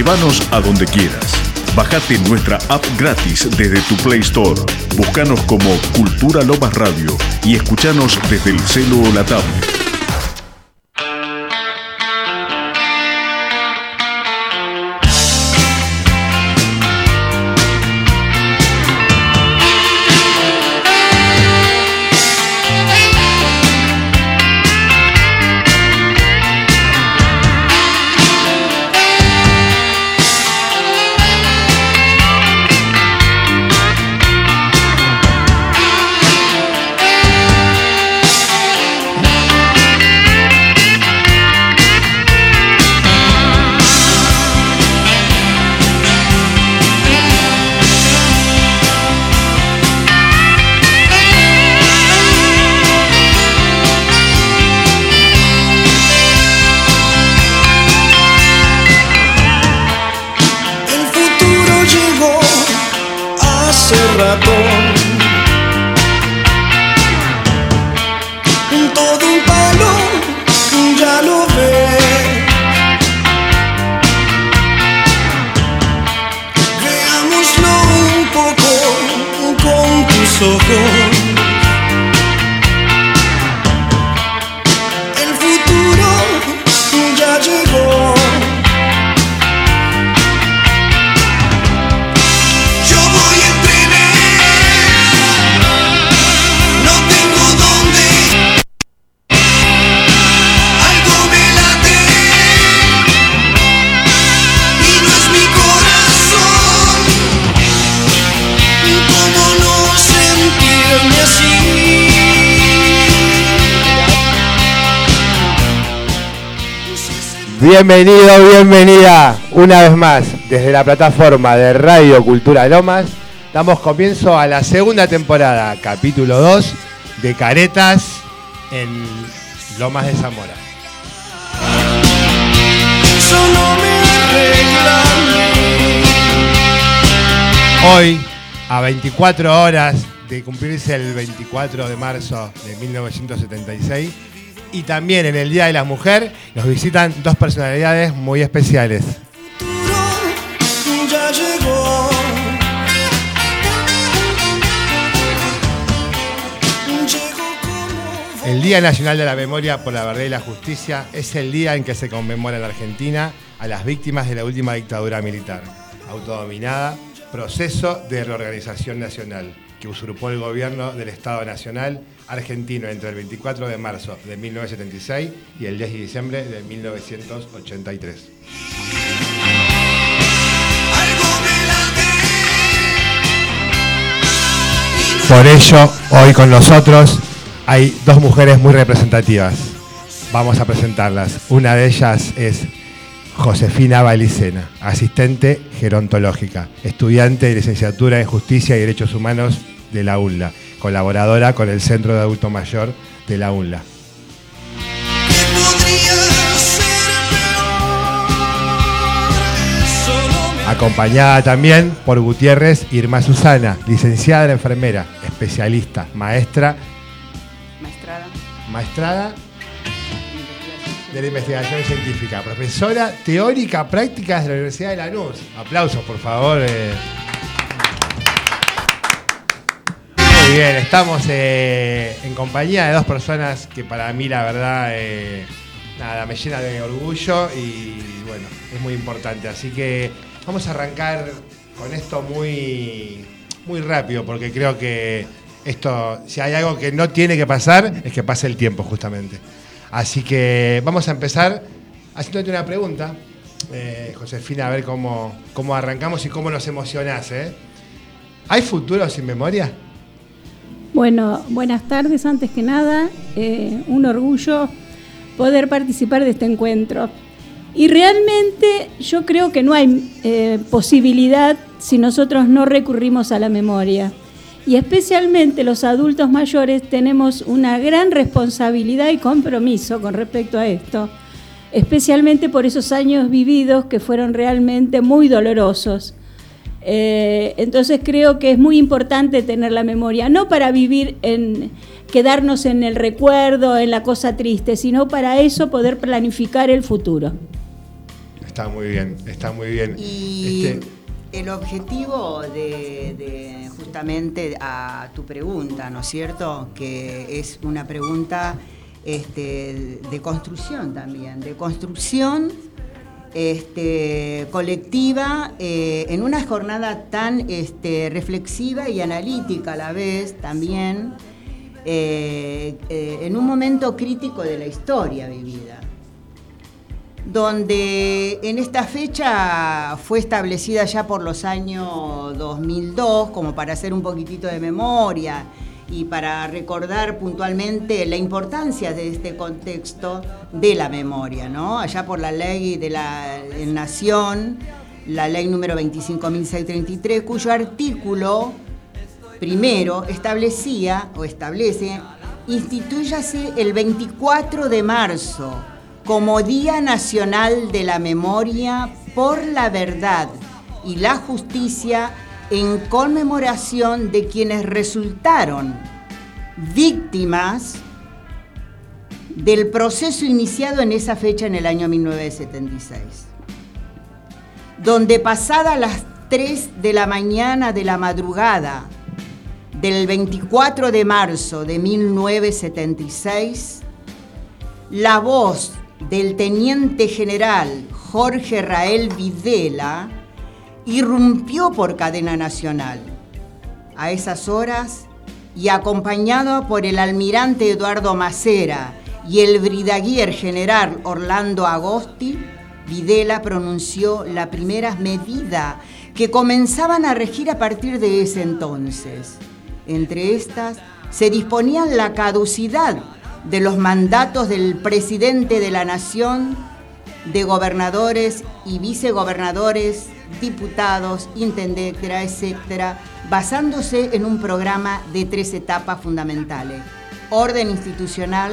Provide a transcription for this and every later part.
Llévanos a donde quieras. Bájate nuestra app gratis desde tu Play Store. Búscanos como Cultura Lomas Radio y escuchanos desde el celo o la tablet. Bienvenido, bienvenida una vez más desde la plataforma de Radio Cultura Lomas. Damos comienzo a la segunda temporada, capítulo 2 de Caretas en Lomas de Zamora. Hoy, a 24 horas de cumplirse el 24 de marzo de 1976, y también en el Día de la Mujer, nos visitan dos personalidades muy especiales. El Día Nacional de la Memoria por la Verdad y la Justicia es el día en que se conmemora en la Argentina a las víctimas de la última dictadura militar, autodominada, proceso de reorganización nacional, que usurpó el gobierno del Estado Nacional argentino entre el 24 de marzo de 1976 y el 10 de diciembre de 1983. Por ello, hoy con nosotros hay dos mujeres muy representativas. Vamos a presentarlas. Una de ellas es Josefina Balicena, asistente gerontológica, estudiante de licenciatura en Justicia y Derechos Humanos de la UNLA, colaboradora con el Centro de Adulto Mayor de la UNLA. Acompañada también por Gutiérrez Irma Susana, licenciada en enfermera, especialista, maestra. Maestrada. Maestrada de la investigación científica, profesora teórica práctica de la Universidad de Lanús. Aplausos, por favor. Eh. Muy bien, estamos eh, en compañía de dos personas que para mí la verdad eh, nada, me llena de orgullo y bueno, es muy importante. Así que vamos a arrancar con esto muy, muy rápido porque creo que esto, si hay algo que no tiene que pasar, es que pase el tiempo justamente. Así que vamos a empezar haciéndote una pregunta, eh, Josefina, a ver cómo, cómo arrancamos y cómo nos emocionás. ¿eh? ¿Hay futuro sin memoria? Bueno, buenas tardes antes que nada. Eh, un orgullo poder participar de este encuentro. Y realmente yo creo que no hay eh, posibilidad si nosotros no recurrimos a la memoria. Y especialmente los adultos mayores tenemos una gran responsabilidad y compromiso con respecto a esto, especialmente por esos años vividos que fueron realmente muy dolorosos. Eh, entonces creo que es muy importante tener la memoria, no para vivir en quedarnos en el recuerdo, en la cosa triste, sino para eso poder planificar el futuro. Está muy bien, está muy bien. Y este, el objetivo de, justamente a tu pregunta, ¿no es cierto? Que es una pregunta este, de construcción también, de construcción este, colectiva eh, en una jornada tan este, reflexiva y analítica a la vez también, eh, eh, en un momento crítico de la historia vivida donde en esta fecha fue establecida ya por los años 2002, como para hacer un poquitito de memoria y para recordar puntualmente la importancia de este contexto de la memoria, ¿no? Allá por la ley de la Nación, la ley número 25.633, cuyo artículo primero establecía o establece, instituyase el 24 de marzo como Día Nacional de la Memoria por la Verdad y la Justicia en conmemoración de quienes resultaron víctimas del proceso iniciado en esa fecha en el año 1976, donde pasada las 3 de la mañana de la madrugada del 24 de marzo de 1976, la voz del teniente general Jorge Rael Videla irrumpió por cadena nacional. A esas horas, y acompañado por el almirante Eduardo Macera y el brigadier general Orlando Agosti, Videla pronunció las primeras medidas que comenzaban a regir a partir de ese entonces. Entre estas, se disponían la caducidad de los mandatos del presidente de la nación, de gobernadores y vicegobernadores, diputados, intendentes, etcétera, basándose en un programa de tres etapas fundamentales: orden institucional,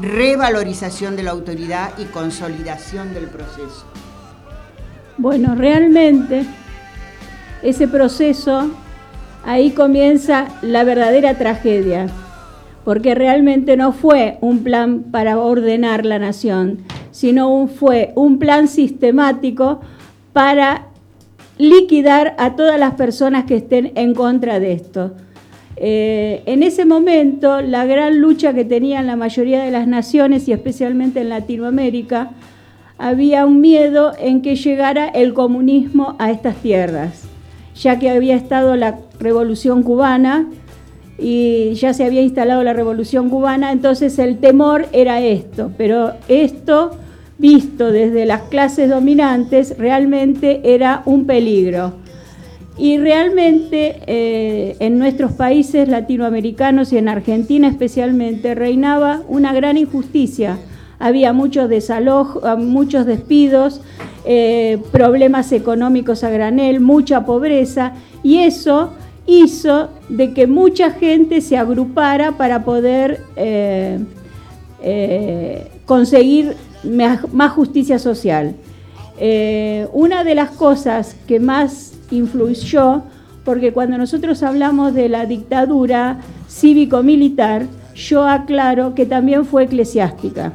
revalorización de la autoridad y consolidación del proceso. Bueno, realmente ese proceso ahí comienza la verdadera tragedia porque realmente no fue un plan para ordenar la nación, sino fue un plan sistemático para liquidar a todas las personas que estén en contra de esto. Eh, en ese momento, la gran lucha que tenían la mayoría de las naciones, y especialmente en Latinoamérica, había un miedo en que llegara el comunismo a estas tierras, ya que había estado la revolución cubana, y ya se había instalado la revolución cubana, entonces el temor era esto, pero esto visto desde las clases dominantes realmente era un peligro. Y realmente eh, en nuestros países latinoamericanos y en Argentina especialmente reinaba una gran injusticia. Había muchos desalojos, muchos despidos, eh, problemas económicos a granel, mucha pobreza y eso hizo de que mucha gente se agrupara para poder eh, conseguir más justicia social. una de las cosas que más influyó, porque cuando nosotros hablamos de la dictadura cívico-militar, yo aclaro que también fue eclesiástica.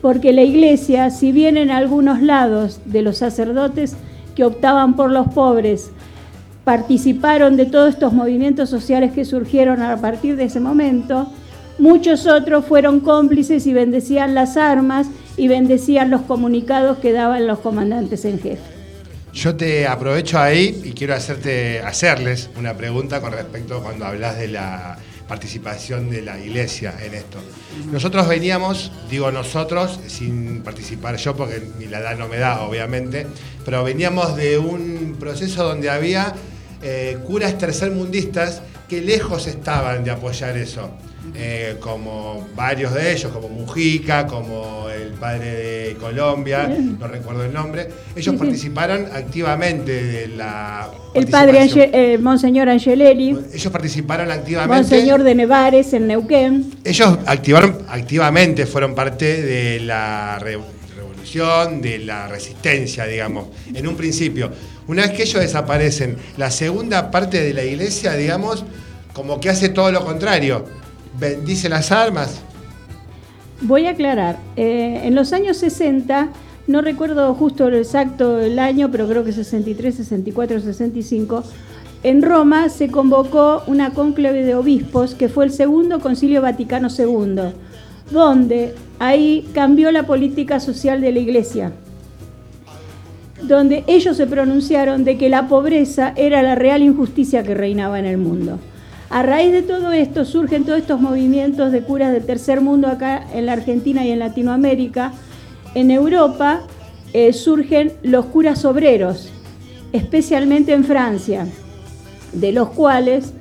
Porque la iglesia, si bien en algunos lados de los sacerdotes que optaban por los pobres participaron de todos estos movimientos sociales que surgieron a partir de ese momento, muchos otros fueron cómplices y bendecían las armas y bendecían los comunicados que daban los comandantes en jefe. Yo te aprovecho ahí y quiero hacerte, hacerles una pregunta con respecto cuando hablas de la participación de la iglesia en esto. Nosotros veníamos, digo nosotros, sin participar yo porque ni la edad no me da, obviamente, pero veníamos de un proceso donde había eh, curas tercermundistas que lejos estaban de apoyar eso. Eh, como varios de ellos, como Mujica, como el padre de Colombia, no recuerdo el nombre, ellos participaron activamente de la... El padre eh, Monseñor Angelelli. Ellos participaron activamente... Monseñor de Nevares en Neuquén. Ellos activaron activamente, fueron parte de la de la resistencia, digamos, en un principio. Una vez que ellos desaparecen, la segunda parte de la iglesia, digamos, como que hace todo lo contrario bendice las armas. Voy a aclarar. Eh, en los años 60, no recuerdo justo el exacto el año, pero creo que 63, 64, 65, en Roma se convocó una cónclave de obispos que fue el segundo concilio Vaticano II, donde ahí cambió la política social de la iglesia donde ellos se pronunciaron de que la pobreza era la real injusticia que reinaba en el mundo. A raíz de todo esto surgen todos estos movimientos de curas del tercer mundo acá en la Argentina y en Latinoamérica. En Europa eh, surgen los curas obreros, especialmente en Francia, de los cuales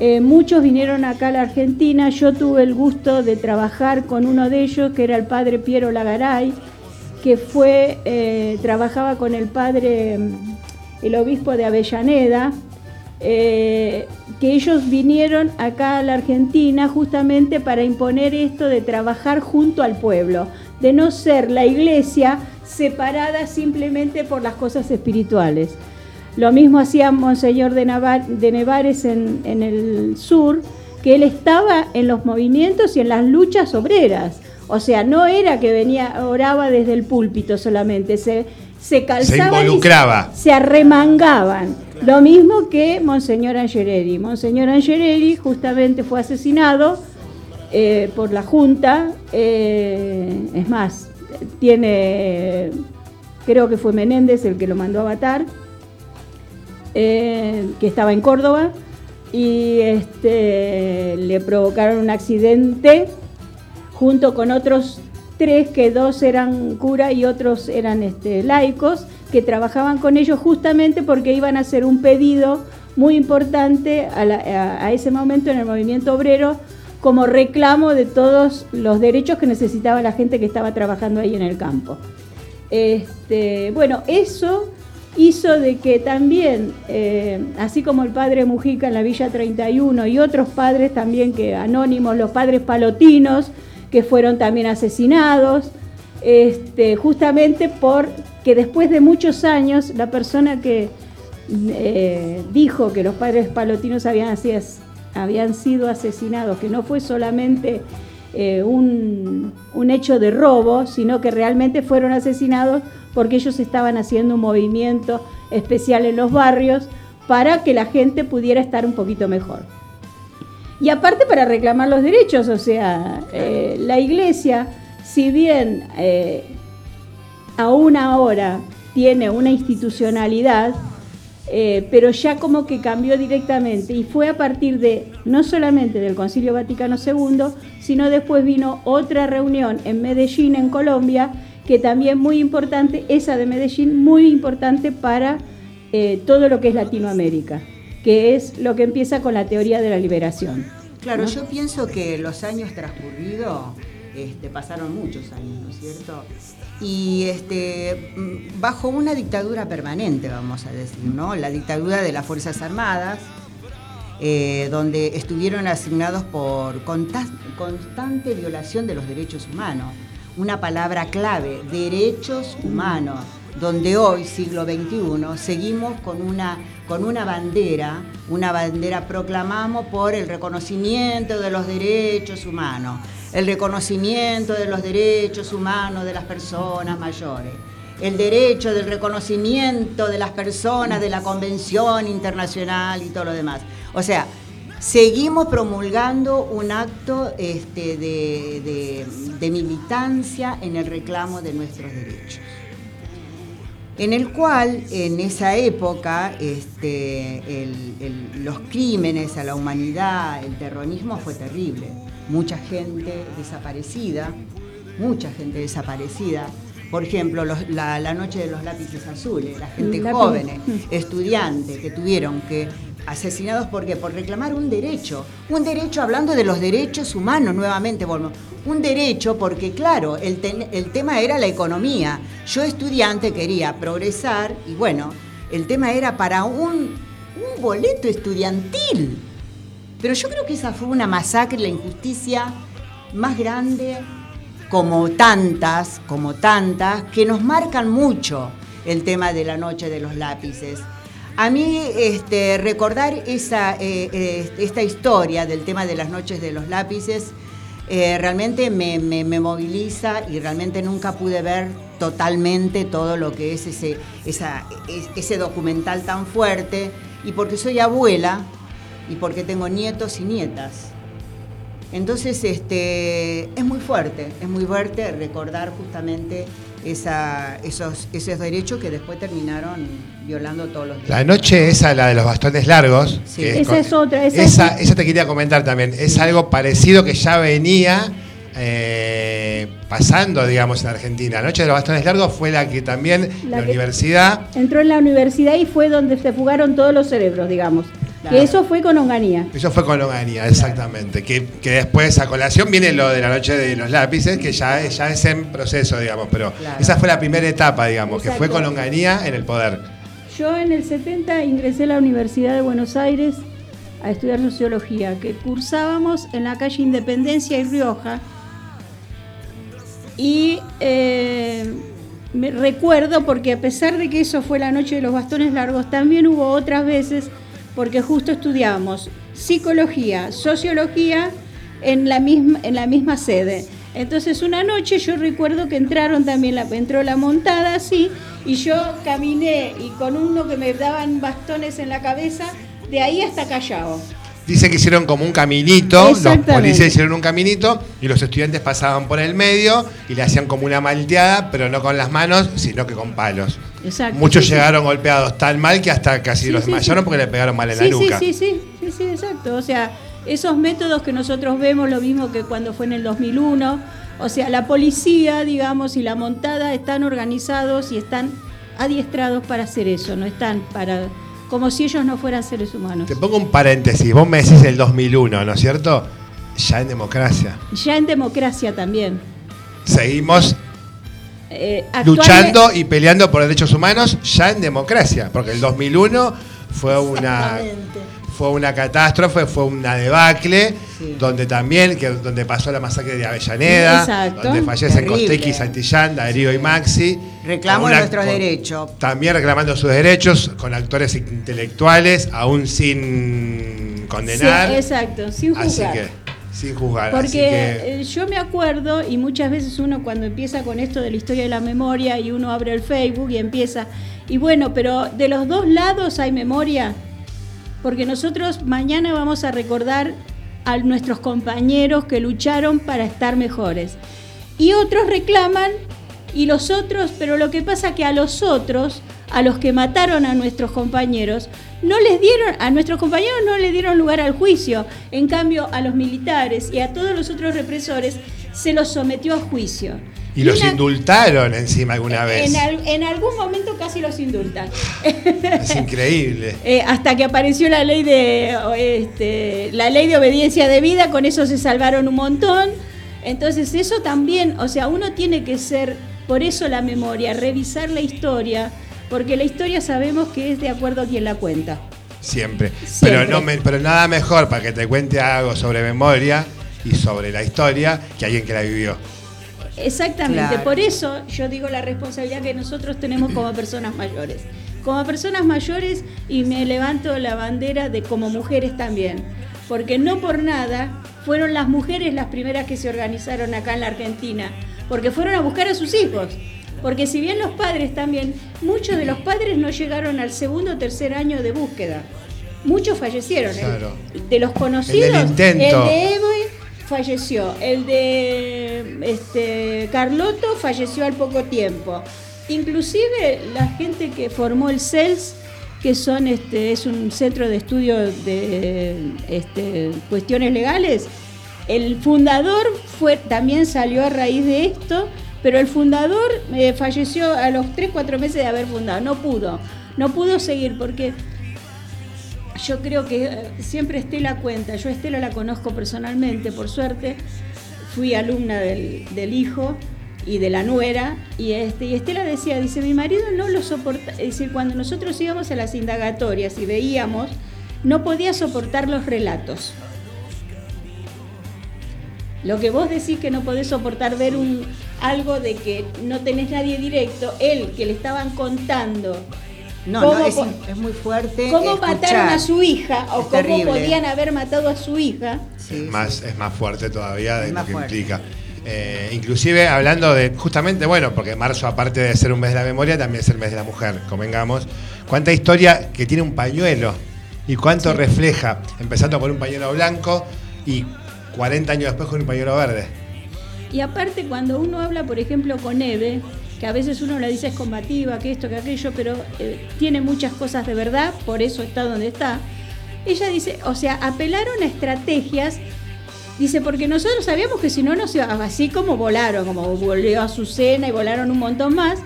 eh, muchos vinieron acá a la Argentina. Yo tuve el gusto de trabajar con uno de ellos, que era el padre Piero Lagaray, que fue, eh, trabajaba con el padre, el obispo de Avellaneda, eh, que ellos vinieron acá a la Argentina justamente para imponer esto de trabajar junto al pueblo, de no ser la iglesia separada simplemente por las cosas espirituales. Lo mismo hacía Monseñor de, de Nevares en, en, el sur, que él estaba en los movimientos y en las luchas obreras. O sea, no era que venía, oraba desde el púlpito solamente, se, se calzaban. Se involucraba. se arremangaban. Lo mismo que Monseñor Angelelli. Monseñor Angelelli justamente fue asesinado eh, por la Junta. Eh, es más, tiene. Creo que fue Menéndez el que lo mandó a matar, eh, que estaba en Córdoba, y este, le provocaron un accidente junto con otros tres, que dos eran cura y otros eran este, laicos, que trabajaban con ellos justamente porque iban a hacer un pedido muy importante a, ese momento en el movimiento obrero como reclamo de todos los derechos que necesitaba la gente que estaba trabajando ahí en el campo. Este, bueno, eso hizo de que también, eh, así como el padre Mujica en la Villa 31 y otros padres también que anónimos, los padres palotinos, que fueron también asesinados, este, justamente porque después de muchos años la persona que eh, dijo que los padres palotinos habían, sido asesinados, que no fue solamente eh, un, un hecho de robo, sino que realmente fueron asesinados porque ellos estaban haciendo un movimiento especial en los barrios para que la gente pudiera estar un poquito mejor. Y aparte para reclamar los derechos, o sea, eh, la iglesia, si bien eh, aún ahora tiene una institucionalidad, eh, pero ya como que cambió directamente y fue a partir de no solamente del Concilio Vaticano II, sino después vino otra reunión en Medellín, en Colombia, que también muy importante, esa de Medellín, muy importante para eh, todo lo que es Latinoamérica, que es lo que empieza con la teoría de la liberación. Claro, yo pienso que los años transcurridos, este, pasaron muchos años, ¿no es cierto? Y este, mm, bajo una dictadura permanente, vamos a decir, ¿no? La dictadura de las Fuerzas Armadas, eh, donde estuvieron asignados por constante violación de los derechos humanos. Una palabra clave, derechos humanos donde hoy, siglo XXI, seguimos con una, con una bandera, una bandera proclamamos por el reconocimiento de los derechos humanos, el reconocimiento de los derechos humanos de las personas mayores, el derecho del reconocimiento de las personas de la Convención Internacional y todo lo demás. O sea, seguimos promulgando un acto este, de militancia en el reclamo de nuestros derechos en el cual en esa época este, los crímenes a la humanidad, el terrorismo fue terrible. Mucha gente desaparecida, mucha gente desaparecida. Por ejemplo, la, noche de los lápices azules, la gente joven, estudiantes que tuvieron que asesinados ¿por qué? Por reclamar un derecho. Un derecho hablando de los derechos humanos nuevamente, volvemos un derecho porque, claro, el, el tema era la economía. Yo estudiante quería progresar y bueno, el tema era para un, un boleto estudiantil. Pero yo creo que esa fue una masacre, la injusticia más grande como tantas, como tantas, que nos marcan mucho el tema de la noche de los lápices. A mí este, recordar esa, eh, eh, esta historia del tema de las noches de los lápices eh, realmente me, moviliza y realmente nunca pude ver totalmente todo lo que es ese, ese documental tan fuerte y porque soy abuela y porque tengo nietos y nietas. Entonces este, es muy fuerte, es muy fuerte recordar justamente esa, esos, esos derechos que después terminaron violando todos los derechos. La noche esa, la de los bastones largos. esa es otra. Esa, esa, te quería comentar también. Es algo parecido que ya venía eh, pasando, digamos, en Argentina. La noche de los bastones largos fue la que también la, universidad... Entró en la universidad y fue donde se fugaron todos los cerebros, digamos. Que eso fue con Onganía. Eso fue con Onganía, exactamente. Que, después a colación viene lo de la noche de los lápices, que ya, ya es en proceso, digamos. Pero esa fue la primera etapa, digamos, que fue con Onganía en el poder. Yo en el 70 ingresé a la Universidad de Buenos Aires a estudiar sociología, que cursábamos en la calle Independencia y Rioja. Y eh, me recuerdo, porque a pesar de que eso fue la noche de los bastones largos, también hubo otras veces porque justo estudiábamos psicología, sociología en la misma, en la misma sede. Entonces una noche yo recuerdo que entraron también, la, entró la montada así, y yo caminé y con uno que me daban bastones en la cabeza, de ahí hasta Callao. Dice que hicieron como un caminito, los policías hicieron un caminito y los estudiantes pasaban por el medio y le hacían como una malteada, pero no con las manos, sino que con palos. Exacto, Muchos llegaron golpeados tan mal que hasta casi los desmayaron porque le pegaron mal en la nuca. Sí, sí, sí, sí, exacto. O sea, esos métodos que nosotros vemos, lo mismo que cuando fue en el 2001, o sea, la policía, digamos, y la montada están organizados y están adiestrados para hacer eso, no están para como si ellos no fueran seres humanos. Te pongo un paréntesis, vos me decís el 2001, ¿no es cierto? Ya en democracia. Ya en democracia también. Seguimos eh, luchando y peleando por derechos humanos ya en democracia, porque el 2001 fue una fue una catástrofe, fue una debacle, donde también, que, donde pasó la masacre de Avellaneda, donde fallecen Costequi, Santillán, Darío y Maxi. Reclamo nuestros derechos. También reclamando sus derechos con actores intelectuales, aún sin condenar. exacto, sin juzgar. Así que, sin juzgar. Porque yo me acuerdo, y muchas veces uno cuando empieza con esto de la historia de la memoria y uno abre el Facebook y empieza, y bueno, pero de los dos lados hay memoria porque nosotros mañana vamos a recordar a nuestros compañeros que lucharon para estar mejores. Y otros reclaman, y los otros, pero lo que pasa que a los otros, a los que mataron a nuestros compañeros, no les dieron, a nuestros compañeros no les dieron lugar al juicio. En cambio, a los militares y a todos los otros represores se los sometió a juicio. Y los una- indultaron encima alguna vez. en, al- en algún momento casi los indultan. Es increíble. Eh, hasta que apareció la ley de este, la ley de obediencia debida, con eso se salvaron un montón. Entonces eso también, o sea, uno tiene que ser, por eso la memoria, revisar la historia, porque la historia sabemos que es de acuerdo a quien la cuenta. Siempre. Siempre. Pero, no me- pero nada mejor para que te cuente algo sobre memoria y sobre la historia que alguien que la vivió. Exactamente, Claro. por eso yo digo la responsabilidad que nosotros tenemos como personas mayores. Como personas mayores y me levanto la bandera de como mujeres también, porque no por nada fueron las mujeres las primeras que se organizaron acá en la Argentina, porque fueron a buscar a sus hijos. Porque si bien los padres también, muchos de los padres no llegaron al segundo o tercer año de búsqueda. Muchos fallecieron. El- Claro. de los conocidos, El el de Evo falleció. El de este, falleció al poco tiempo. Inclusive la gente que formó el CELS, que son este, es un centro de estudio de este, cuestiones legales, el fundador fue, también salió a raíz de esto, pero el fundador eh, falleció a los 3, 4 meses de haber fundado. No pudo, no pudo seguir porque yo creo que eh, siempre Estela cuenta, yo a Estela la conozco personalmente, por suerte, fui alumna del, hijo y de la nuera, y, este, y Estela decía, dice, mi marido no lo soporta, es cuando nosotros íbamos a las indagatorias y veíamos, no podía soportar los relatos. Lo que vos decís que no podés soportar ver un, algo de que no tenés nadie directo, él que le estaban contando No, ¿Cómo no, es, muy fuerte. cómo escuchar. mataron a su hija o Es cómo terrible. podían haber matado a su hija. Sí, es, sí. más, es más fuerte todavía de lo que fuerte. implica. Eh, inclusive hablando de, justamente, bueno, porque marzo, aparte de ser un mes de la memoria, también es el mes de la mujer, convengamos. Cuánta historia que tiene un pañuelo y cuánto refleja, empezando con un pañuelo blanco y 40 años después con un pañuelo verde. Y aparte cuando uno habla, por ejemplo, con Eve, que a veces uno le dice es combativa, que esto, que aquello, pero eh, tiene muchas cosas de verdad, por eso está donde está. Ella dice, o sea, apelaron a estrategias, dice, porque nosotros sabíamos que si no nos iba, así como volaron, como volvió a Azucena y volaron un montón más,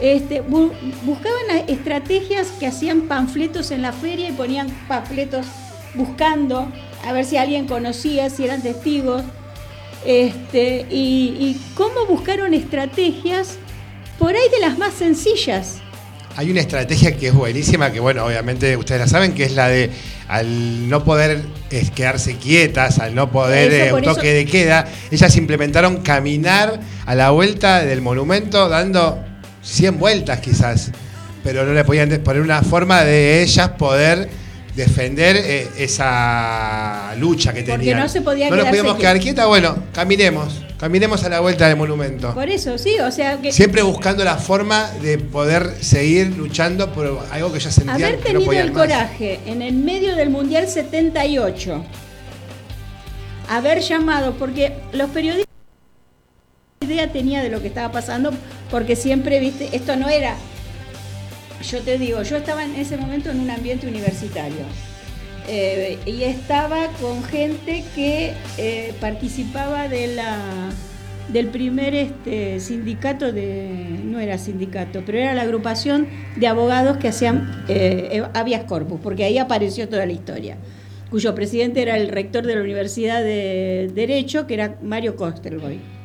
este, bu- buscaban estrategias que hacían panfletos en la feria y ponían panfletos buscando a ver si alguien conocía, si eran testigos. Este, y cómo buscaron estrategias por ahí de las más sencillas. Hay una estrategia que es buenísima, que bueno, obviamente ustedes la saben, que es la de al no poder eh, quedarse quietas, al no poder Eso, eh, toque eso- de queda, ellas implementaron caminar a la vuelta del monumento dando 100 vueltas quizás, pero no le podían poner una forma de ellas poder defender eh, esa lucha que Porque tenían. no se podía No nos podíamos quedar quietas, bueno, caminemos, caminemos a la vuelta del monumento. Por eso, sí, o sea que Siempre buscando la forma de poder seguir luchando por algo que ya sentían haber que no tenido el más. coraje en el medio del Mundial 78, haber llamado, porque los periodistas idea tenía de lo que estaba pasando, porque siempre, viste, esto no era, yo te digo, yo estaba en ese momento en un ambiente universitario. Eh, y estaba con gente que eh, participaba de la del primer este, sindicato de no era sindicato pero era la agrupación de abogados que hacían eh, habeas corpus porque ahí apareció toda la historia cuyo presidente era el rector de la Universidad de Derecho que era Mario Kostelboy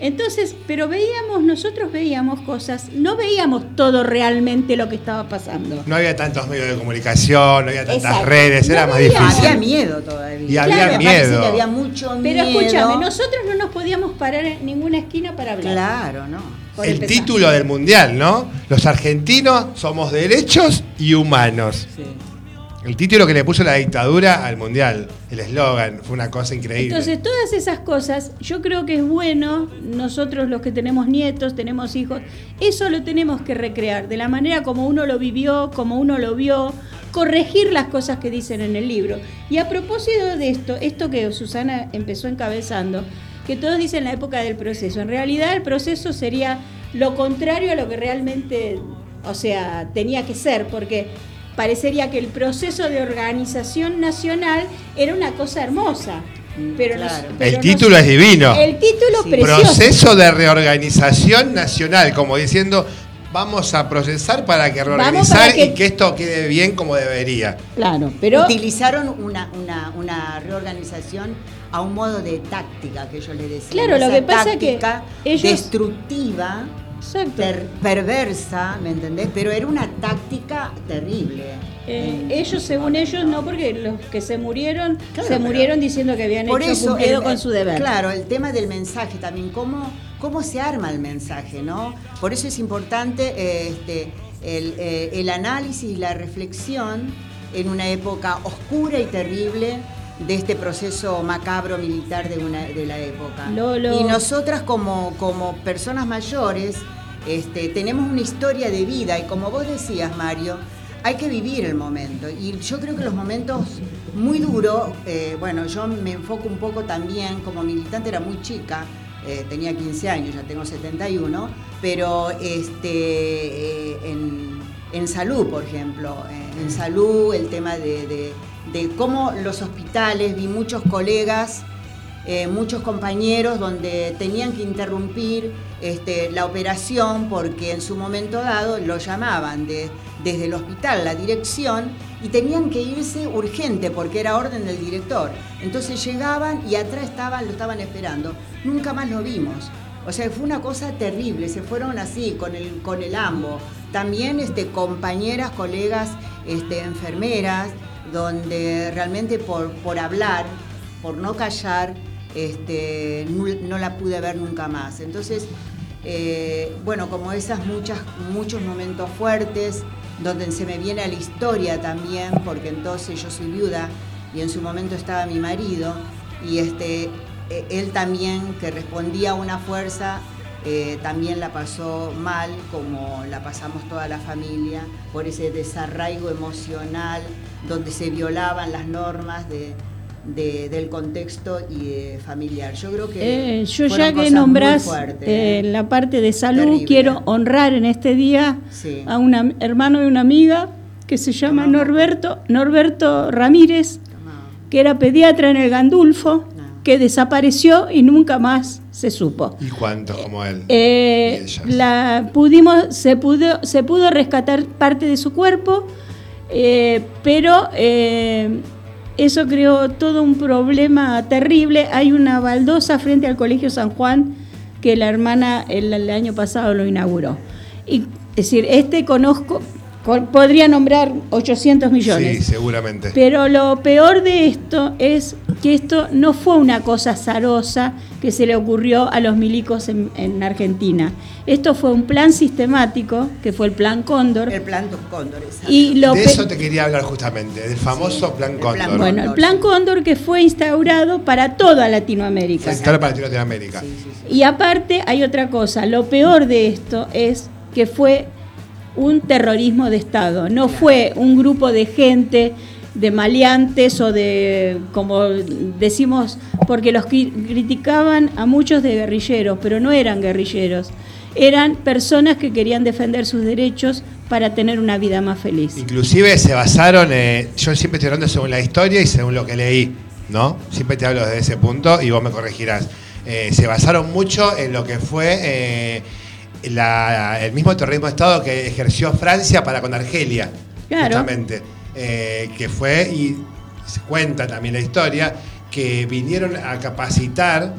entonces, pero veíamos, nosotros veíamos cosas, no veíamos todo realmente lo que estaba pasando. No había tantos medios de comunicación, no había tantas Exacto. redes, era más difícil. Había miedo todavía. Y había Me parece miedo. que había mucho Pero miedo. escúchame, nosotros no nos podíamos parar en ninguna esquina para hablar. Claro, no. por El empezar. título del mundial, ¿no? Los argentinos somos derechos y humanos. Sí. El título que le puso la dictadura al mundial, el eslogan, fue una cosa increíble. Entonces, todas esas cosas, yo creo que es bueno, nosotros los que tenemos nietos, tenemos hijos, eso lo tenemos que recrear, de la manera como uno lo vivió, como uno lo vio, corregir las cosas que dicen en el libro. Y a propósito de esto, esto que Susana empezó encabezando, que todos dicen la época del proceso, en realidad el proceso sería lo contrario a lo que realmente, o sea, tenía que ser, porque parecería que el proceso de organización nacional era una cosa hermosa. Pero nos- Claro. pero El nos- título es divino. El título Sí. precioso. Proceso de reorganización nacional, como diciendo, vamos a procesar para que reorganizar para que- y que esto quede bien como debería. Claro, pero Utilizaron una, una, una reorganización a un modo de táctica que yo le decía. Claro, lo Esa que pasa que táctica ellos- destructiva, Exacto. perversa, ¿me entendés? Pero era una táctica terrible. Eh, ellos, según ellos, no, porque los que se murieron, Claro, se murieron diciendo que habían Por hecho eso, cumplido el- con su deber. Claro, el tema del mensaje también, cómo, cómo se arma el mensaje, ¿no? Por eso es importante eh, este, el, eh, el análisis y la reflexión en una época oscura y terrible de este proceso macabro militar de, una, de la época. Y nosotras como, como personas mayores este, tenemos una historia de vida y como vos decías, Mario, hay que vivir el momento. Y yo creo que los momentos muy duros, eh, bueno, yo me enfoco un poco también, como militante era muy chica, eh, tenía 15 años, ya tengo 71, pero este, eh, en, salud, por ejemplo, en salud, el tema de, de- cómo los hospitales, vi muchos colegas muchos compañeros donde tenían que interrumpir este, la operación porque en su momento dado lo llamaban de- desde el hospital, la dirección, y tenían que irse urgente porque era orden del director. Entonces llegaban y atrás estaban, lo estaban esperando. Nunca más lo vimos. O sea, fue una cosa terrible, se fueron así, con el, con el ambo. También este, compañeras, colegas, este, enfermeras, donde realmente por, por hablar, por no callar, este, no, no la pude ver nunca más. Entonces, eh, bueno, como esas muchas, muchos momentos fuertes, donde se me viene a la historia también, porque entonces yo soy viuda y en su momento estaba mi marido, y este, eh, él también, que respondía a una fuerza, eh, también la pasó mal, como la pasamos toda la familia, por ese desarraigo emocional, donde se violaban las normas de, de- del contexto y de familiar. Yo creo que Eh, yo ya que nombrás fuertes, eh, ¿eh? la parte de salud, Terrible. quiero honrar en este día Sí. a un hermano y una amiga que se llama Tomá. Norberto, Norberto Ramírez, Tomá. que era pediatra en el Gandulfo, No. que desapareció y nunca más se supo. ¿Y cuántos como él? Eh, Y la pudimos, se pudo, se pudo rescatar parte de su cuerpo, eh, pero eh, eso creó todo un problema terrible. Hay una baldosa frente al Colegio San Juan que la hermana el, año pasado lo inauguró. Y, es decir, este conozco, con- podría nombrar 800 millones. Sí, seguramente. Pero lo peor de esto es que esto no fue una cosa azarosa que se le ocurrió a los milicos en, en Argentina. Esto fue un plan sistemático, que fue el Plan Cóndor. El plan Cóndor, exacto. Y lo de eso te quería hablar justamente, del famoso Sí, Plan el Cóndor. Plan bueno, el Plan. Cóndor que fue instaurado para toda Latinoamérica. Central para Latinoamérica. Sí, sí, sí. Y aparte hay otra cosa, lo peor de esto es que fue un terrorismo de Estado, no fue un grupo de gente, de maleantes o de, como decimos, porque los cri- criticaban a muchos de guerrilleros, pero no eran guerrilleros, eran personas que querían defender sus derechos para tener una vida más feliz. Inclusive se basaron, eh, yo siempre estoy hablando según la historia y según lo que leí, ¿no? Siempre te hablo desde ese punto y vos me corregirás. Eh, se basaron mucho en lo que fue eh, la- el mismo terrorismo de Estado que ejerció Francia para con Argelia, Claro. justamente. Eh, que fue, y se cuenta también la historia, que vinieron a capacitar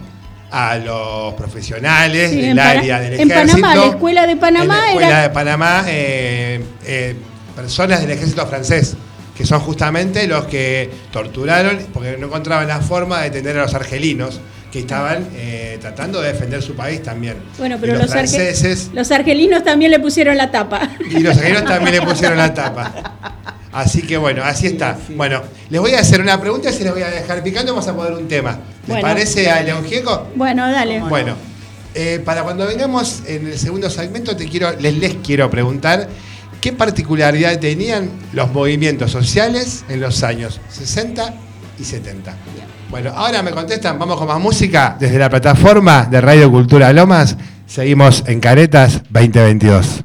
a los profesionales Sí, del en área del en ejército. Panamá, la escuela de Panamá En la escuela era- de Panamá, eh, eh, personas del ejército francés, que son justamente los que torturaron porque no encontraban la forma de detener a los argelinos que estaban eh, tratando de defender su país también. Bueno, Y pero los, arge- franceses los argelinos también le pusieron la tapa. y los argelinos también le pusieron la tapa. Así que bueno, así está. Bueno, les voy a hacer una pregunta y se les voy a dejar picando. Vamos a poner un tema. ¿Les Bueno. parece a León Gieco? Bueno, dale. Bueno, eh, para cuando vengamos en el segundo segmento, te quiero, les, les quiero preguntar qué particularidad tenían los movimientos sociales en los años 60 y 70. Bueno, ahora me contestan, vamos con más música desde la plataforma de Radio Cultura Lomas. Seguimos en Caretas 2022.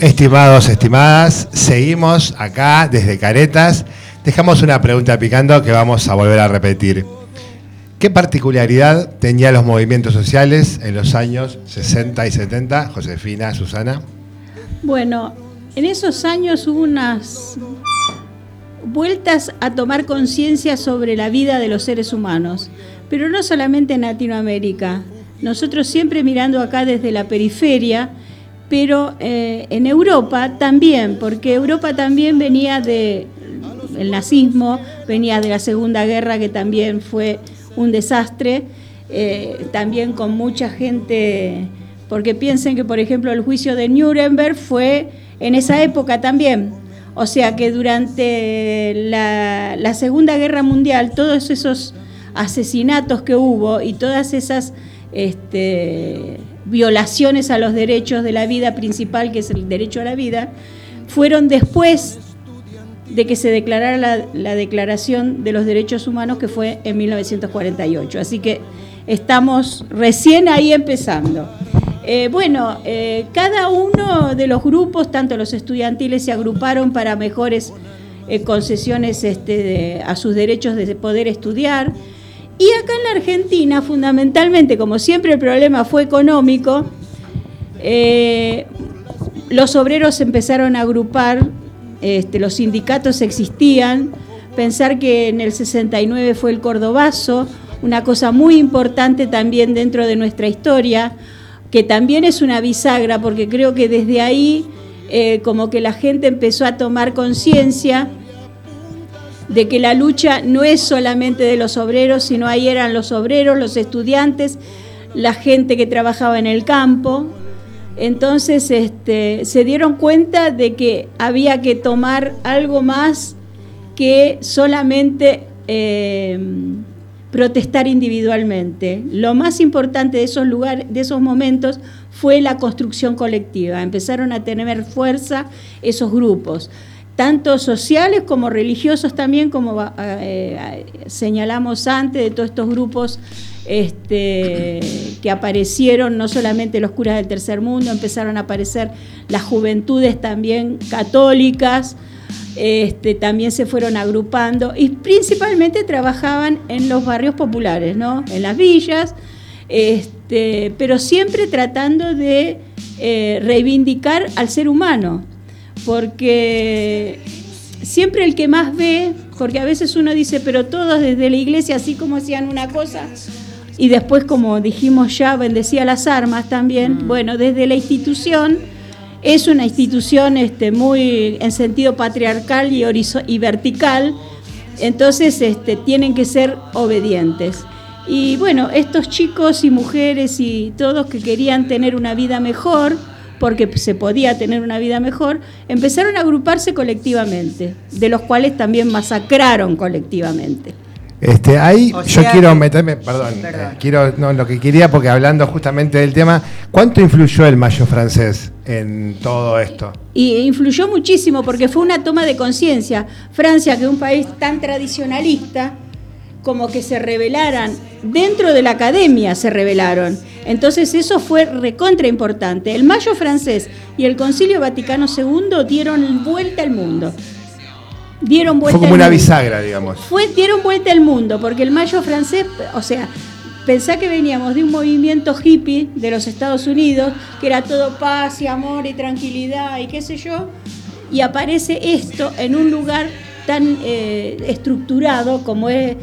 Estimados, estimadas, seguimos acá desde Caretas. Dejamos una pregunta picando que vamos a volver a repetir. ¿Qué particularidad tenían los movimientos sociales en los años 60 y 70? Josefina, Susana. Bueno, en esos años hubo unas vueltas a tomar conciencia sobre la vida de los seres humanos, pero no solamente en Latinoamérica. Nosotros siempre mirando acá desde la periferia, pero eh, en Europa también, porque Europa también venía del nazismo, venía de la Segunda Guerra, que también fue un desastre, eh, también con mucha gente, porque piensen que, por ejemplo, el juicio de Nuremberg fue en esa época también. O sea que durante la, la Segunda Guerra Mundial, todos esos asesinatos que hubo y todas esas... Este, violaciones a los derechos de la vida principal, que es el derecho a la vida, fueron después de que se declarara la, Declaración de los Derechos Humanos, que fue en 1948. Así que estamos recién ahí empezando. Eh, bueno, eh, cada uno de los grupos, tanto los estudiantiles, se agruparon para mejores eh, concesiones este, a sus derechos de poder estudiar. Y acá en la Argentina, fundamentalmente, como siempre el problema fue económico, eh, los obreros empezaron a agrupar, este, los sindicatos existían, pensar que en el 69 fue el Cordobazo, una cosa muy importante también dentro de nuestra historia, que también es una bisagra, porque creo que desde ahí eh, como que la gente empezó a tomar conciencia de que la lucha no es solamente de los obreros, sino ahí eran los obreros, los estudiantes, la gente que trabajaba en el campo. Entonces este, se dieron cuenta de que había que tomar algo más que solamente eh, protestar individualmente. Lo más importante de esos lugares, de esos momentos, fue la construcción colectiva. Empezaron a tener fuerza esos grupos, tanto sociales como religiosos también, como eh, señalamos antes, de todos estos grupos este, que aparecieron, no solamente los curas del tercer mundo, empezaron a aparecer las juventudes también católicas, este, también se fueron agrupando y principalmente trabajaban en los barrios populares, ¿no? en las villas, este, pero siempre tratando de eh, reivindicar al ser humano, porque siempre el que más ve, porque a veces uno dice, pero todos desde la iglesia, así como hacían una cosa, y después, como dijimos ya, bendecía las armas también, mm. bueno, desde la institución es una institución este, muy en sentido patriarcal y, y vertical, entonces este, tienen que ser obedientes. Y bueno, estos chicos y mujeres y todos que querían tener una vida mejor, porque se podía tener una vida mejor, empezaron a agruparse colectivamente, de los cuales también masacraron colectivamente. Este, ahí yo quiero meterme, perdón, eh, quiero, no, lo que quería, porque hablando justamente del tema, ¿cuánto influyó el mayo francés en todo esto? Y influyó muchísimo porque fue una toma de conciencia. Francia, que es un país tan tradicionalista, como que se rebelaran, dentro de la academia se rebelaron. Entonces eso fue recontra importante. El mayo francés y el Concilio Vaticano II dieron vuelta al mundo dieron vuelta Fue como una bisagra, digamos. Fue, dieron vuelta al mundo, porque el mayo francés, o sea, pensá que veníamos de un movimiento hippie de los Estados Unidos, que era todo paz y amor y tranquilidad y qué sé yo, y aparece esto en un lugar tan eh, estructurado como es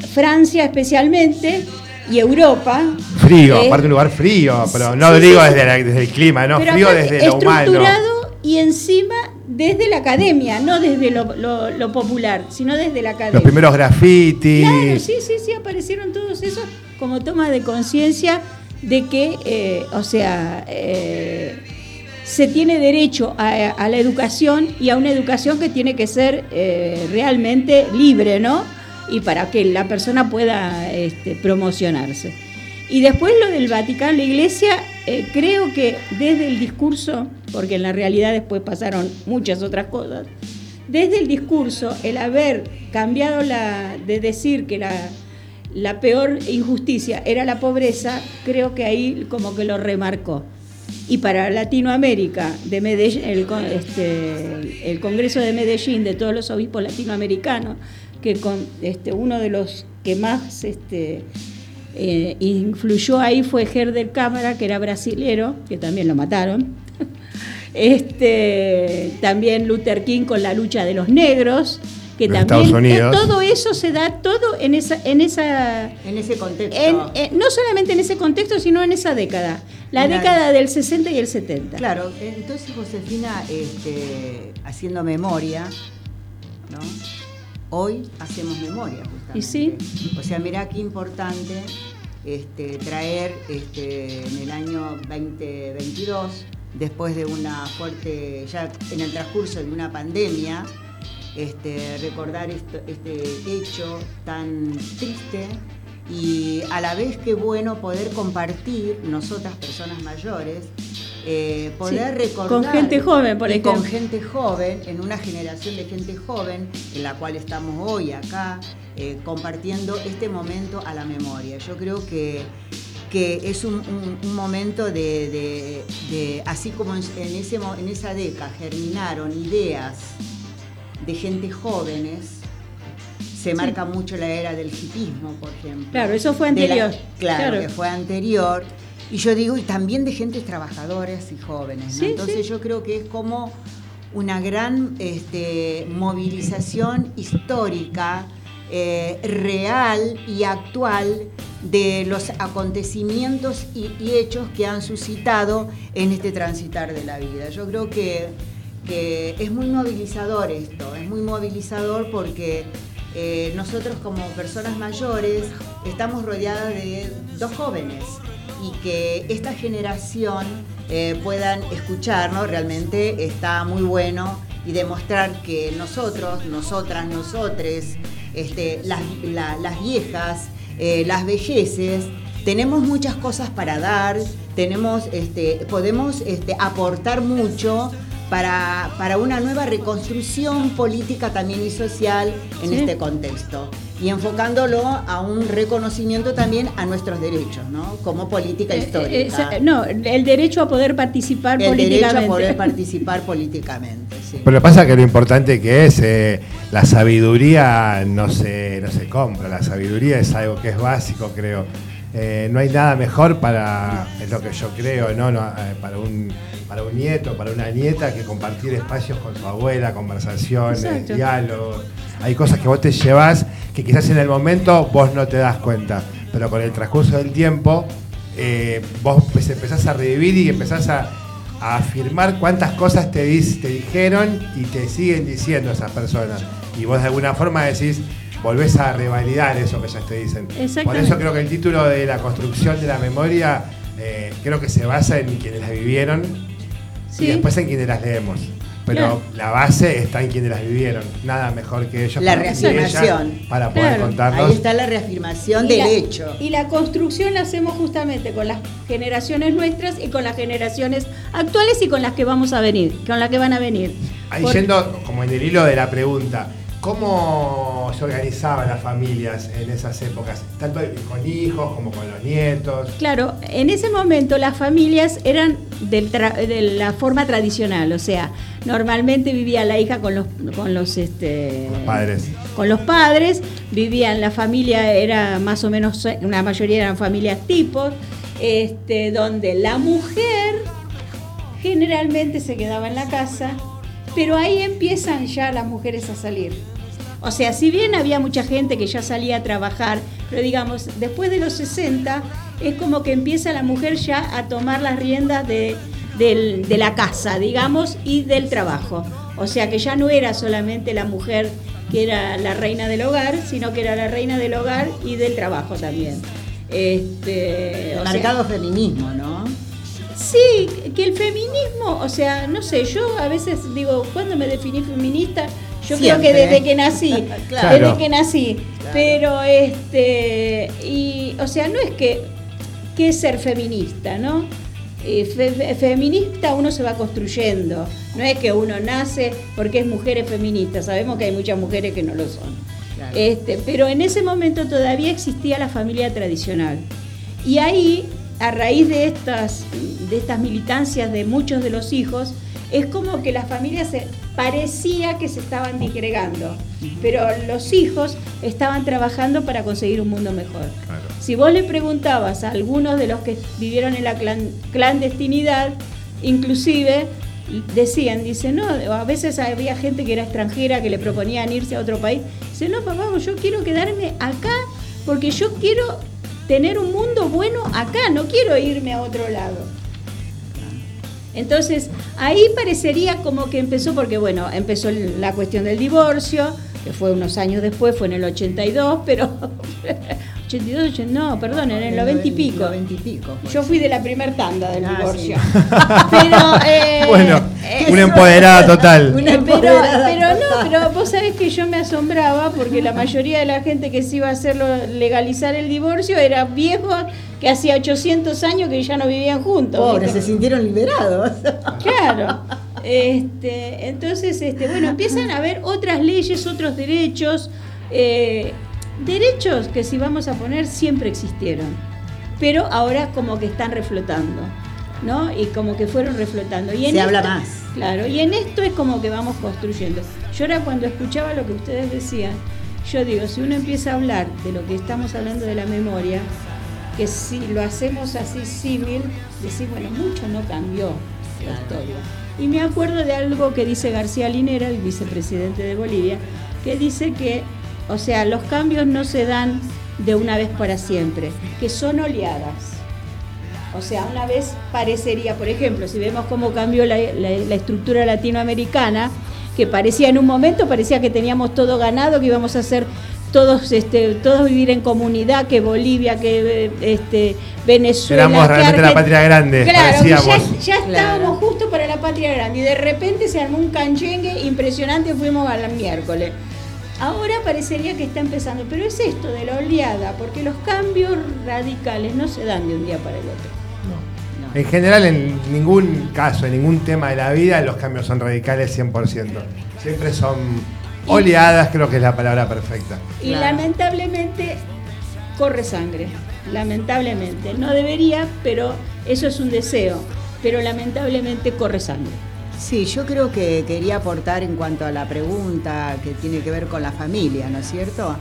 Francia especialmente, y Europa. Frío, aparte un lugar frío, pero no digo desde, el clima, no, frío desde lo humano. Estructurado y encima desde la academia, no desde lo, popular, sino desde la academia. Los primeros grafitis. Claro, sí, sí, sí, aparecieron todos esos como toma de conciencia de que, eh, o sea, eh, se tiene derecho a, la educación y a una educación que tiene que ser eh, realmente libre, ¿no? Y para que la persona pueda este, promocionarse. Y después lo del Vaticano, la Iglesia, creo que desde el discurso porque en la realidad después pasaron muchas otras cosas. Desde el discurso, el haber cambiado la, de decir que la, la peor injusticia era la pobreza, creo que ahí como que lo remarcó. Y para Latinoamérica, de Medellín, el, este, el Congreso de Medellín, de todos los obispos latinoamericanos, que con, este, uno de los que más este, eh, influyó ahí fue Herder Cámara, que era brasilero, que también lo mataron. Este, también Luther King con la lucha de los negros, que también todo eso se da todo en esa en esa en ese contexto. no solamente en ese contexto, sino en esa década, la década del 60 y el 70. Claro, entonces Josefina este, haciendo memoria, ¿no? Hoy hacemos memoria justamente. ¿Y sí? O sea, mira qué importante este, traer este, en el año 2022 después de una fuerte, ya en el transcurso de una pandemia, este, recordar este hecho tan triste y a la vez que bueno poder compartir nosotras personas mayores eh, poder recordar con gente joven por ejemplo con gente joven en una generación de gente joven en la cual estamos hoy acá eh, compartiendo este momento a la memoria yo creo que que es un, momento de, así como en, ese, en esa década germinaron ideas de gente jóvenes, se marca mucho la era del hipismo, por ejemplo. Claro, eso fue anterior. claro, que fue anterior. Y yo digo, y también de gentes trabajadoras y jóvenes. Entonces yo creo que es como una gran este, movilización histórica, eh, real y actual de los acontecimientos y, hechos que han suscitado en este transitar de la vida. Yo creo que, es muy movilizador esto, es muy movilizador porque eh, nosotros como personas mayores estamos rodeadas de dos jóvenes y que esta generación eh, puedan escucharnos realmente está muy bueno y demostrar que nosotros, nosotras, nosotres, este, las, viejas, eh, las vejeces, tenemos muchas cosas para dar, tenemos, este, podemos este, aportar mucho para, para, una nueva reconstrucción política también y social en este contexto. Y enfocándolo a un reconocimiento también a nuestros derechos, ¿no? Como política eh, histórica. no, el derecho a poder participar políticamente. El derecho a poder participar políticamente, sí. Pero lo que pasa es que lo importante que es, eh, la sabiduría no se, no se compra, la sabiduría es algo que es básico, creo. Eh, no hay nada mejor para, es lo que yo creo, ¿no? para un para un nieto, para una nieta, que compartir espacios con su abuela, conversaciones, diálogos. Hay cosas que vos te llevas que quizás en el momento vos no te das cuenta, pero con el transcurso del tiempo eh, vos pues empezás a revivir y empezás a, afirmar cuántas cosas te, te dijeron y te siguen diciendo esas personas. Y vos de alguna forma decís, volvés a revalidar eso que ya te dicen. Por eso creo que el título de la construcción de la memoria eh, creo que se basa en quienes la vivieron y después en quienes las leemos. Pero la base está en quienes las vivieron. Nada mejor que ellos. La reafirmación. Para poder contarnos. Ahí está la reafirmación del hecho. Y la construcción la hacemos justamente con las generaciones nuestras y con las generaciones actuales y con las que vamos a venir, con las que van a venir. Ahí yendo como en el hilo de la pregunta, ¿Cómo se organizaban las familias en esas épocas? Tanto con hijos como con los nietos. Claro, en ese momento las familias eran de la forma tradicional, o sea, normalmente vivía la hija con los, con los, este, padres. Con los padres, vivían, la familia era más o menos, una mayoría eran familias tipos, este, donde la mujer generalmente se quedaba en la casa pero ahí empiezan ya las mujeres a salir. O sea, si bien había mucha gente que ya salía a trabajar, pero digamos, después de los 60 es como que empieza la mujer ya a tomar las riendas de, la casa, digamos, y del trabajo. O sea que ya no era solamente la mujer que era la reina del hogar, sino que era la reina del hogar y del trabajo también. Este, Marcado feminismo, ¿no? Sí, que el feminismo, o sea, no sé, yo a veces digo, ¿cuándo me definí feminista? Yo creo que desde que nací, desde que nací. Pero este, y, o sea, no es que, que es ser feminista, ¿no? Eh, feminista uno se va construyendo, no es que uno nace porque es mujer feminista, sabemos que hay muchas mujeres que no lo son. Este, pero en ese momento todavía existía la familia tradicional. Y ahí a raíz de estas, de estas militancias de muchos de los hijos, es como que las familias se, parecía que se estaban disgregando, pero los hijos estaban trabajando para conseguir un mundo mejor. Si vos le preguntabas a algunos de los que vivieron en la clandestinidad, inclusive decían, dice, no, a veces había gente que era extranjera que le proponían irse a otro país, dice, no, papá, yo quiero quedarme acá porque yo quiero tener un mundo bueno acá, no quiero irme a otro lado. Entonces, ahí parecería como que empezó, porque bueno, empezó la cuestión del divorcio, que fue unos años después, fue en el 82, pero 82, no, perdón, en el 90 y pico. Yo fui de la primer tanda del ah, divorcio. Pero, eh, bueno, una empoderada total. pero, no, pero vos sabés que yo me asombraba porque la mayoría de la gente que se iba a hacerlo legalizar el divorcio era viejos que hacía 800 años que ya no vivían juntos. Pobres, se sintieron liberados. Claro. Este, entonces, este, bueno, empiezan a haber otras leyes, otros derechos. Eh, derechos que si vamos a poner siempre existieron, pero ahora como que están reflotando, ¿no? Y como que fueron reflotando. Y en Se habla más. Claro, y en esto es como que vamos construyendo. Yo ahora cuando escuchaba lo que ustedes decían, yo digo, si uno empieza a hablar de lo que estamos hablando de la memoria, que si lo hacemos así símil, decir, bueno, mucho no cambió la historia Y me acuerdo de algo que dice García Linera, el vicepresidente de Bolivia, que dice que, o sea, los cambios no se dan de una vez para siempre, que son oleadas. O sea, una vez parecería, por ejemplo, si vemos cómo cambió la, estructura latinoamericana, que parecía en un momento, parecía que teníamos todo ganado, que íbamos a hacer todos este todos vivir en comunidad que Bolivia que este Venezuela éramos realmente la patria grande claro ya, estábamos justo para la patria grande y de repente se armó un canchengue impresionante fuimos al miércoles Ahora parecería que está empezando, pero es esto de la oleada, porque los cambios radicales no se dan de un día para el otro. En general, en ningún caso, en ningún tema de la vida, los cambios son radicales 100%. Siempre son oleadas, creo que es la palabra perfecta. Y lamentablemente corre sangre, lamentablemente. No debería, pero eso es un deseo, pero lamentablemente corre sangre. Sí, yo creo que quería aportar en cuanto a la pregunta que tiene que ver con la familia, ¿no es cierto?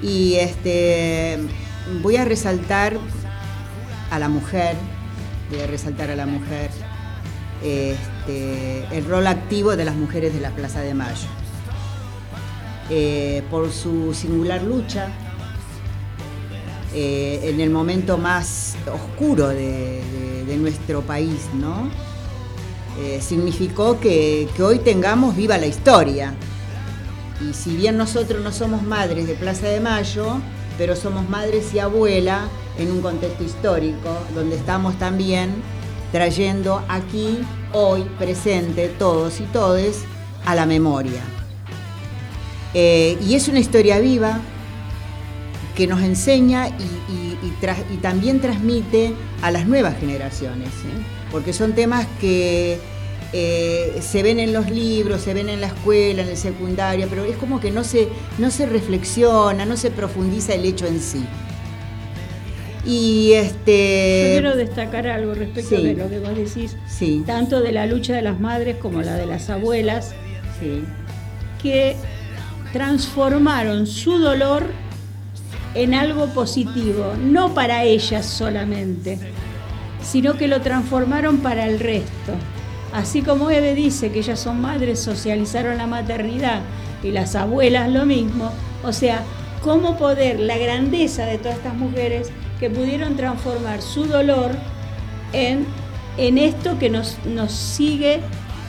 Y este voy a resaltar a la mujer, voy a resaltar a la mujer este, el rol activo de las mujeres de la Plaza de Mayo. Eh, por su singular lucha eh, en el momento más oscuro de nuestro país, ¿no? Eh, significó que, hoy tengamos viva la historia. Y si bien nosotros no somos madres de Plaza de Mayo, pero somos madres y abuela en un contexto histórico, donde estamos también trayendo aquí, hoy, presente, todos y todes, a la memoria. Eh, y es una historia viva que nos enseña y, también transmite a las nuevas generaciones. ¿eh? porque son temas que eh, se ven en los libros, se ven en la escuela, en el secundario, pero es como que no se, no se reflexiona, no se profundiza el hecho en sí. Y este. Yo quiero destacar algo respecto de lo que vos decís, tanto de la lucha de las madres como la de las abuelas, que transformaron su dolor en algo positivo, no para ellas solamente, sino que lo transformaron para el resto. Así como Eve dice que ellas son madres, socializaron la maternidad y las abuelas lo mismo. O sea, cómo poder, la grandeza de todas estas mujeres que pudieron transformar su dolor en, en esto que nos, nos sigue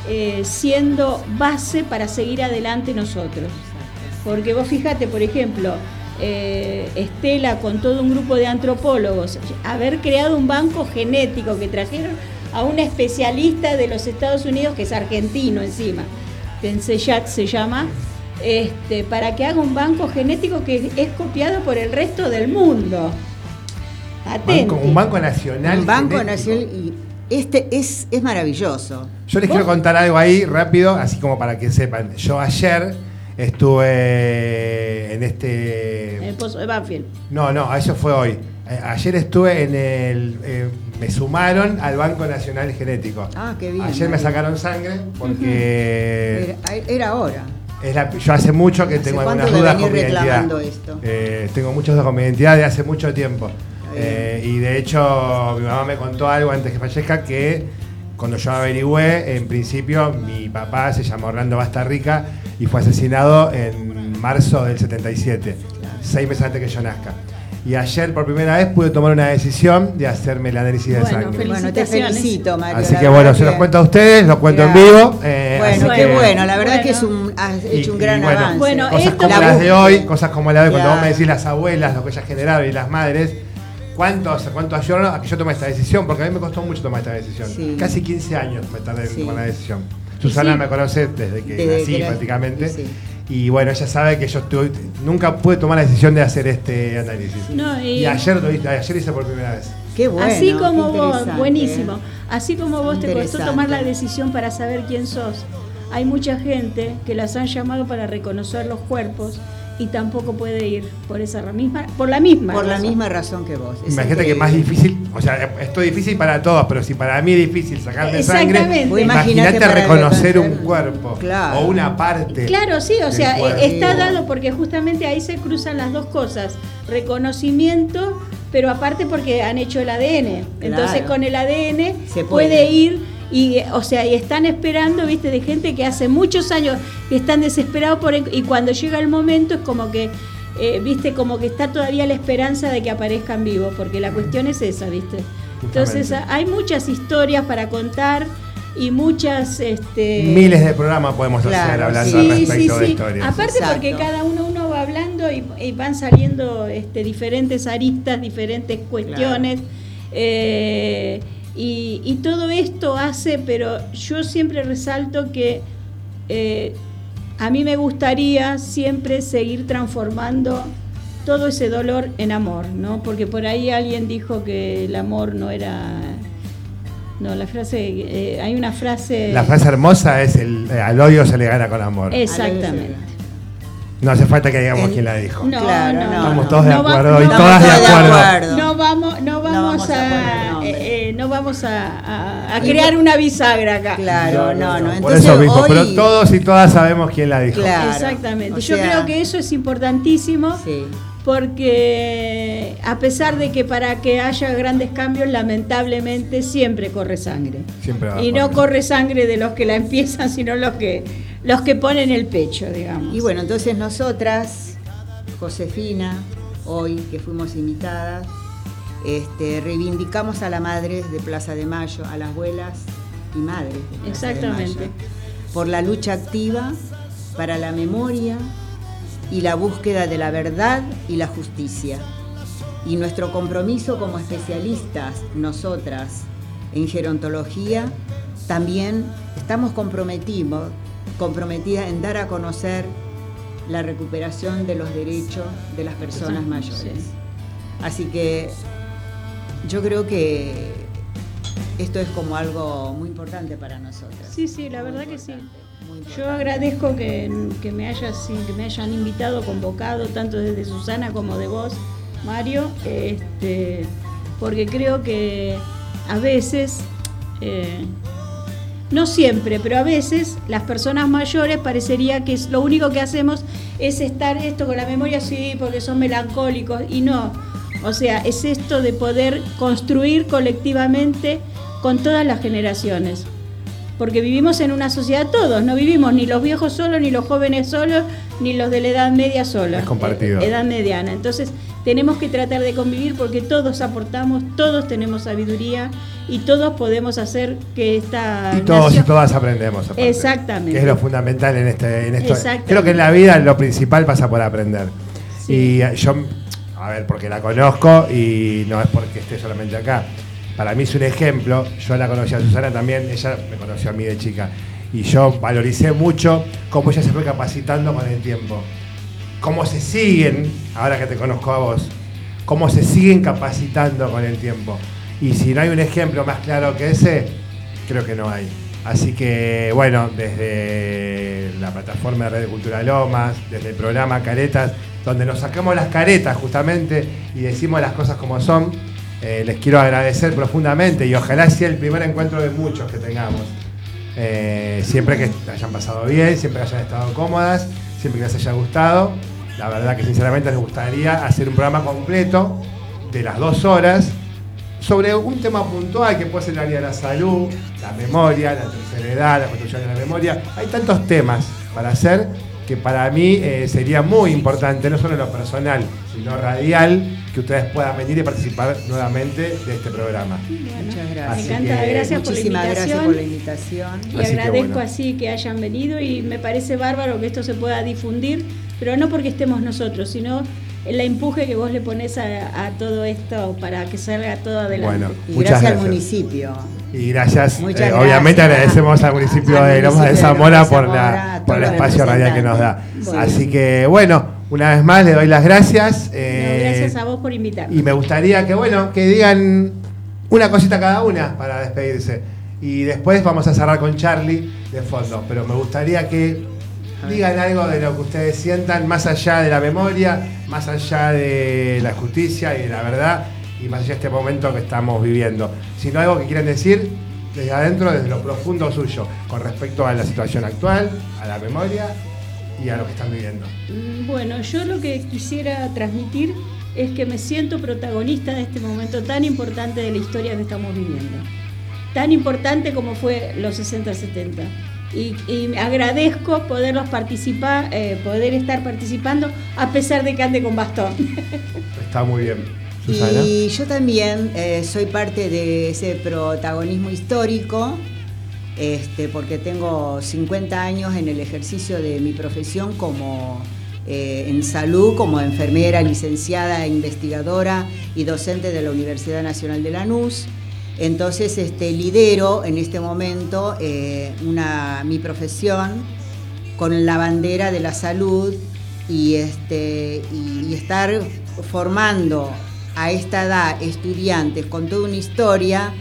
eh, siendo base para seguir adelante nosotros. Porque vos fíjate, por ejemplo, eh, Estela con todo un grupo de antropólogos, haber creado un banco genético que trajeron a un especialista de los Estados Unidos que es argentino encima, Penseyat se llama, este, para que haga un banco genético que es copiado por el resto del mundo. un banco nacional. Un banco nacional y este es, es maravilloso. Yo les quiero contar algo ahí rápido, así como para que sepan. Yo ayer estuve en este... En el Pozo de Banfield. No, no, eso fue hoy. Eh, ayer estuve en el... Eh, me sumaron al Banco Nacional Genético. Ah, qué bien. Ayer me sacaron sangre porque... Era, ahora. yo hace mucho que tengo algunas dudas con mi identidad. Esto? Eh, tengo muchas dudas con mi identidad de hace mucho tiempo. y de hecho, mi mamá me contó algo antes que fallezca que cuando yo averigüé, en principio mi papá se llama Orlando Bastarrica y fue asesinado en marzo del 77, seis meses antes que yo nazca. Y ayer por primera vez pude tomar una decisión de hacerme el análisis de sangre. Bueno, te felicito, Mario. Así que bueno, se los cuento a ustedes, los cuento en vivo. Eh, bueno, qué bueno, la verdad es que es un, has hecho un gran avance. Bueno, cosas como las de hoy, cosas como la de cuando vos me decís las abuelas, lo que ellas generaron y las madres, ¿Cuánto, cuánto ayudaron a que yo tome esta decisión? Porque a mí me costó mucho tomar esta decisión. Casi 15 años me tardé en tomar la decisión. Susana me conoce desde que nací prácticamente. Y bueno, ella sabe que yo nunca pude tomar la decisión de hacer este análisis. y, ayer, ayer hice por primera vez. Qué bueno, Así como vos, buenísimo. Así como vos te costó tomar la decisión para saber quién sos. Hay mucha gente que las han llamado para reconocer los cuerpos y tampoco puede ir por esa misma, por la misma por la misma razón que vos. Imagínate que más difícil, o sea, esto es difícil para todos, pero si para mí es difícil sacarme sangre, imagínate reconocer un cuerpo o una parte. Claro, sí, o sea, está dado porque justamente ahí se cruzan las dos cosas, reconocimiento, pero aparte porque han hecho el ADN. Entonces con el ADN se puede. ir y o sea, y están esperando, viste, de gente que hace muchos años que están desesperados por y cuando llega el momento es como que eh, viste, como que está todavía la esperanza de que aparezcan vivos, porque la cuestión es esa, viste. Entonces hay muchas historias para contar y muchas este miles de programas podemos hacer hablando al respecto de historias. Aparte porque cada uno uno va hablando y, van saliendo este, diferentes aristas diferentes cuestiones eh, y, todo esto hace pero yo siempre resalto que eh, a mí me gustaría siempre seguir transformando todo ese dolor en amor, ¿no? Porque por ahí alguien dijo que el amor no era no, la frase, eh, hay una frase... La frase hermosa es el, eh, al odio se le gana con amor. Exactamente. No hace falta que digamos quién la dijo. No, claro, no, Estamos todos de acuerdo y todas de acuerdo. No vamos, no vamos, a, eh, no vamos a, a, crear una bisagra acá. Claro, no, no. Por eso mismo, pero todos y todas sabemos quién la dijo. Exactamente. Yo creo que eso es importantísimo. Porque a pesar de que para que haya grandes cambios, lamentablemente siempre corre sangre. Siempre y no corre sangre de los que la empiezan, sino los que los que ponen el pecho, digamos. Y bueno, entonces nosotras, Josefina, hoy que fuimos invitadas, este, reivindicamos a las madres de Plaza de Mayo, a las abuelas y madres. Exactamente. por la lucha activa para la memoria y la búsqueda de la verdad y la justicia. Y nuestro compromiso como especialistas, nosotras, en gerontología, también estamos comprometidos comprometida en dar a conocer la recuperación de los derechos de las personas mayores. Así que yo creo que esto es como algo muy importante para nosotros. Sí, sí, la verdad que sí. Yo agradezco que, me hayas, que me hayan invitado, convocado, tanto desde Susana como de vos, Mario, este, porque creo que a veces eh, no siempre, pero a veces las personas mayores parecería que lo único que hacemos es estar esto con la memoria, sí, porque son melancólicos, y no. O sea, es esto de poder construir colectivamente con todas las generaciones. Porque vivimos en una sociedad todos, no vivimos ni los viejos solos, ni los jóvenes solos, ni los de la edad media solos. Es compartido. Edad mediana. Entonces, tenemos que tratar de convivir porque todos aportamos, todos tenemos sabiduría y todos podemos hacer que esta y todos y todas aprendemos exactamente que es lo fundamental en este en esto creo que en la vida lo principal pasa por aprender y eh, yo a ver porque la conozco y no es porque esté solamente acá. Para mí es un ejemplo. Yo la conocí a Susana también. Ella me conoció a mí de chica. Y yo valoricé mucho cómo ella se fue capacitando con el tiempo. Cómo se siguen, ahora que te conozco a vos, cómo se siguen capacitando con el tiempo. Y si no hay un ejemplo más claro que ese, creo que no hay. Así que, bueno, desde la plataforma de Red de Cultura Lomas, desde el programa Caretas, donde nos sacamos las caretas justamente y decimos las cosas como son, eh, les quiero agradecer profundamente y ojalá sea el primer encuentro de muchos que tengamos. Eh, siempre que hayan pasado bien, siempre que hayan estado cómodas siempre que les haya gustado. La verdad que sinceramente les gustaría hacer un programa completo de las dos horas sobre un tema puntual que puede ser el área de la salud, la memoria, la tercera edad, la construcción de la memoria. Hay tantos temas para hacer que para mí eh, sería muy importante, no solo en lo personal, sino radial, que ustedes puedan venir y participar nuevamente de este programa. Muchas gracias. Me encanta, gracias por la invitación. Gracias por la invitación. Y agradezco así que hayan venido y me parece bárbaro que esto se pueda difundir, pero no porque estemos nosotros, sino el empuje que vos le pones a, todo esto para que salga todo adelante. Bueno, y gracias, al municipio. Y gracias, eh, obviamente agradecemos al municipio de Lomas de Zamora por, la, por el espacio radial que nos da. Así que bueno, una vez más le doy las gracias. Eh, gracias a vos por invitarme. Y me gustaría que bueno, que digan una cosita cada una para despedirse. Y después vamos a cerrar con Charlie de fondo. Pero me gustaría que digan algo de lo que ustedes sientan, más allá de la memoria, más allá de la justicia y de la verdad y más allá de este momento que estamos viviendo, sino algo que quieran decir desde adentro, desde lo profundo suyo, con respecto a la situación actual, a la memoria y a lo que están viviendo. Mm, bueno, yo lo que quisiera transmitir es que me siento protagonista de este momento tan importante de la historia que estamos viviendo. tan importante como fue los 60-70. Y, y, agradezco poderlos participar, eh, poder estar participando a pesar de que ande con bastón. Está muy bien. Y yo también eh, soy parte de ese protagonismo histórico, este, porque tengo 50 años en el ejercicio de mi profesión como eh, en salud, como enfermera, licenciada, investigadora y docente de la Universidad Nacional de Lanús. Entonces este, lidero en este momento eh, una, mi profesión con la bandera de la salud y, este, y, estar formando a esta edad estudiantes con toda una historia,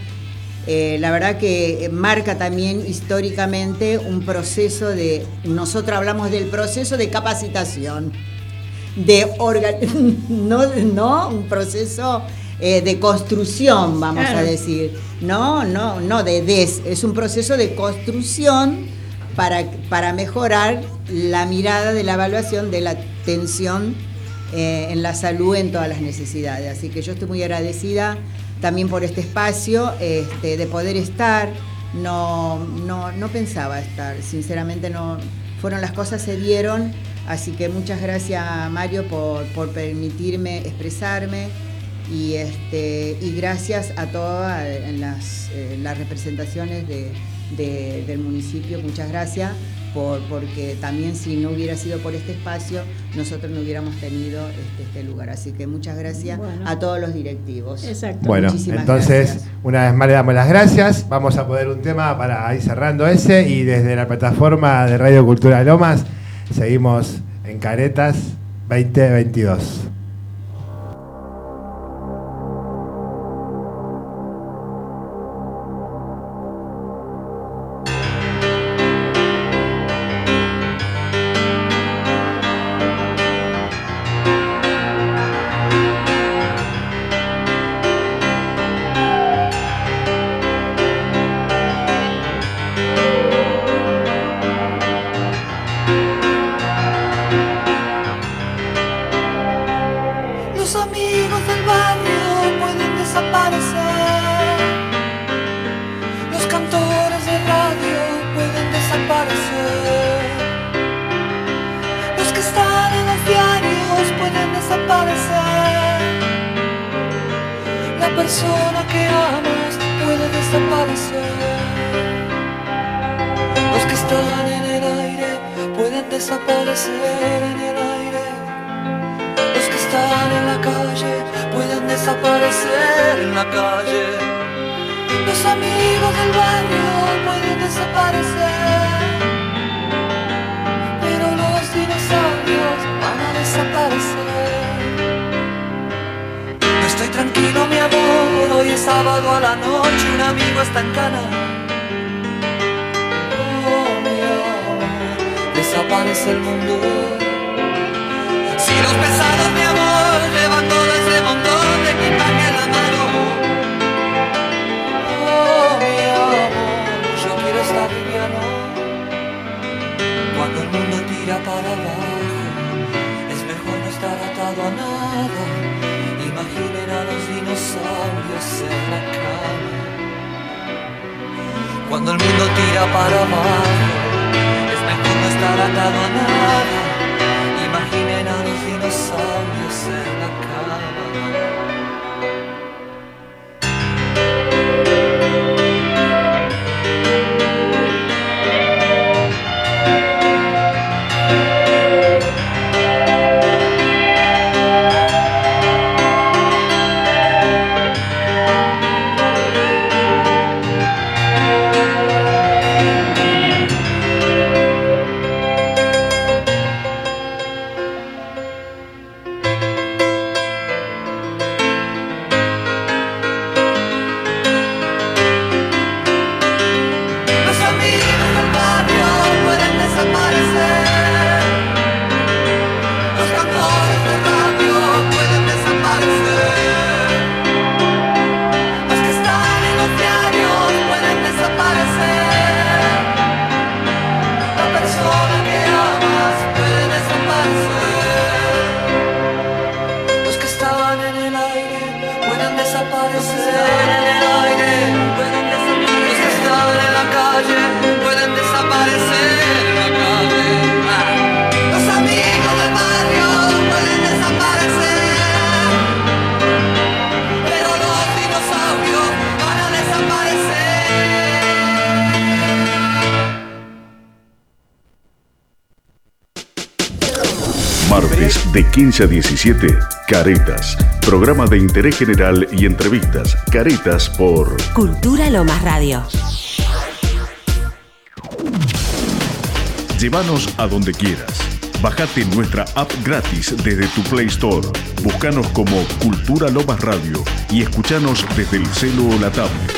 eh, la verdad que marca también históricamente un proceso de, nosotros hablamos del proceso de capacitación, de no, no un proceso eh, de construcción, vamos a decir. No, no, no de des, es un proceso de construcción para, para mejorar la mirada de la evaluación de la atención eh, en la salud en todas las necesidades. Así que yo estoy muy agradecida también por este espacio, este, de poder estar. No, no, no pensaba estar, sinceramente no, fueron las cosas se dieron, así que muchas gracias Mario por, por permitirme expresarme y, este, y gracias a todas las, eh, las representaciones del municipio, muchas gracias, por, porque también si no hubiera sido por este espacio, nosotros no hubiéramos tenido este, este lugar. Así que muchas gracias a todos los directivos. Exacto. Bueno, entonces, una vez más le damos las gracias. Vamos a poner un tema para ir cerrando ese y desde la plataforma de Radio Cultura Lomas seguimos en Caretas 2022. De 15 a 17, Caretas. Programa de interés general y entrevistas. Caretas por Cultura Lomas Radio. Llévanos a donde quieras. Bájate nuestra app gratis desde tu Play Store. Búscanos como Cultura Lomas Radio y escuchanos desde el celo o la tablet.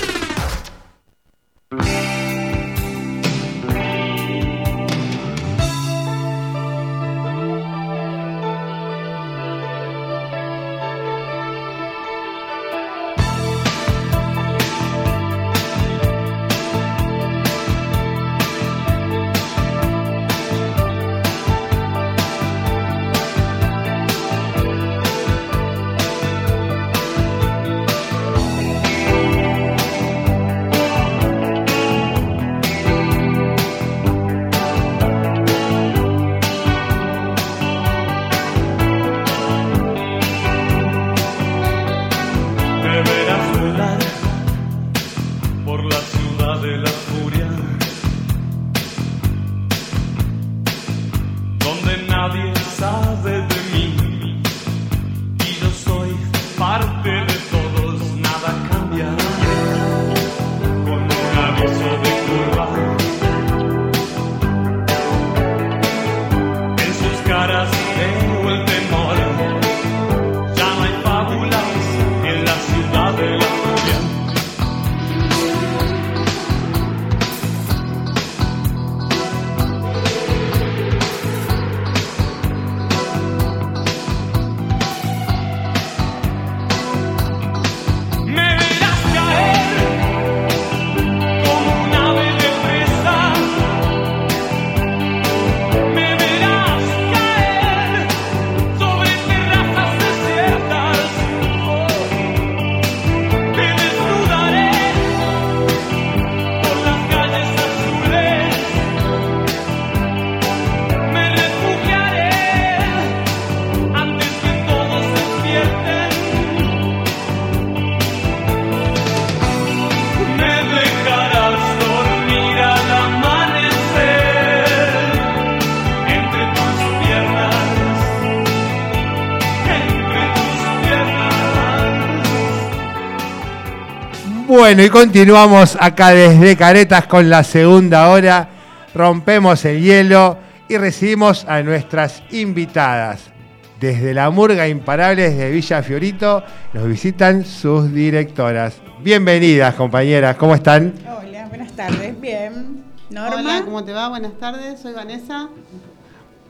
Bueno, y continuamos acá desde Caretas con la segunda hora. Rompemos el hielo y recibimos a nuestras invitadas. Desde la Murga Imparables de Villa Fiorito nos visitan sus directoras. Bienvenidas, compañeras, ¿cómo están? Hola, buenas tardes, bien. Norma. Hola, ¿cómo te va? Buenas tardes, soy Vanessa.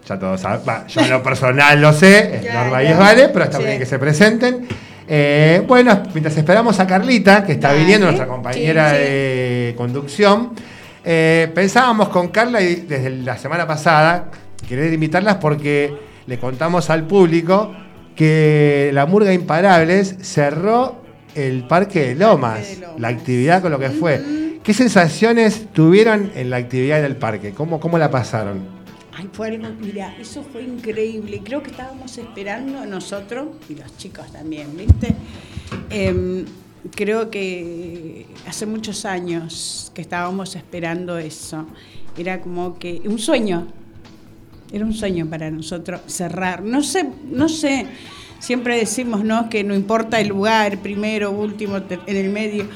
Ya todos saben, yo en lo personal lo sé, es Norma y es Vale, pero está bien que se presenten. Eh, bueno, mientras esperamos a Carlita, que está viniendo, nuestra compañera de conducción, eh, pensábamos con Carla y desde la semana pasada querer invitarlas porque le contamos al público que la Murga Imparables cerró el Parque de Lomas, la actividad con lo que fue. ¿Qué sensaciones tuvieron en la actividad del parque? ¿Cómo, cómo la pasaron? Ay, fue algo, mira, eso fue increíble. Creo que estábamos esperando nosotros, y los chicos también, ¿viste? Em, creo que hace muchos años que estábamos esperando eso. Era como que un sueño, era un sueño para nosotros cerrar. No sé, no sé, siempre decimos, ¿no? Que no importa el lugar, primero, último, en el medio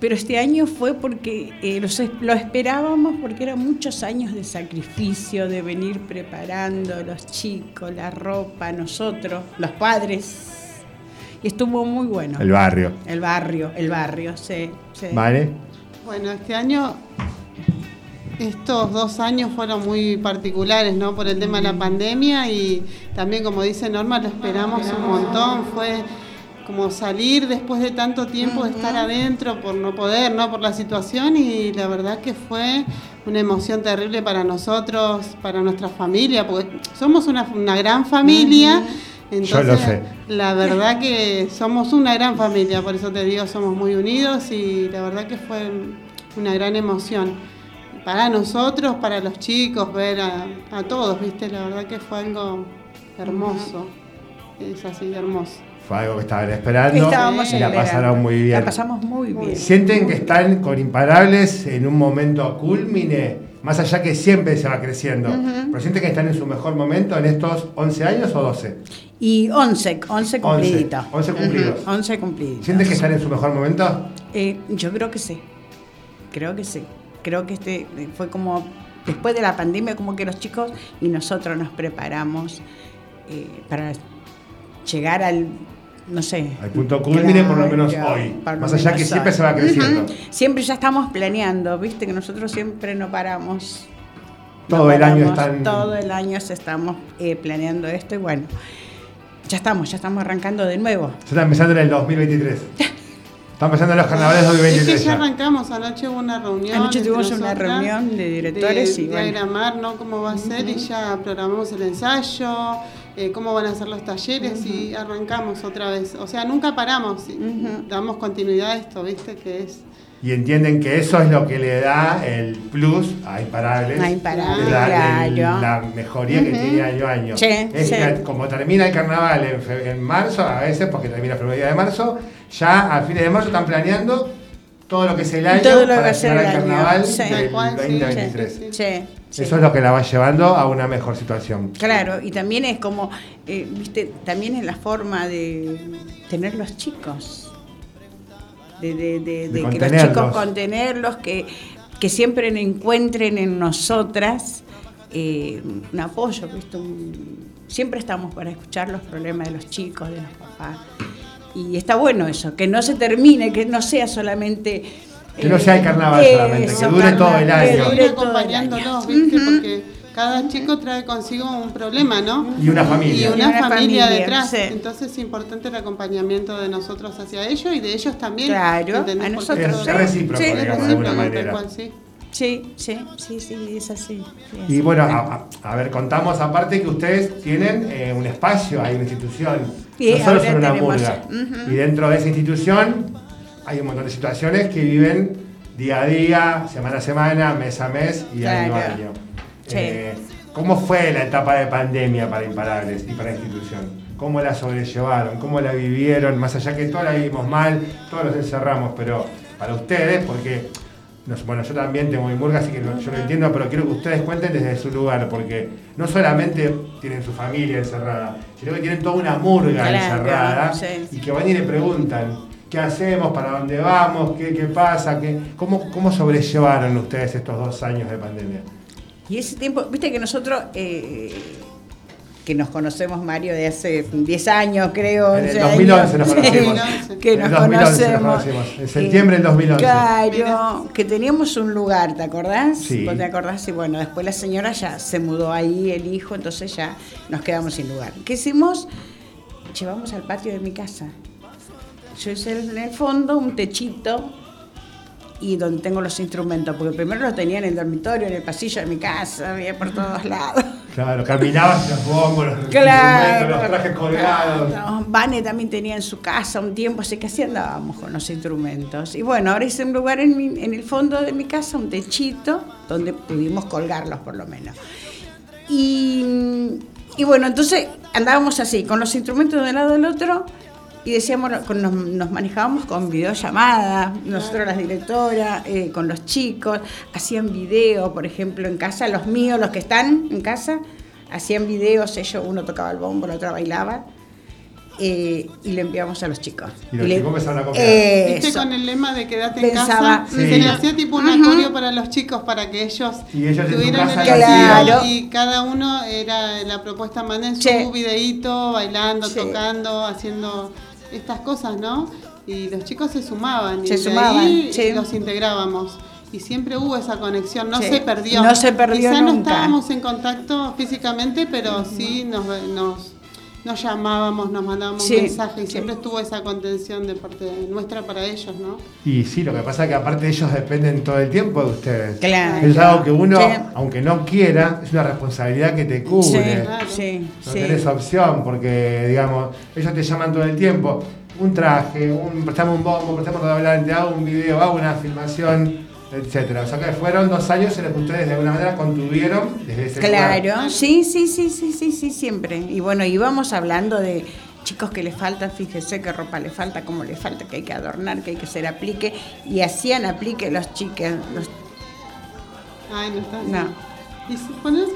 pero este año fue porque eh, lo esperábamos porque eran muchos años de sacrificio, de venir preparando los chicos, la ropa, nosotros, los padres. Y estuvo muy bueno. El barrio. El barrio, el barrio, sí. sí. ¿Vale? Bueno, este año, estos dos años fueron muy particulares, ¿no? Por el tema de la pandemia y también, como dice Norma, lo esperamos un montón. Fue como salir después de tanto tiempo de estar adentro por no poder, ¿no? Por la situación y la verdad que fue una emoción terrible para nosotros, para nuestra familia, porque somos una, gran familia. Entonces, la verdad que somos una gran familia, por eso te digo, somos muy unidos y la verdad que fue una gran emoción. Para nosotros, para los chicos, ver a, a todos, ¿viste? La verdad que fue algo hermoso. Es así, hermoso. Fue algo que estaban esperando y la pasaron muy bien. La pasamos muy bien. ¿Sienten que están con imparables en un momento culmine más allá que siempre se va creciendo, pero siente que están en su mejor momento en estos 11 años o 12? Y 11, 11 cumpliditos. 11 cumplidos. 11 cumpliditos. ¿Siente que están en su mejor momento? Eh, yo creo que sí. Creo que sí. Creo que este fue como después de la pandemia, como que los chicos y nosotros nos preparamos eh, para llegar al no sé. Al punto culmine, por lo menos hoy. Más allá que siempre se va creciendo. Siempre ya estamos planeando, viste que nosotros siempre no paramos. Todo el año están. Todo el año estamos eh, planeando esto y bueno, ya estamos, ya estamos arrancando de nuevo. Se está empezando en el 2023. Estamos empezando en los carnavales 2023. Es que ya arrancamos, anoche hubo una reunión. Anoche tuvimos una reunión de directores de, y diagramar, ¿no? Cómo va a ser y ya programamos el ensayo eh, cómo van a ser los talleres y arrancamos otra vez. O sea, nunca paramos, damos continuidad a esto, ¿viste? Que es... Y entienden que eso es lo que le da el plus a Imparables. A Imparables, la, la, mejoría que tiene año a año. es como termina el carnaval en, marzo, a veces, porque termina el día de marzo, ya a fines de marzo están planeando todo lo que es el año todo lo para que llegar al carnaval del 2023. Eso es lo que la va llevando a una mejor situación. Claro, y también es como, eh, viste, también es la forma de tener los chicos. De, que los chicos contenerlos, que, que siempre encuentren en nosotras eh, un apoyo, ¿viste? siempre estamos para escuchar los problemas de los chicos, de los papás. Y está bueno eso, que no se termine, que no sea solamente que no sea el carnaval solamente, que dure todo el año. Que acompañándonos, ¿viste? Porque cada chico trae consigo un problema, ¿no? Y una familia. Y una, familia, detrás. Entonces es importante el acompañamiento de nosotros hacia ellos y de ellos también. Claro, a nosotros. Es, recíproco, sí, digamos, de alguna manera. Cual, sí. Sí, sí, sí, sí, es así. y bueno, a, ver, contamos aparte que ustedes tienen eh, un espacio, hay una institución, no solo son una murga. Y dentro de esa institución hay un montón de situaciones que viven día a día, semana a semana, mes a mes y año a año. Eh, ¿Cómo fue la etapa de pandemia para Imparables y para la institución? ¿Cómo la sobrellevaron? ¿Cómo la vivieron? Más allá que todos la vivimos mal, todos los encerramos, pero para ustedes, porque bueno, yo también tengo mi murga, así que yo lo entiendo, pero quiero que ustedes cuenten desde su lugar, porque no solamente tienen su familia encerrada, sino que tienen toda una murga encerrada y que van y le preguntan, qué hacemos, para dónde vamos, qué, qué pasa, qué, cómo, cómo sobrellevaron ustedes estos dos años de pandemia. Y ese tiempo, viste que nosotros, eh, que nos conocemos, Mario, de hace 10 años, creo. En el 2011 nos conocimos. Que nos, conocemos. En septiembre del 2011. Claro, que teníamos un lugar, ¿te acordás? Sí. ¿Vos te acordás? Y bueno, después la señora ya se mudó ahí, el hijo, entonces ya nos quedamos sin lugar. ¿Qué hicimos? Llevamos al patio de mi casa. Yo hice en el fondo un techito y donde tengo los instrumentos, porque primero los tenía en el dormitorio, en el pasillo de mi casa, había por todos lados. Claro, caminabas los bombos, los, claro, los trajes colgados. No, Vane también tenía en su casa un tiempo, así que así andábamos con los instrumentos. Y bueno, ahora hice un lugar en, en el fondo de mi casa, un techito, donde pudimos colgarlos por lo menos. Y, y bueno, entonces andábamos así, con los instrumentos de un lado del otro y decíamos, nos, manejábamos con videollamadas, nosotros las directoras, eh, con los chicos, hacían videos, por ejemplo, en casa, los míos, los que están en casa, hacían videos, ellos, uno tocaba el bombo, la otra bailaba. Eh, y le enviamos a los chicos. Y los chicos empezaron a copiar. ¿Viste con el lema de quedarte en casa? Se le hacía tipo un acorio para los chicos para que ellos, tuvieran el y cada uno era la propuesta mandé su videíto, bailando, tocando, haciendo estas cosas, ¿no? Y los chicos se sumaban se y sumaban, ahí los integrábamos. Y siempre hubo esa conexión, no se perdió. No se perdió Quizá no estábamos en contacto físicamente, pero sí nos, nos, nos, llamábamos, nos mandábamos mensajes y siempre estuvo esa contención de parte nuestra para ellos, ¿no? Y sí, lo que pasa es que aparte ellos dependen todo el tiempo de ustedes. Claro. Es algo que uno, aunque no quiera, es una responsabilidad que te cubre. Sí, no tenés opción porque, digamos, ellos te llaman todo el tiempo un traje, un, prestamos un bombo, prestamos hablante, hago un video, hago una filmación, etcétera. O sea que fueron dos años en los que ustedes de alguna manera contuvieron desde ese Claro, sí, sí, sí, sí, sí, sí, siempre. Y bueno, íbamos hablando de chicos que les falta, fíjese qué ropa le falta, cómo le falta, que hay que adornar, que hay que hacer aplique, y hacían aplique los chicos, los Ay, no está. No. ¿Y si ponés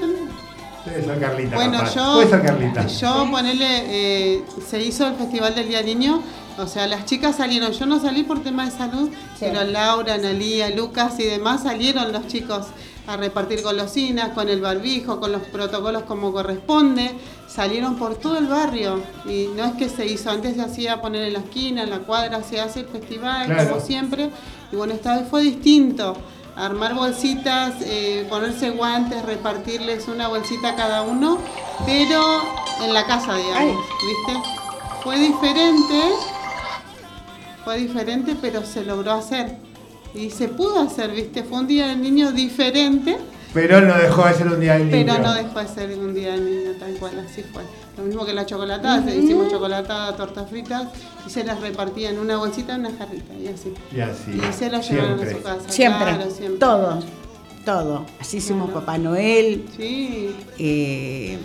Debe ser Carlita. Bueno, capaz. yo, Puede ser Carlita. yo ponele, eh, se hizo el Festival del Día Niño, o sea, las chicas salieron, yo no salí por tema de salud, pero Laura, Analía, Lucas y demás salieron los chicos a repartir golosinas, con el barbijo, con los protocolos como corresponde, salieron por todo el barrio. Y no es que se hizo, antes se hacía poner en la esquina, en la cuadra, se hace el festival Claro. como siempre, y bueno, esta vez fue distinto. Armar bolsitas, eh, ponerse guantes, repartirles una bolsita a cada uno, pero en la casa, digamos, ¿viste? Fue diferente, fue diferente, pero se logró hacer. Y se pudo hacer, ¿viste? Fue un día del niño diferente, Pero no dejó de ser un día del niño. pero no dejó de ser un día del niño tal cual, así fue. Lo mismo que la chocolatada, se hicimos chocolatada, tortas fritas y se las repartía en una bolsita, en una jarrita y así. Y así. Y se lo llevaron Siempre. a su casa. Siempre. claro, siempre. Todo. Todo. Así hicimos Papá Noel. Sí. eh,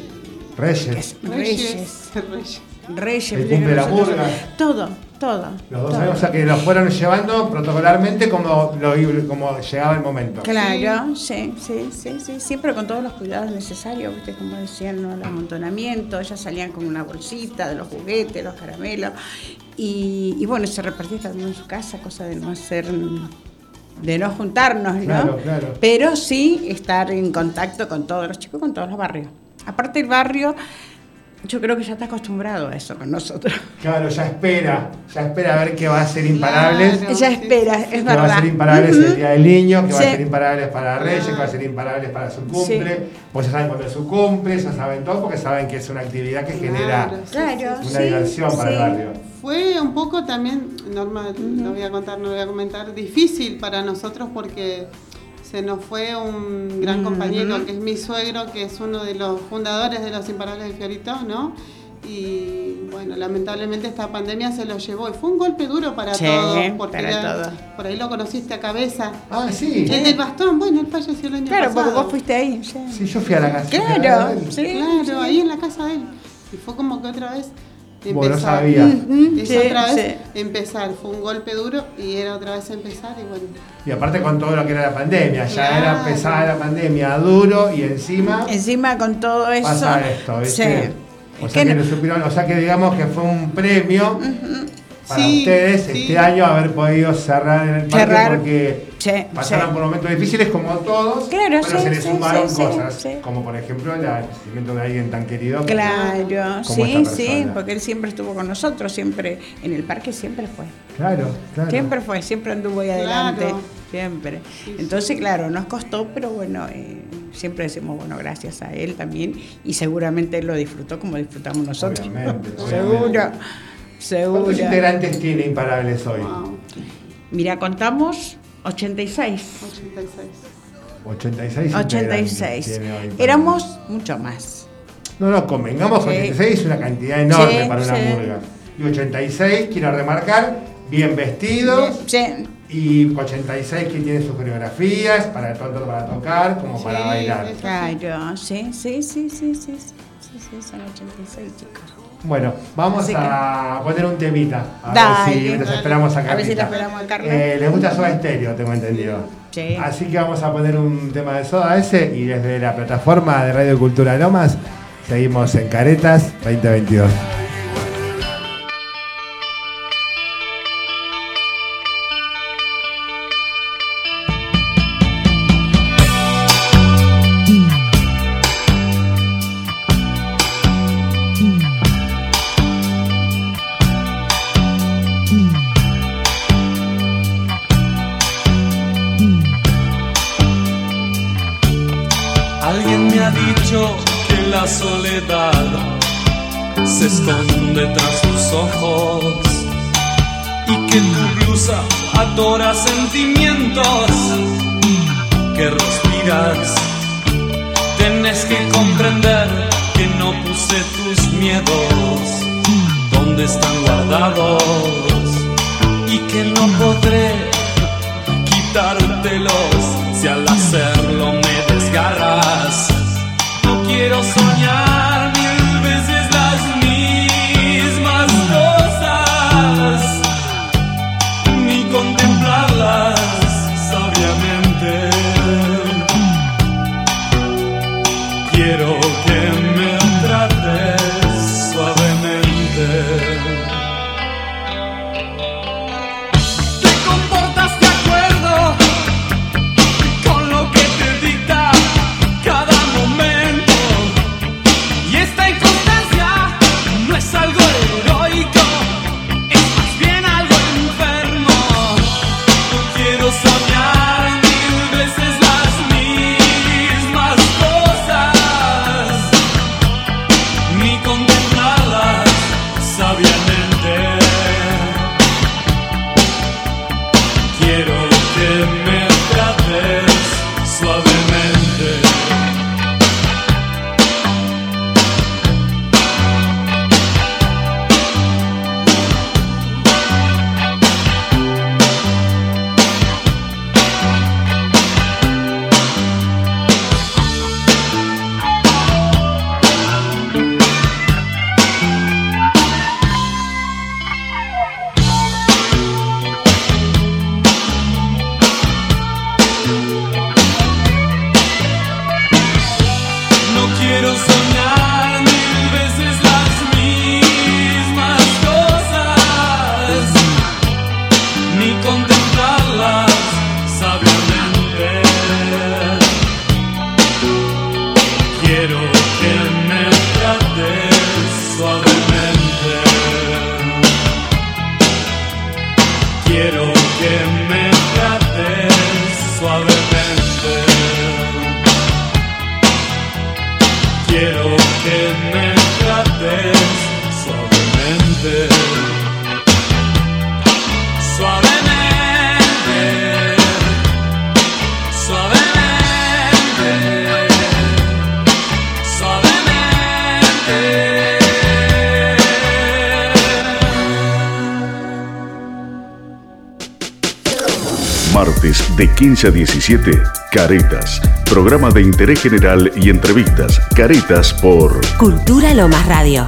Reyes. Reyes. Reyes. Reyes. La nosotros- murga. Todo, todo. Los dos todo. años, o sea que los fueron llevando protocolarmente como, lo, como llegaba el momento. Claro, sí, sí, sí, sí, siempre con todos los cuidados necesarios, ¿viste? como decían, ¿no? el amontonamiento, ellas salían con una bolsita de los juguetes, los caramelos, y, y bueno, se repartía cada uno en su casa, cosa de no hacer, de no juntarnos, ¿no? Claro, claro. Pero sí estar en contacto con todos los chicos, con todos los barrios. Aparte el barrio, yo creo que ya está acostumbrado a eso con nosotros. Claro, ya espera, ya espera a ver qué va a ser imparables. Claro. Ella sí, espera, es que va a verdad. ser imparables el Día del Niño, que va a ser imparables para Reyes, que va a ser imparables para su cumple. Pues ya saben cuándo es su cumple, ya saben todo porque saben que es una actividad que genera Claro, sí, una sí, diversión para el barrio. Fue un poco también, Norma, no voy a contar, no voy a comentar, difícil para nosotros porque se nos fue un gran compañero que es mi suegro, que es uno de los fundadores de los Imparables del Fiorito, ¿no? Y bueno, lamentablemente esta pandemia se lo llevó y fue un golpe duro para Sí, todos, porque para era- todos. por ahí lo conociste a cabeza. Ah, sí. El del bastón, bueno, él falleció el año Claro, porque vos fuiste ahí. Sí, yo fui a la casa. Claro, sí. Claro, ahí en la casa de él. Y fue como que otra vez Empezar. sabía. Ujú, Es sí, otra vez sí. empezar. Fue un golpe duro y era otra vez empezar y bueno. Y aparte con todo lo que era la pandemia, ya Claro. era pesada la pandemia, duro y encima Encima con todo eso. pasa esto, ¿viste? Sí. O sea que que, no- lo supieron- o sea que digamos que fue un premio para Sí, ustedes sí. este año haber podido cerrar en el parque Cerrar. porque Sí, pasaron sí. por momentos difíciles como todos, Claro, pero sí, se les sí, sumaron cosas, sí. como por ejemplo el nacimiento de alguien tan querido. Claro, como sí, esta sí, porque él siempre estuvo con nosotros, siempre en el parque siempre fue. Claro, claro. Siempre fue, siempre anduvo ahí adelante, Claro. siempre. Entonces, claro, nos costó, pero bueno, eh, siempre decimos, bueno, gracias a él también, y seguramente él lo disfrutó como disfrutamos nosotros. Obviamente, seguro, seguro. ¿Cuántos integrantes tiene Imparables hoy? Wow, Mira, contamos 86. 86. 86. 86. Éramos mucho más. No, no, convengamos, sí. 86 es una cantidad enorme sí, para una sí. murga. Y 86, quiero remarcar, bien vestidos. Y 86 que tiene sus coreografías, para tanto para tocar como para bailar. Claro, sí, sí, sí, sí, sí, sí, sí, son 86 chicos. Bueno, vamos que- a poner un temita. A Dale, ver si dale. esperamos a A ver si Carlita. la esperamos a Carla. Eh, les gusta Soda Stereo, tengo entendido. Sí. Así que vamos a poner un tema de Soda ese y desde la plataforma de Radio Cultura Lomas seguimos en Caretas 2022. De 15 a 17, Caretas. Programa de interés general y entrevistas. Caretas por Cultura Lomas Radio.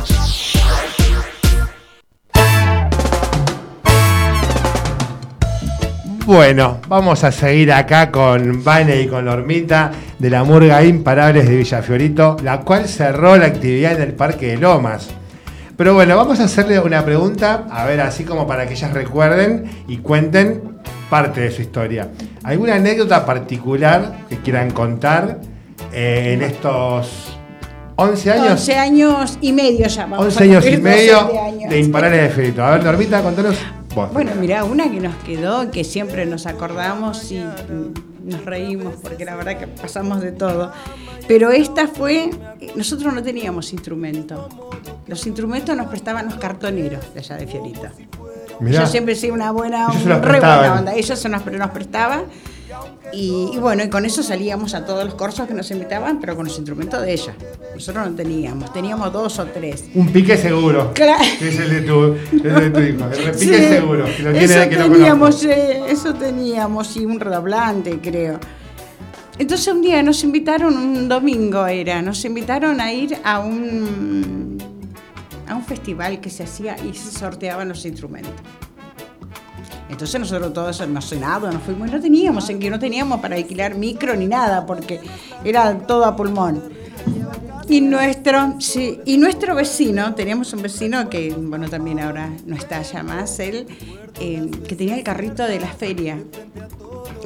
Bueno, vamos a seguir acá con Vane y con Normita de la Murga Imparables de Villafiorito, la cual cerró la actividad en el Parque de Lomas. Pero bueno, vamos a hacerle una pregunta, a ver, así como para que ellas recuerden y cuenten parte de su historia. ¿Alguna anécdota particular que quieran contar eh, en estos 11 años? 11 años y medio ya. vamos 11 a años y medio 12 años. de Imparables de Fiorito. A ver, Normita, contanos vos. Bueno, mira, una que nos quedó, que siempre nos acordamos y nos reímos, porque la verdad que pasamos de todo. Pero esta fue, nosotros no teníamos instrumento. Los instrumentos nos prestaban los cartoneros de allá de Fiorito. Mirá. Yo siempre soy una buena, los re buena onda. Ellos se nos, nos prestaban. Y, y bueno, y con eso salíamos a todos los cursos que nos invitaban, pero con los instrumentos de ella. Nosotros no teníamos, teníamos dos o tres. Un pique seguro. Claro. Que es el de tu, el de tu hijo. El pique Sí, seguro. Que lo tiene eso que lo teníamos, conozco. eh, eso teníamos, y un redoblante, creo. Entonces un día nos invitaron, un domingo era, nos invitaron a ir a un, a un festival que se hacía y se sorteaban los instrumentos. Entonces nosotros todos emocionados nos fuimos, y no teníamos, en que no teníamos para alquilar micro ni nada, porque era todo a pulmón. Y nuestro, sí, y nuestro vecino, teníamos un vecino que, bueno, también ahora no está ya más, él, eh, que tenía el carrito de la feria.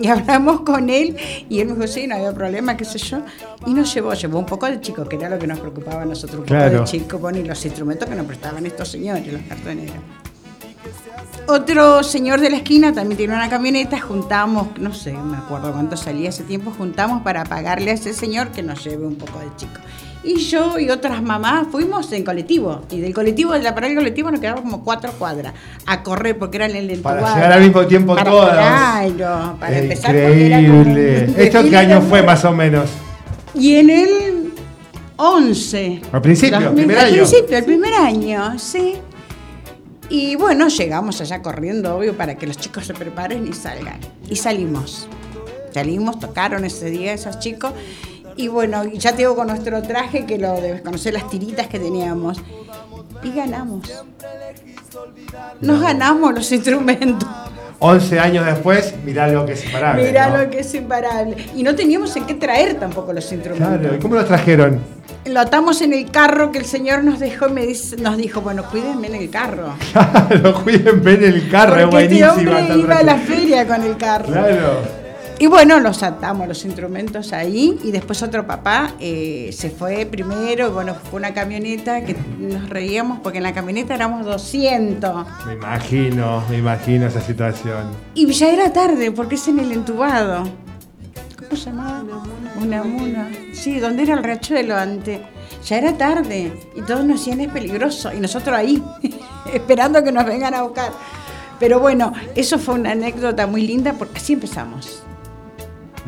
Y hablamos con él y él me dijo, sí, no había problema, qué sé yo. Y nos llevó, llevó un poco de chico, que era lo que nos preocupaba a nosotros, un poco Claro. de chico, bueno, y los instrumentos que nos prestaban estos señores, los cartoneros. Otro señor de la esquina también tiene una camioneta, juntamos, no sé, me acuerdo cuánto salía ese tiempo, juntamos para pagarle a ese señor que nos lleve un poco de chico. Y yo y otras mamás fuimos en colectivo. Y del colectivo, de la parada del colectivo, nos quedamos como cuatro cuadras a correr porque eran el Para Entubado. llegar al mismo tiempo Para- todas. Claro, para empezar porque era como Increíble. ¿Esto qué año fue más o menos? Y en el 11. Al principio, Los- primer al año. principio, el primer año, sí. Y bueno, llegamos allá corriendo, obvio, para que los chicos se preparen y salgan. Y salimos. Salimos, tocaron ese día esos chicos. Y bueno, ya te digo con nuestro traje, que lo debes conocer, las tiritas que teníamos. y ganamos. Nos ganamos los instrumentos. 11 años después, mirá lo que es imparable. Mirá ¿no? lo que es imparable. Y no teníamos en qué traer tampoco los instrumentos. Claro, ¿y cómo los trajeron? Lo atamos en el carro que el señor nos dejó y me dice- nos dijo, bueno, cuídenme en el carro. lo cuiden en el carro, es Porque este buenísima. hombre esta iba a la feria con el carro. Claro. Y bueno, los atamos los instrumentos ahí y después otro papá eh, se fue primero bueno, fue una camioneta que nos reíamos porque en la camioneta éramos 200 Me imagino, me imagino esa situación. y ya era tarde porque es en el entubado. ¿Cómo se llamaba? Una muna. Sí, donde era el riachuelo antes. Ya era tarde y todos nos decían es peligroso y nosotros ahí esperando que nos vengan a buscar. Pero bueno, eso fue una anécdota muy linda porque así empezamos.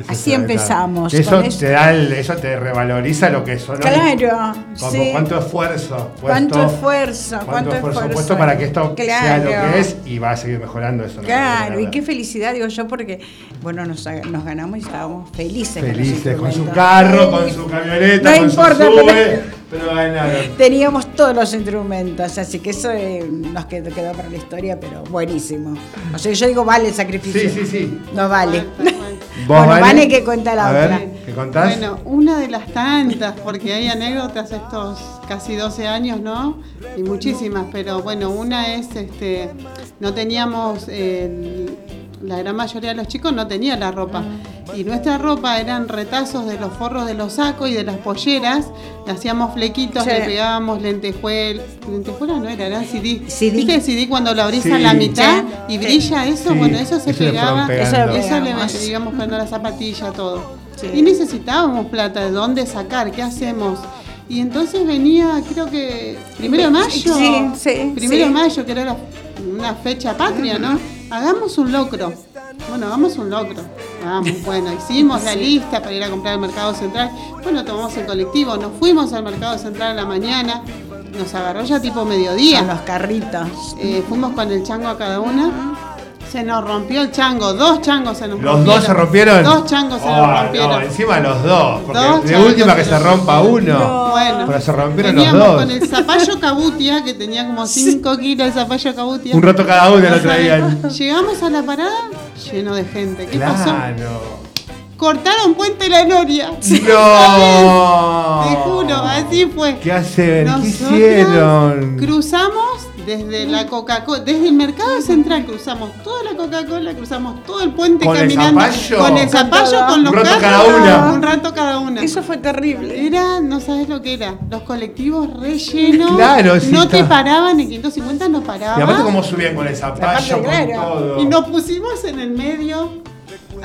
Así empezamos, Eso te da el- eso te revaloriza lo que son. Claro, Como sí. Cuánto esfuerzo. ¿Cuánto esfuerzo? ¿Cuánto, esfuerzo? puesto para que esto sea lo que es y va a seguir mejorando eso. Claro, y qué felicidad, digo yo, porque, bueno, nos, nos ganamos y estábamos felices. Felices con su carro, con su camioneta, No con importa, su sube, pero- pero ganaron. Teníamos todos los instrumentos, así que eso eh, nos quedó, quedó para la historia, pero buenísimo. O sea, yo digo, vale el sacrificio. Sí, sí, sí. No vale. ¿Vos, bueno, Vane? vale que cuenta la A otra. ver, ¿qué contás? Bueno, una de las tantas, porque hay anécdotas estos casi 12 años, ¿no? Y muchísimas, pero bueno, una es, este, no teníamos, eh, la gran mayoría de los chicos no tenía la ropa. Y nuestra ropa eran retazos de los forros de los sacos y de las polleras. Le hacíamos flequitos, Sí. le pegábamos lentejuelas. Lentejuelas no era, eran CD. CD. ¿Viste el CD cuando lo abrís Sí. a la mitad Sí. y brilla eso? Sí, Bueno, eso se eso pegaba. pegando. Eso Eso le íbamos poniendo la zapatilla, todo. Sí. Y necesitábamos plata, ¿de dónde sacar? ¿Qué hacemos? Y entonces venía, creo que primero de mayo. Sí, sí, Primero sí. de mayo, que era la- una fecha patria, ¿no? Hagamos un locro. Bueno, hagamos un locro. Hagamos, bueno, hicimos la lista para ir a comprar al mercado central. Bueno, tomamos el colectivo, nos fuimos al mercado central a la mañana. Nos agarró ya tipo mediodía. Con los carritos. Eh, fuimos con el chango a cada una. Se nos rompió el chango, dos changos se nos ¿Los rompieron. dos se rompieron? Dos changos se Oh, nos rompieron. No, encima los dos. Porque Dos de última que se rompa uno. Bueno, Pero se rompieron los dos. con el zapallo cabutia, que tenía como 5 kilos de zapallo cabutia. Un rato cada uno lo traían. Llegamos a la parada lleno de gente. ¿Qué pasó? Claro. Cortaron Puente La Noria. No. Te juro, así fue. ¿Qué hacen? ¿Qué hicieron? Cruzamos desde la Coca-Cola, desde el mercado central, cruzamos toda la Coca-Cola, cruzamos todo el puente ¿Con el caminando. zapallo? Con el zapallo, Con los Un rato carros, cada una. Un rato cada una. Eso fue terrible. Era, no sabes lo que era, los colectivos rellenos. Claro, sí, No te paraban, en 550 no paraban. Y aparte cómo subían con el zapallo, con Aparte, claro. todo. Y nos pusimos en el medio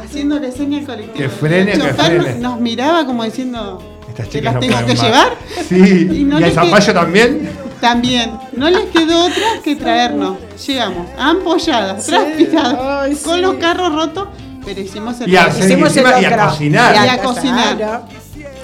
haciéndole seña al colectivo. Que frene, El que frene. Nos miraba como diciendo, Estas ¿te las no tengo que más. llevar? Sí. Y no ¿Y el zapallo también? También, no les quedó otra que traernos. Llegamos, ampolladas, transpiradas, Ay, con sí. los carros rotos, pero hicimos el Y a, el y a cocinar. Y a cocinar.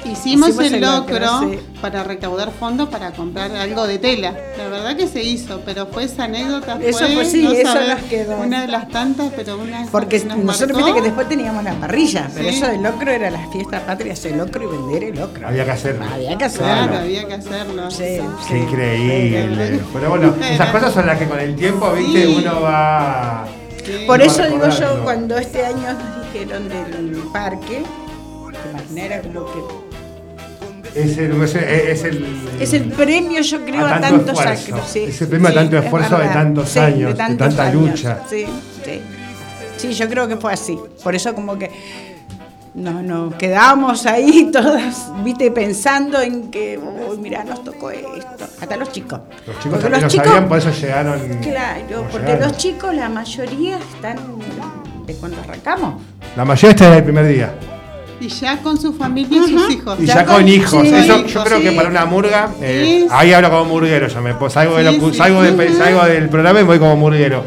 Hicimos, Hicimos el el locro, locro, sí. para recaudar fondos para comprar algo de tela. La verdad que se hizo, pero fue esa anécdota. Eso fue, sí, no eso nos quedó. Una de las tantas, pero una Porque que nos nosotros viste que después teníamos la parrilla, pero Sí. eso del locro era la fiesta patria, hacer locro y vender el locro. Había que hacerlo. Había que hacerlo. Claro, había que hacerlo. Sí, Qué sí. increíble. Pero bueno, esas cosas son las que con el tiempo, viste, Sí. uno va. Sí. Por Va eso digo yo, cuando este año nos dijeron del parque, que imagina era como que Es el, es el, es el, es el premio, yo creo, A a, tanto tantos años. Sí, Es el premio a tanto es esfuerzo de tantos Sí, años, de tantos tanta años. lucha. Sí, sí. Sí, yo creo que fue así. Por eso como que nos, nos quedamos ahí todas, viste, pensando en que, uy, mira, nos tocó esto. Hasta los chicos. Los chicos Porque los chicos- sabían, por eso llegaron. Claro, porque llegaron. los chicos, la mayoría están de cuando arrancamos. La mayoría está desde el primer día. Y ya con su familia y sus hijos. Y Ya ya, con, con- hijos. sí. Eso yo creo que para una murga, eh, Sí. ahí hablo como murguero, yo me salgo, de lo- sí. salgo, de- salgo del programa y voy como murguero.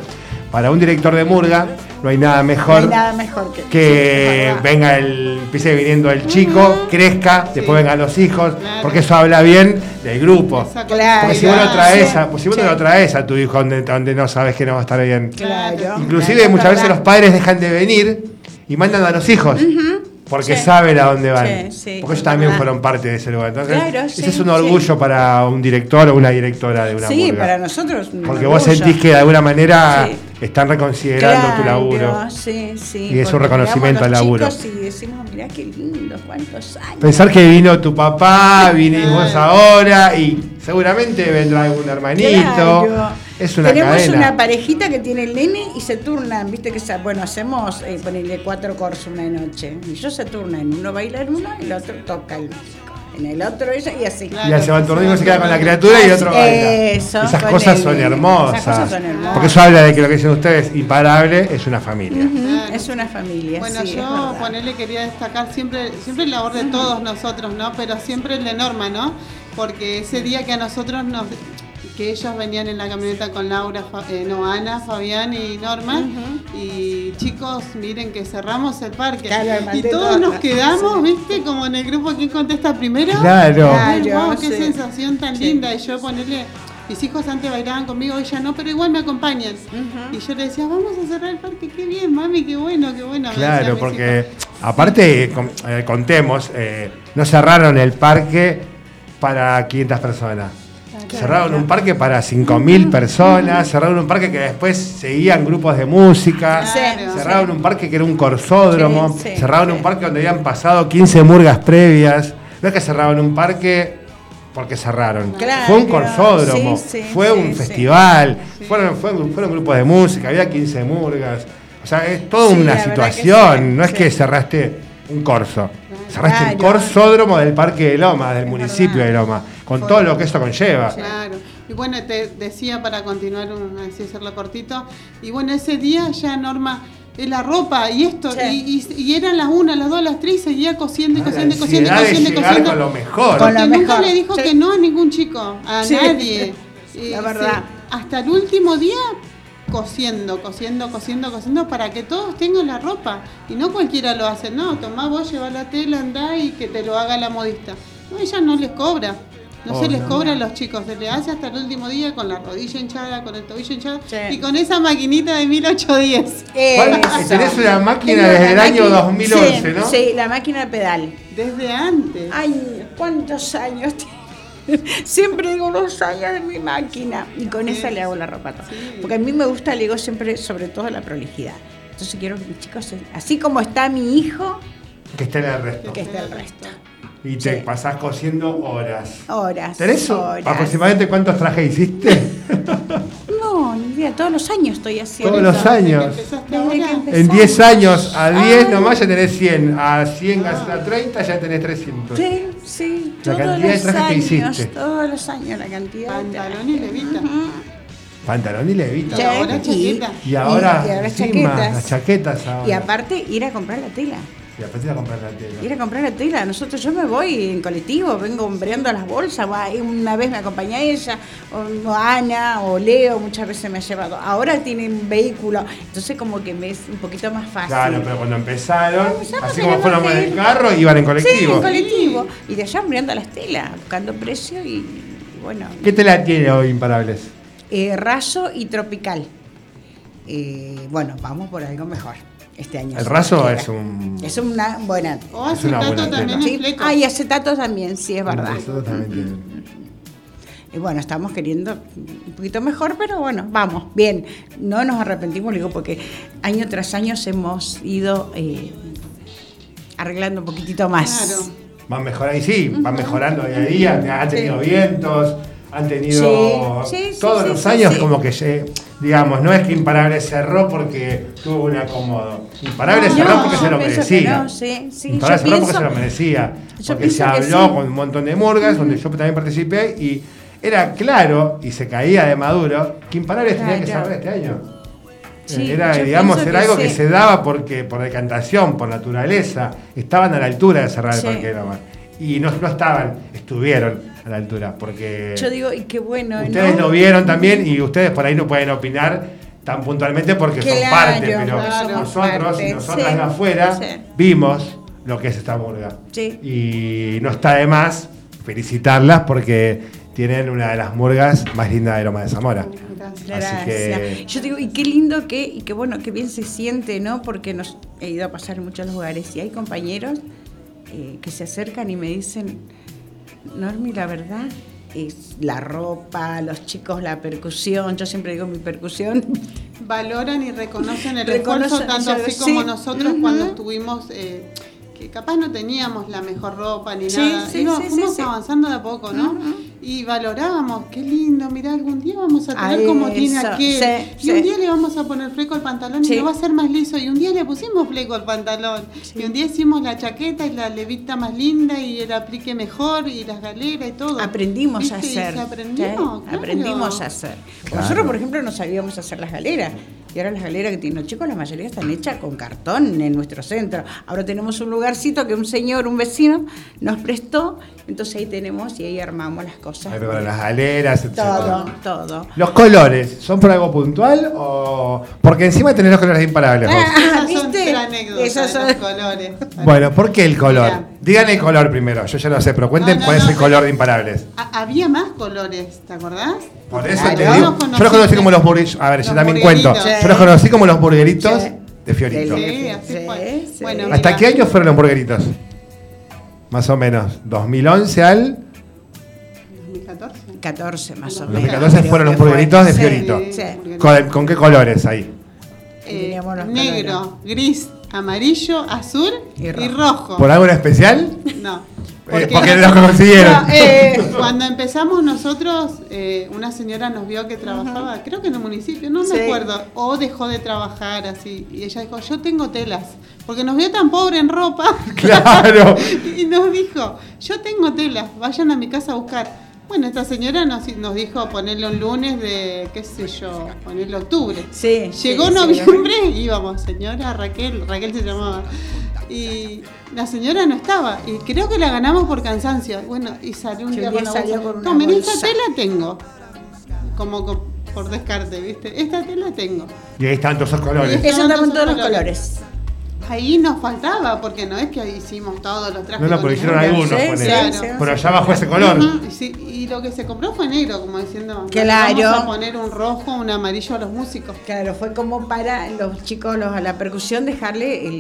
Para un director de murga no hay nada No mejor hay nada mejor que, que sí, venga el, empiece viniendo el chico, crezca, después vengan los hijos, Claro. porque eso habla bien del grupo. Claro. Porque si vos lo Sí. traes, a, pues si vos Sí. no lo traes a tu hijo donde, donde no sabes que no va a estar bien. Claro. Inclusive claro, muchas es veces los padres dejan de venir y mandan a los hijos. Porque Sí. saben a dónde van. Sí, sí, porque ellos también verdad. fueron parte de ese lugar. Entonces, Claro, ese es un orgullo para un director o una directora de una Sí, para nosotros. Porque vos orgullo. sentís que de alguna manera están reconsiderando tu Claro, laburo. Sí, sí. Y es un reconocimiento al laburo. Y decimos, mirá qué lindo, cuántos años. Pensar que vino tu papá, vinís vos ahora y seguramente vendrá algún hermanito. Claro. Es una Tenemos cadena. una parejita que tiene el nene y se turnan, viste que bueno, hacemos eh, ponerle cuatro corsos una noche. Y ellos se turnan, uno baila en uno y el otro toca el en el otro ella y así. Y ya se va turno se queda con la criatura y otro baila. Eso, Esas cosas el son hermosas. Esas cosas son hermosas. Porque eso habla de que lo que dicen ustedes, imparable, es una familia. Es una familia. Bueno, sí, yo ponerle quería destacar siempre, siempre el labor de todos nosotros, ¿no? Pero siempre el de Norma, ¿no? Porque ese día que a nosotros nos que ellos venían en la camioneta con Laura, Fa- eh, no, Ana, Fabián y Norma. Y chicos, miren que cerramos el parque. Claro, y todos nos quedamos, ¿viste? Como en el grupo ¿Quién contesta primero? Claro. Claro, wow, qué sí. sensación tan Sí. linda. Y yo ponerle. Mis hijos antes bailaban conmigo, ella no, pero igual me acompañan. Y yo le decía, vamos a cerrar el parque, qué bien, mami, qué bueno, qué bueno. Claro, porque hijos. aparte, eh, contemos, eh, no cerraron el parque para 500 personas. Cerraron un parque para 5.000 personas, cerraron un parque que después seguían grupos de música, Claro, cerraron un parque que era un corsódromo, Sí, sí, cerraron un parque donde habían pasado 15 murgas previas. No es que cerraron un parque porque cerraron. Claro, fue un corsódromo, fue un festival, fueron, fueron, fueron grupos de música, había 15 murgas. O sea, es toda una situación, no es que cerraste un corso. Cerraste el Claro. corsódromo del Parque de Loma, del municipio de Loma, con todo lo que eso conlleva. Claro. Y bueno, te decía para continuar, un- así hacerlo cortito. Y bueno, ese día ya Norma, la ropa y esto, Sí. y, y- y eran las una, las dos, las tres, y seguía cosiendo y cosiendo y cosiendo y cosiendo y cosiendo. con lo mejor. Con lo Porque nunca mejor. le dijo Sí. que no a ningún chico, a Sí. nadie. Y La verdad. sí, hasta el último día cosiendo, cosiendo, cosiendo, cosiendo para que todos tengan la ropa. Y no cualquiera lo hace, no, tomá vos, lleva la tela, andá y que te lo haga la modista. No, ella no les cobra. No Oh, se les no. cobra a los chicos, se les hace hasta el último día con la rodilla hinchada, con el tobillo hinchado Sí. y con esa maquinita de 1810. ¿Cuál- Eso. tenés una máquina desde el año máquina- 2011, sí, ¿no? Sí, la máquina de pedal. Desde antes. Ay, ¿cuántos años tiene? Siempre digo los años de mi máquina. Y con esa le hago la ropa. a todos. Porque a mí me gusta, le digo siempre, sobre todo la prolijidad. Entonces quiero que mis chicos, se- así como está mi hijo, Que esté en el resto. que esté el resto. Y te Sí. pasás cosiendo horas. Horas. ¿Tenés horas. aproximadamente cuántos trajes hiciste? No, ni idea, todos los años estoy haciendo. Todos los años. Que. En 10 años, a 10 Ay. nomás ya tenés 100, a 100, a 30 ya tenés 300. Sí, sí, La todos cantidad de los trajes que años, hiciste. todos los años la cantidad de Pantalón y levita. Pantalón y levita. Y ahora chaqueta. Y ahora, y ahora encima, chaquetas. las chaquetas ahora. Y aparte ir a comprar la tela. Y aparte ir a comprar la tela. Ir a comprar la tela. Nosotros, yo me voy en colectivo, vengo hombreando las bolsas. Una vez me acompaña ella, o, Ana, o Leo, muchas veces me ha llevado. Ahora tienen vehículo, entonces como que me es un poquito más fácil. Claro, pero cuando empezaron, Empezamos así como fueron en margen. el carro, iban en Sí, colectivo. en colectivo. Y de allá hombreando las telas, buscando precio y, y bueno. ¿Qué tela tiene hoy Imparables? Eh, raso y tropical. Eh, bueno, vamos por algo mejor este año. El raso es un... Es una buena. O Es una acetato buena también es Sí. Ah, y acetato también, sí, es verdad. Nosotros también. Y bueno, estamos queriendo un poquito mejor, pero bueno, vamos, bien. No nos arrepentimos, digo, porque año tras año hemos ido eh, arreglando un poquitito más. Claro. Van mejorando, y sí, van mejorando día a día, han tenido vientos, han tenido Sí, sí, sí, todos sí, los sí, años sí. como que, se- digamos, no es que Imparable cerró porque tuvo un acomodo. Imparable No, cerró porque se lo merecía. no, sí, sí, Imparable cerró porque se lo merecía. Porque se habló sí. con un montón de murgas, donde yo también participé, y era claro, y se caía de maduro, que Imparable tenía que cerrar este año. Sí, era, digamos, era algo que se daba porque por decantación, por naturaleza, estaban a la altura de cerrar el Parque de Loma. Y no, no estaban, estuvieron a la altura, porque Yo digo, y qué bueno. ustedes ¿no? lo vieron también y ustedes por ahí no pueden opinar tan puntualmente porque son parte, pero claro, nosotros parte, y nosotras sí, de afuera sí. vimos lo que es esta murga. Sí. Y no está de más felicitarlas porque tienen una de las murgas más lindas de Loma de Zamora. Gracias. Gracias. que- Yo digo, y qué lindo que, y qué bueno, qué bien se siente, ¿no? Porque nos he ido a pasar en muchos lugares y hay compañeros eh, que se acercan y me dicen, Normi, la verdad es la ropa, los chicos, la percusión, yo siempre digo mi percusión. Valoran y reconocen el Reconocen esfuerzo, tanto así sí. como nosotros cuando estuvimos, eh, que capaz no teníamos la mejor ropa ni Sí, nada. sí, sí, fuimos sí, sí. avanzando de a poco, ¿no? Y valorábamos, qué lindo, mirá, algún día vamos a tener como tiene eso, aquel. sí, y un día le vamos a poner fleco al pantalón y lo va a hacer más liso. Y un día le pusimos fleco al pantalón. Y un día hicimos la chaqueta y la levita más linda y el aplique mejor y las galeras y todo. Aprendimos a ¿Viste? Y hacer. claro. Aprendimos a hacer. Claro. Nosotros, por ejemplo, no sabíamos hacer las galeras. Y ahora las galeras que tienen los chicos, la mayoría están hechas con cartón en nuestro centro. Ahora tenemos un lugarcito que un señor, un vecino, nos prestó. Entonces ahí tenemos y ahí armamos las cosas. Ahí preparan las galeras, etc. Todo, todo. ¿Los colores son por algo puntual o.? Porque encima tenés los colores imparables. vos. Ah, ¿viste? de son- los colores. Bueno, ¿por qué el color? Mira. Digan el color primero, yo ya lo sé, pero cuenten No, no, cuál es no, el color de imparables. Ha- Había más colores, ¿te acordás? Por eso Claro, te digo. Yo los conocí como los burgueritos. A ver, yo Los también cuento. burgueritos. Yo los conocí como los burgueritos Sí. de Fiorito. Sí, así Sí, fue. sí. Bueno, ¿Hasta mira, qué año fueron los burgueritos? Más o menos. 2011 al. 2014. 14 más o menos. 2014 creo fueron los burgueritos de Sí, Fiorito. sí. ¿Con, con qué colores ahí? Eh, negro, gris, amarillo, azul Y y rojo. rojo. ¿Por algo en especial? No. Eh, porque los consiguieron. No, eh, cuando empezamos nosotros, eh, una señora nos vio que trabajaba, creo que en el municipio, no me Sí. acuerdo, o dejó de trabajar así. Y ella dijo, yo tengo telas, porque nos vio tan pobre en ropa. Claro. y nos dijo, yo tengo telas, vayan a mi casa a buscar. Bueno, esta señora nos, nos dijo ponerle un lunes de, qué sé yo, ponerle octubre. Sí, Llegó sí, noviembre y íbamos, señora Raquel, Raquel se llamaba. Y la señora no estaba. Y creo que la ganamos por cansancio. Bueno, y salió un día con la bolsa. con una No, mira, esta tela tengo. Como co- por descarte, ¿viste? Esta tela tengo. Y ahí están todos esos colores. Y- todos todos los colores. Ahí nos faltaba, porque no es que hicimos todos los trajes. No, no, el hicieron algunos, Sí, ponele. sí, sí. Pero allá abajo ese color. Y, sí, y lo que se compró fue negro, como diciendo, Claro. vamos a poner un rojo, un amarillo a los músicos. Claro, fue como para los chicos los, a la percusión dejarle el,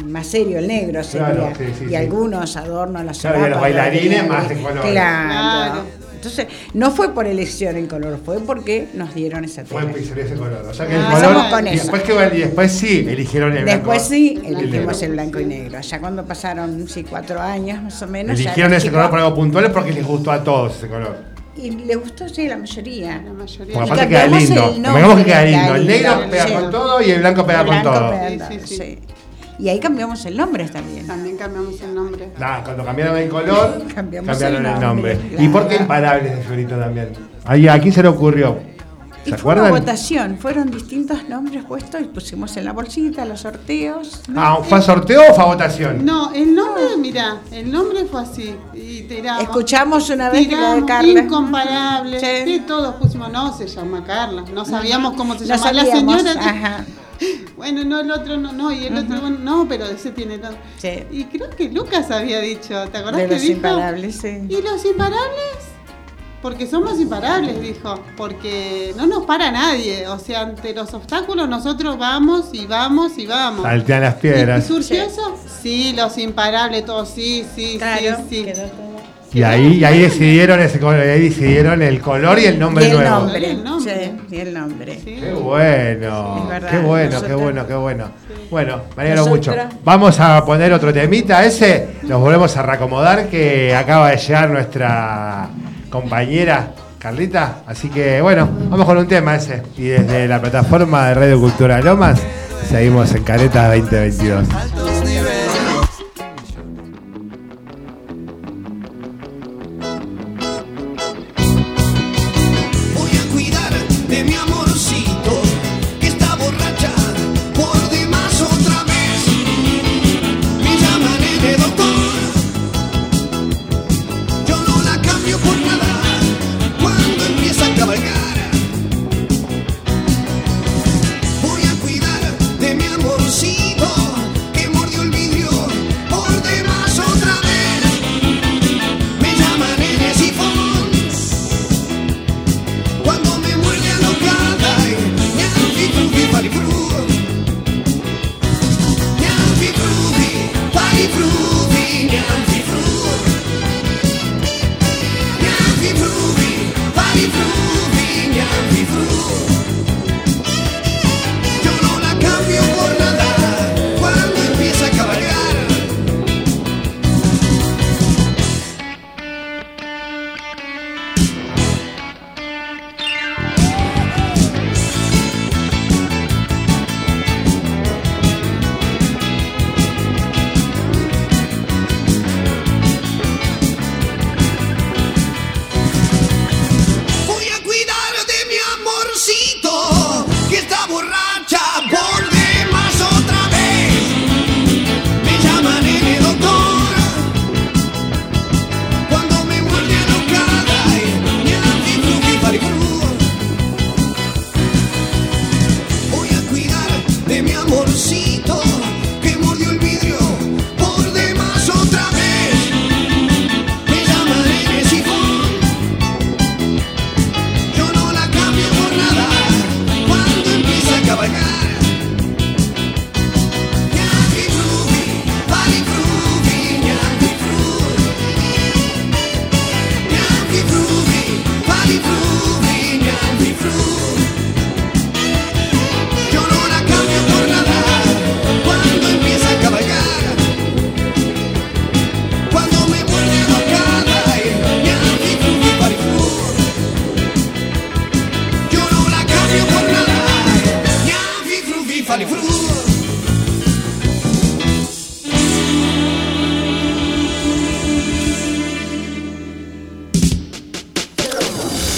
el más serio, el negro sería. Claro, sí, sí, y sí. algunos adornos, las Claro, y a los bailarines la- más de. Claro. Claro. Entonces, no fue por elección el color, fue porque nos dieron esa Fue tela. pues, ese color. O sea que Ah, el color. con y, eso. después que, y después sí, eligieron el blanco. Después sí, elegimos el blanco y negro. Ya cuando pasaron sí, cuatro años más o menos. Eligieron ese color por algo puntual porque les gustó a todos ese color. Y le gustó, sí, la mayoría. La mayoría. Y aparte queda lindo. el nombre, que queda lindo. El negro pega con todo y el blanco pega El con blanco todo. pega- Sí, sí, sí. Y ahí cambiamos el nombre también. También cambiamos el nombre. Nah, cuando cambiaron el color, Cambiamos cambiaron el el nombre. ¿Y por qué imparables de Fiorito también? Ahí, ¿A quién se le ocurrió? Y ¿Se fue una acuerdan? votación, fueron distintos nombres puestos y pusimos en la bolsita los sorteos. Ah, ¿fue a sorteo o fue votación? No, el nombre, mira, el nombre fue así. Y tiramos. Escuchamos una vez que de Carla. Incomparable. Sí. Sí, todos pusimos, no, se llama Carla. No sabíamos cómo se No llama la sabíamos, señora. Ajá. Bueno, no, el otro no, no, y el otro, bueno, no, pero ese tiene tanto. Sí. Y creo que Lucas había dicho, ¿te acordás De que los dijo? imparables, sí. ¿Y los imparables? Porque somos imparables, dijo. Porque no nos para nadie. O sea, ante los obstáculos nosotros vamos y vamos y vamos. Saltean las ¿Y piedras. surgió Sí. eso? Sí, los imparables, todos, sí, sí, Claro, sí, sí. quedó todo. Y ahí, y ahí decidieron ese color, y ahí decidieron el color y el nombre y el nuevo. nombre, El nombre. Sí, y el nombre. Sí. Qué bueno, verdad, qué bueno, qué bueno, qué bueno. Bueno, me alegro mucho. Vamos a poner otro temita ese, nos volvemos a reacomodar que acaba de llegar nuestra compañera Carlita, así que bueno, vamos con un tema ese. Y desde la plataforma de Radio Cultura Lomas, seguimos en Caretas 2022.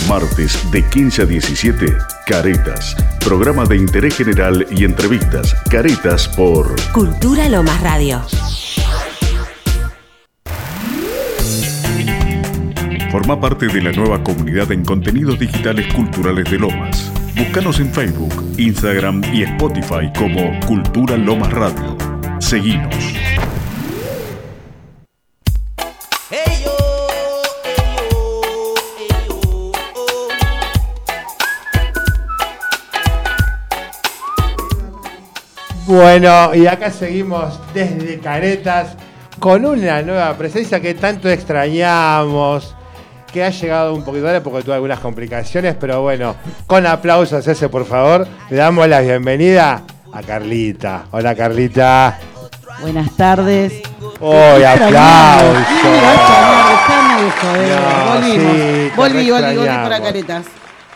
Martes de 15 a 17, Caretas. Programa de interés general y entrevistas. Caretas por Cultura Lomas Radio. Forma parte de la nueva comunidad en contenidos digitales culturales de Lomas. Búscanos en Facebook, Instagram y Spotify como Cultura Lomas Radio. Seguinos. Bueno, y acá seguimos desde Caretas con una nueva presencia que tanto extrañamos, que ha llegado un poquito tarde porque tuvo algunas complicaciones, pero bueno, con aplausos ese por favor, le damos la bienvenida a Carlita. Hola Carlita. Buenas tardes. Hoy aplausos. No, Volvimos. sí, te volví, volví, volví extrañamos. para caretas.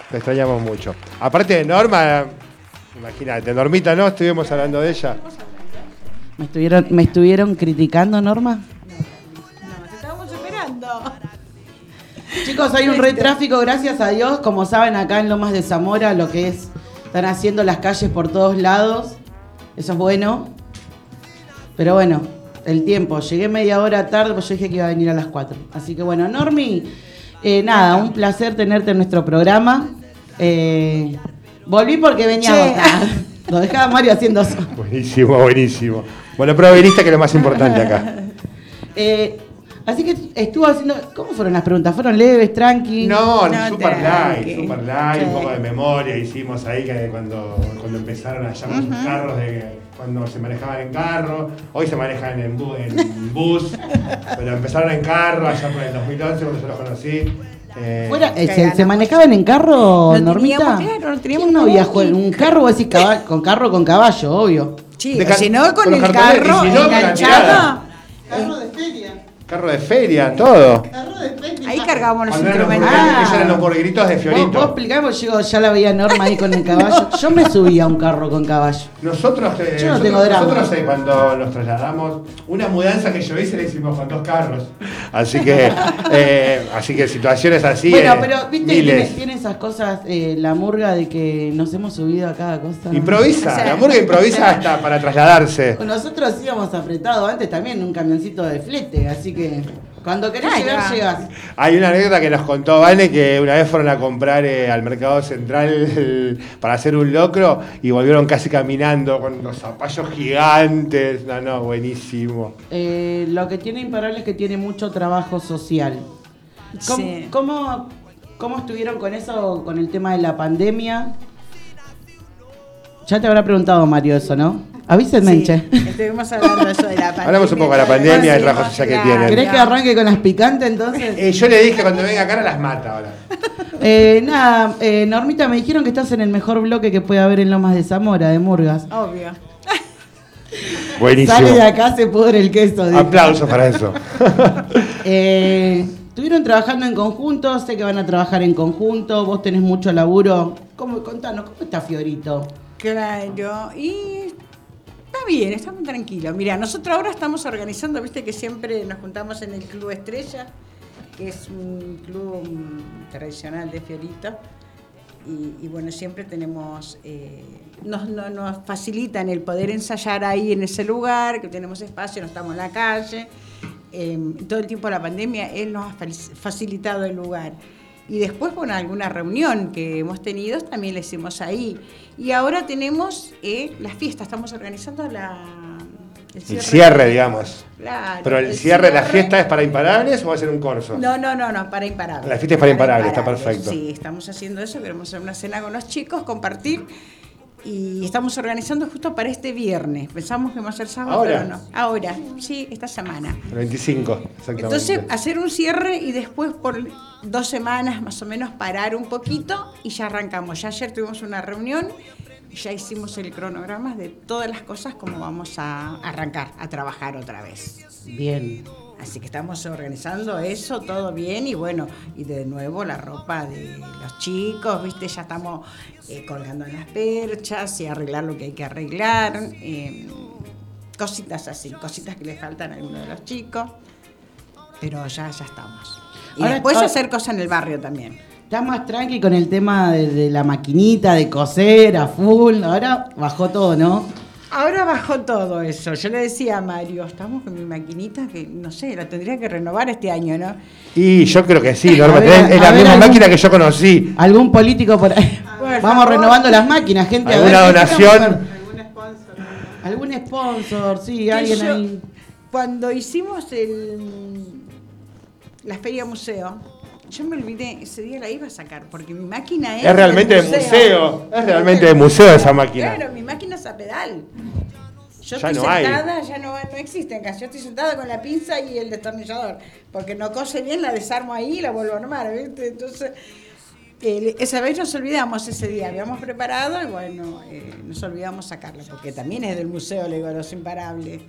Te extrañamos mucho. Aparte de Norma, imagínate, Normita, ¿no? Estuvimos hablando de ella. ¿Me estuvieron, ¿Me estuvieron criticando, Norma? Estábamos esperando. Chicos, hay un re tráfico, gracias a Dios. Como saben, acá en Lomas de Zamora, lo que es, están haciendo las calles por todos lados. Eso es bueno. Pero bueno, el tiempo. Llegué media hora tarde, pues yo dije que iba a venir a las 4. Así que bueno, Normi, eh, nada, un placer tenerte en nuestro programa. Eh, volví porque venía acá. Lo dejaba Mario haciendo eso. Buenísimo, buenísimo. Bueno, pero viniste que es lo más importante acá. Eh, así que estuvo haciendo. ¿Cómo fueron las preguntas? ¿Fueron leves, tranqui? No, No, super tranqui. light, super light, un poco de memoria hicimos ahí que cuando, cuando empezaron allá con los carros, de, cuando se manejaban en carro, hoy se manejan en, bu- en bus, pero empezaron en carro allá por el 2011 cuando yo los conocí. Eh, Fuera- eh, ¿se, manejaban en carro, No Normita? teníamos, claro, no teníamos ¿Quién no viajó en un carro? Vos decís caba- con carro con caballo, obvio. Sí, o si no, con con el carro enganchado. Carro de. Carro de feria, todo. Carro de feria. Ahí cargábamos los Cuando eran los, instrumentos. esos eran los borgueritos de Vos, vos Fiorito. explicamos, yo ya la veía Norma ahí con el caballo. Yo me subí a un carro con caballo. Nosotros, eh, Yo no nosotros, tengo drama. nosotros, eh, cuando nos trasladamos, una mudanza que yo hice la hicimos con dos carros. Así que, eh, así que situaciones así. bueno, eh, pero viste, tiene, tiene esas cosas, eh, la murga de que nos hemos subido a cada cosa. Improvisa, O sea, la murga improvisa hasta para trasladarse. Nosotros íbamos apretados antes también en un camioncito de flete, así que cuando querés Ay, llegar, va. llegás. Hay una anécdota que nos contó Vane que una vez fueron a comprar eh, al mercado central el- para hacer un locro y volvieron casi caminando con los zapallos gigantes. No, no, buenísimo. Eh, lo que tiene imparable es que tiene mucho trabajo social. ¿Cómo, Sí. cómo, cómo estuvieron con eso, con el tema de la pandemia? Ya te habrá preguntado Mario eso, ¿no? Avísenme, Sí, che. estuvimos hablando de eso de la pandemia. Hablamos un poco de la pandemia y el trabajo social que tienen. ¿Querés que arranque con las picantes entonces? Eh, yo le dije que cuando venga acá las mata ahora. Eh, nada, eh, Normita, me dijeron que estás en el mejor bloque que puede haber en Lomas de Zamora, de Murgas. Obvio. Buenísimo. Sale de acá, se pudre el queso. dijo. Aplausos para eso. Eh, estuvieron trabajando en conjunto, sé que van a trabajar en conjunto, vos tenés mucho laburo. ¿Cómo, contanos, ¿cómo está Fiorito? Claro, y está bien, estamos tranquilos. Mira, nosotros ahora estamos organizando, viste que siempre nos juntamos en el Club Estrella, que es un club mm, tradicional de Fiorito. Y, bueno, siempre tenemos, eh, nos, no- nos facilitan el poder ensayar ahí en ese lugar, que tenemos espacio, no estamos en la calle. Eh, todo el tiempo de la pandemia, él nos ha faci- facilitado el lugar. Y después, bueno, alguna reunión que hemos tenido también la hicimos ahí. Y ahora tenemos eh, las fiestas, estamos organizando la, El cierre, digamos. Claro, Pero el, el cierre de la cierre- fiesta es para imparables o va a ser un corso. No, no, no, no, para imparables. La fiesta es para imparables, está perfecto. Sí, estamos haciendo eso, queremos hacer una cena con los chicos, compartir. Y estamos organizando justo para este viernes. Pensamos que va a ser sábado, ¿Ahora? pero no. Ahora, sí, esta semana. El 25, exactamente. Entonces, hacer un cierre y después por dos semanas más o menos parar un poquito y ya arrancamos. Ya ayer tuvimos una reunión, ya hicimos el cronograma de todas las cosas como vamos a arrancar a trabajar otra vez. Bien. Así que estamos organizando eso, todo bien y bueno, y de nuevo la ropa de los chicos, viste, ya estamos eh, colgando las perchas y arreglar lo que hay que arreglar, eh, cositas así, cositas que le faltan a algunos de los chicos, pero ya, ya estamos. Y Ahora- después ahora- hacer cosas en el barrio también. Estás más tranqui con el tema de, de la maquinita, de coser a full. Ahora bajó todo, ¿no? Ahora bajó todo eso. Yo le decía a Mario, estamos con mi maquinita que no sé, la tendría que renovar este año, ¿no? Y yo creo que sí, Norma. Ver, es la ver, misma algún- máquina que yo conocí. Algún político por ahí. Por Vamos favor. renovando las máquinas, gente. a ¿Alguna ver, ¿qué donación? estamos- Algún sponsor, sí, Que alguien yo- ahí. Cuando hicimos el, la feria museo, yo me olvidé, ese día la iba a sacar, porque mi máquina es. Es realmente de del museo. Es realmente de museo esa máquina. Claro, mi máquina es a pedal. Yo Ya estoy no hay. sentada, ya no, no existe en casa. Yo estoy sentada con la pinza y el destornillador. Porque no cose bien, la desarmo ahí y la vuelvo a armar, ¿viste? Entonces, eh, esa vez nos olvidamos ese día. Habíamos preparado y bueno, eh, nos olvidamos sacarla. Porque también es del museo, le digo, Los Imparables.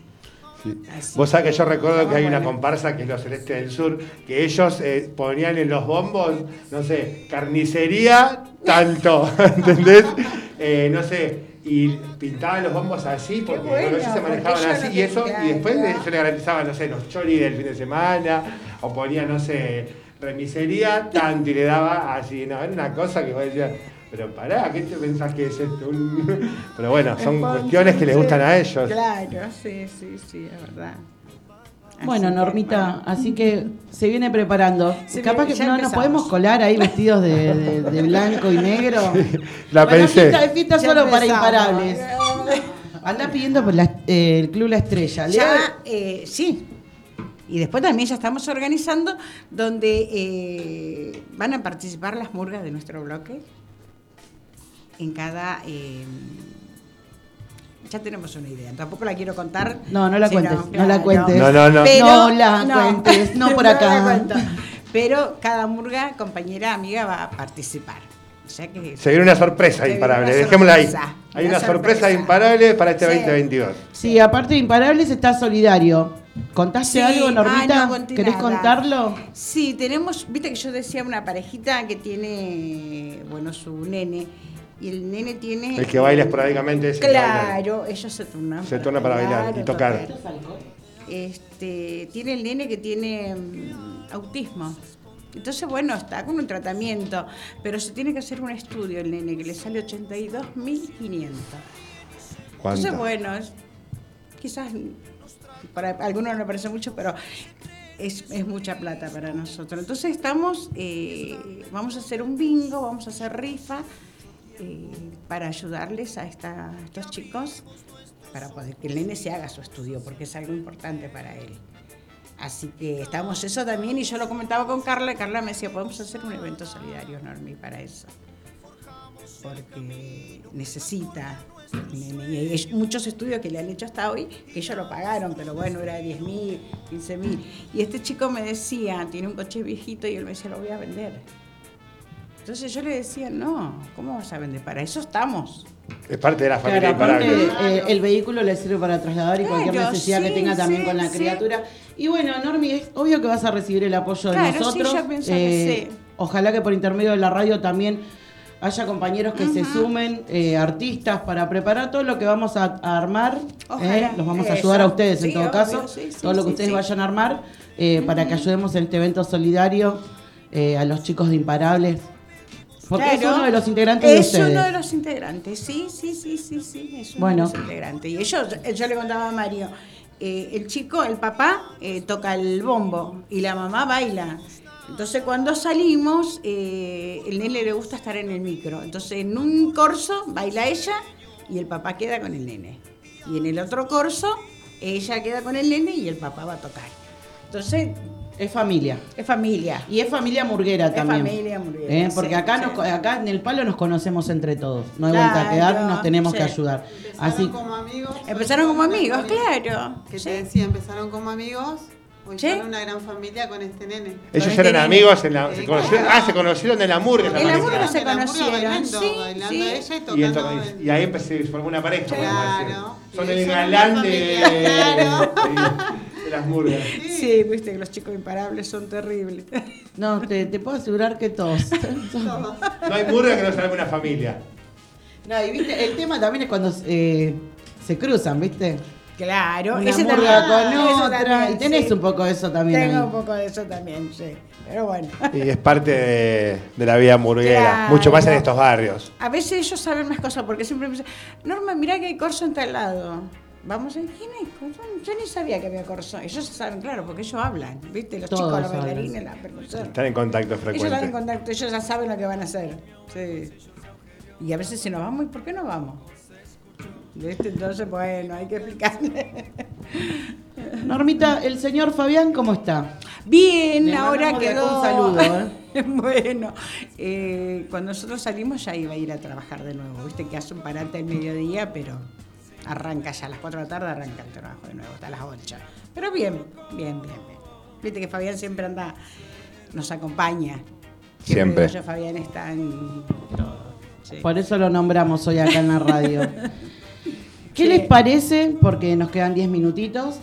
Vos sabés que yo recuerdo que hay una comparsa que es los Celestes del Sur, que ellos eh, ponían en los bombos, no sé, carnicería tanto, ¿entendés? Eh, no sé, y pintaban los bombos así, porque bueno, ellos se manejaban yo así, no y eso, y después de eso le garantizaban, no sé, los choris del fin de semana, o ponían, no sé, remisería tanto, y le daba así, no, era una cosa que vos decías, pero pará, ¿qué te pensás que es esto? Pero bueno, son Sponsor, cuestiones que les sí. gustan a ellos. Claro, sí, sí, sí, es verdad. Bueno, Así Normita, así que se viene preparando. Se Capaz viene- que no nos podemos colar ahí vestidos de, de- de blanco y negro. La Bueno, pensé. fiesta, es fiesta solo para imparables. Anda pidiendo por la- eh, el Club La Estrella. Ya, eh, sí. Y después también ya estamos organizando donde eh, van a participar las murgas de nuestro bloque. En cada... eh, ya tenemos una idea. Tampoco la quiero contar. No, no la Sí, cuentes, no la cuentes. No, no, no. Pero- No la cuentes, no por acá. Pero cada murga, compañera, amiga, va a participar. O sea que... Se viene una sorpresa imparable, una dejémosla ahí. Hay una una sorpresa sorpresa. imparable para este Sí. 2022. Sí, aparte de Imparables está Solidario. ¿Contaste Sí, algo, Normita? ah, no conté ¿Querés nada. contarlo? Sí, tenemos, viste que yo decía una parejita que tiene, bueno, su nene, y el nene tiene... El que baila esporádicamente es. Claro, ellos se turnan. Se turna para bailar y tocar. Este, tiene el nene que tiene mm, autismo. Entonces, bueno, está con un tratamiento, pero se tiene que hacer un estudio el nene que le sale 82.500. ¿Cuánto? Entonces, bueno, es- quizás para algunos no parece mucho, pero es, es mucha plata para nosotros. Entonces estamos, eh, vamos a hacer un bingo, vamos a hacer rifa eh, para ayudarles a, esta- a estos chicos para poder que el nene se haga su estudio, porque es algo importante para él. Así que estamos eso también, y yo lo comentaba con Carla, y Carla me decía, podemos hacer un evento solidario, Normi, para eso. porque necesita. Y hay muchos estudios que le han hecho hasta hoy que ellos lo pagaron, pero bueno, era 10 mil, 15 mil. Y este chico me decía, tiene un coche viejito y él me decía, lo voy a vender. Entonces yo le decía, no, ¿cómo vas a vender? Para eso estamos. Es parte de la Claro, familia aparte, imparable. eh, el vehículo le sirve para trasladar y cualquier Claro, necesidad que tenga también sí, con la sí. criatura. Y bueno, Normi, es obvio que vas a recibir el apoyo Claro, de sí, nosotros. yo que sí. Ojalá que por intermedio de la radio también haya compañeros que se sumen, eh, artistas, para preparar todo lo que vamos a, a armar. Ojalá. eh, Los vamos a Eso. ayudar a ustedes en todo obvio, caso. sí, sí, todo lo que sí, ustedes sí. vayan a armar eh, para que ayudemos en este evento solidario eh, a los chicos de Imparables. Porque es Claro. uno de los integrantes de Es ustedes. uno de los integrantes, sí, sí, sí, sí, sí, es uno Bueno. de los integrantes. Y ellos, yo le contaba a Mario, eh, el chico, el papá, eh, toca el bombo y la mamá baila. Entonces cuando salimos, eh, el nene le gusta estar en el micro. Entonces en un corso baila ella y el papá queda con el nene. Y en el otro corso, ella queda con el nene y el papá va a tocar. Entonces, Es familia. es familia. Y es familia murguera Es también. familia murguera, ¿Eh? Porque sí, acá, sí. nos- acá en el palo nos conocemos entre todos. No hay vuelta a Claro, quedar, nos tenemos sí. que ayudar. Empezaron Así como amigos. Empezaron como amigos, claro. Que Sí. te decía, empezaron como amigos. Hoy Sí. son una gran familia con este nene. Ellos Con eran este amigos, en la, nene. se conocieron, ah, se conocieron en la murga. En la murga se conocieron, bailando, sí, bailando sí. ella y Y, tocando. entonces- y ahí empecé, se formó una pareja. Claro. Y Son el galán de, familia, claro. de- las murgas. Sí, viste que los chicos imparables son terribles. No, te, te puedo asegurar que todos. No hay murga que no salga una familia. no, y viste, el tema también es cuando eh, se cruzan, ¿viste? Claro, Una ese murga también, con otra. también, y tenés sí. un poco de eso también. Tengo ahí. un poco de eso también, sí. Pero bueno. Y es parte de, de la vida murguera, Claro. mucho más en estos barrios. A veces ellos saben más cosas porque siempre me dicen, Norma, mirá que hay corso en tal lado. Vamos a ¿quién hay corso? Yo ni sabía que había corso. Ellos saben, claro, porque ellos hablan, ¿viste? Los Todos chicos, los bailarines, la percusión. Están en contacto Ellos están en frecuente. contacto, ellos ya saben lo que van a hacer. Sí. Y a veces se nos vamos, ¿y por qué no vamos? ¿Viste? Entonces, bueno, hay que explicarle. Normita, el señor Fabián, ¿cómo está? Bien, Le ahora quedó. un saludo, ¿eh? bueno, eh, cuando nosotros salimos ya iba a ir a trabajar de nuevo. Viste que hace un parate al mediodía, pero arranca ya a las 4 de la tarde, arranca el trabajo de nuevo, hasta las 8. Pero bien, bien, bien, bien. Viste que Fabián siempre anda, nos acompaña. Siempre. digo yo, Fabián está en todo. sí. Por eso lo nombramos hoy acá en la radio. ¿Qué Sí. les parece? Porque nos quedan 10 minutitos.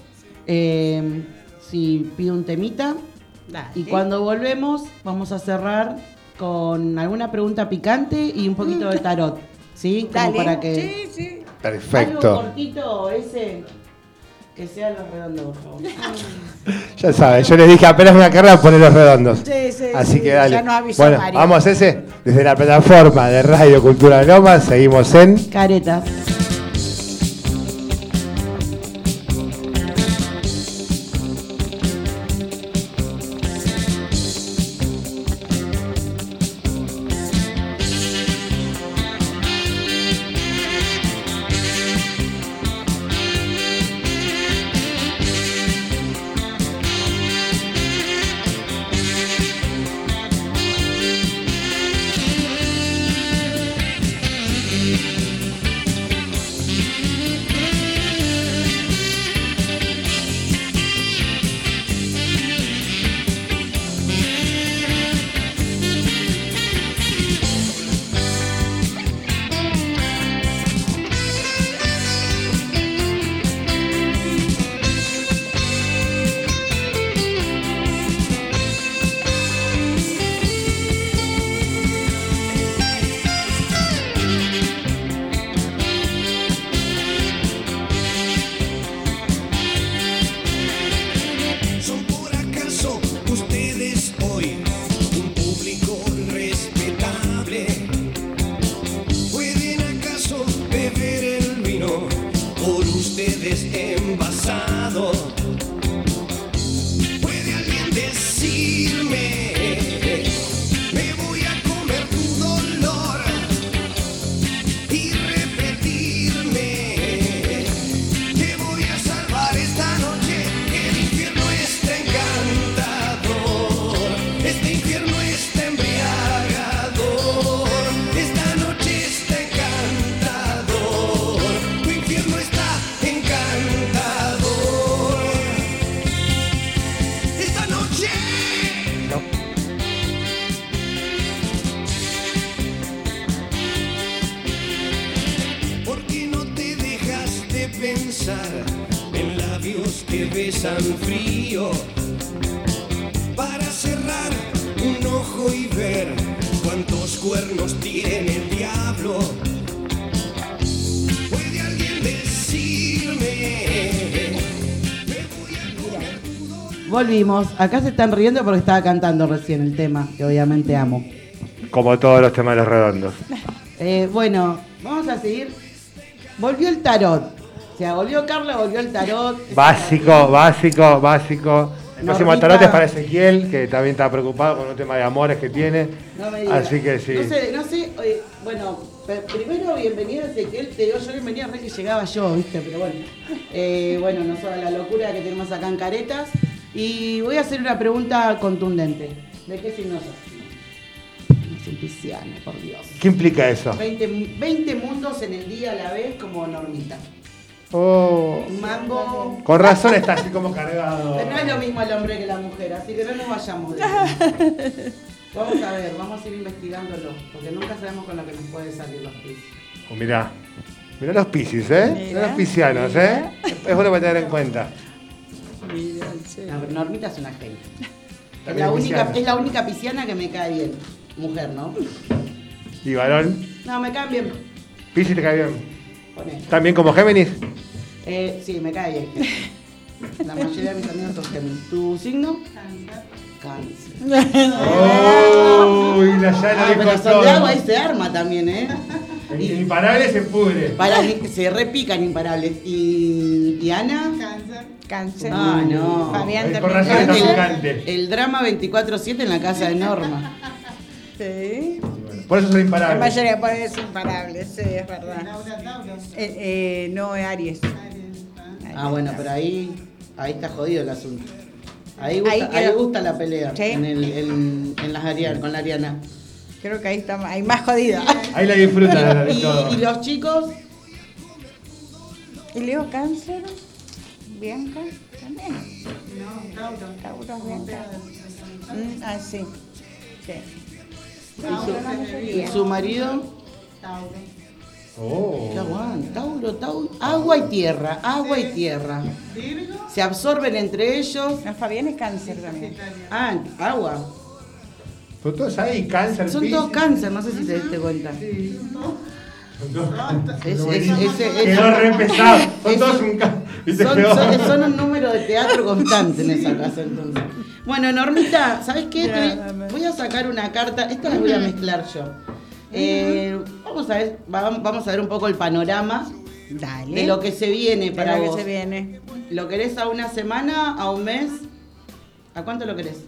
eh, si pido un temita. Dale. Y cuando volvemos, vamos a cerrar con alguna pregunta picante y un poquito de tarot. ¿Sí? Como Dale. para que. Sí, sí. Algo Perfecto. cortito, ese. Que sea los redondos, por favor. Ya saben, yo les dije apenas una carrera poner los redondos. Sí, sí, Así sí, que dale. ya nos bueno, Mario. vamos ese. Desde la plataforma de Radio Cultura Loma, seguimos en Caretas. Volvimos. Acá se están riendo porque estaba cantando recién el tema, que obviamente amo. Como todos los temas de los redondos. Eh, bueno, vamos a seguir. Volvió el tarot. O sea, volvió Carla, volvió el tarot. Básico, básico, básico. El próximo Normita. tarot es para Ezequiel, que también está preocupado con un tema de amores que tiene. No me digas. Así que sí. No sé, no sé. oye, bueno, primero bienvenido a Ezequiel. Te digo yo bienvenida, re que llegaba yo, ¿viste? Pero bueno. Eh, bueno, no solo la locura que tenemos acá en Caretas. Y voy a hacer una pregunta contundente. ¿De qué signo sos? No soy pisciano, por Dios. ¿Qué implica eso? 20, mu- 20 mundos en el día a la vez como normita. Oh, Un mambo. con razón está así como cargado. No es lo mismo el hombre que la mujer, así que no nos vayamos de ahí. Vamos a ver, vamos a ir investigándolo, porque nunca sabemos con lo que nos puede salir los pies. Oh, mirá, mirá los piscis, ¿eh? Mirá los piscianos, ¿eh? Es bueno para tener en cuenta. No, pero Normita es una genia. Es la, única, pisciana. es la única pisciana que me cae bien. Mujer, ¿no? ¿Y varón? No, me cae bien. ¿Piscis te cae bien? Poné. ¿También como Géminis? Eh, sí, me cae bien. La mayoría de mis amigos son Géminis. ¿Tu signo? Cáncer. Uy, la llana Ah, dijo pero son de agua y se arma también, ¿eh? El imparable se pudre. Para, se repican imparables. ¿Y, y Ana? Cáncer. Ah, no. Fabián también. razón El- drama 24-7 en la casa de Norma. Sí. Por eso soy La imparable. mayoría por es imparable, sí, es verdad. Eh, eh, no, Aries. Ah, bueno, pero ahí, ahí está jodido el asunto. Ahí gusta, Ahí gusta la pelea Sí. en, el, en, en las Ariana, con la Ariana. Creo que ahí está ahí más jodida. Ahí la disfrutan y los chicos, ¿Y Leo Cáncer? Bianca también. No, Tauro. Tauro, Bianca. Mm, ah, sí. Sí. y su marido, Oh. ¿qué aguanta? Tauro, Tauro, agua y tierra, agua y tierra. Se absorben entre ellos. No, Fabián es cáncer también. Ah, agua. Son todos ahí, cáncer, Son todos cáncer, no sé si te diste cuenta. Son todos- Es- es- Buenísimo. ese- ese- Quedó re pesado. Son todos un se Son, quedó. son- son un número de teatro constante en esa casa entonces. Bueno, Normita, ¿sabes qué? Te- voy a sacar una carta, esta la voy a mezclar yo. Eh, vamos a ver, va- vamos a ver un poco el panorama Dale. de lo que se viene De para lo que vos. se viene. ¿Lo querés a una semana, a un mes? ¿A cuánto lo querés?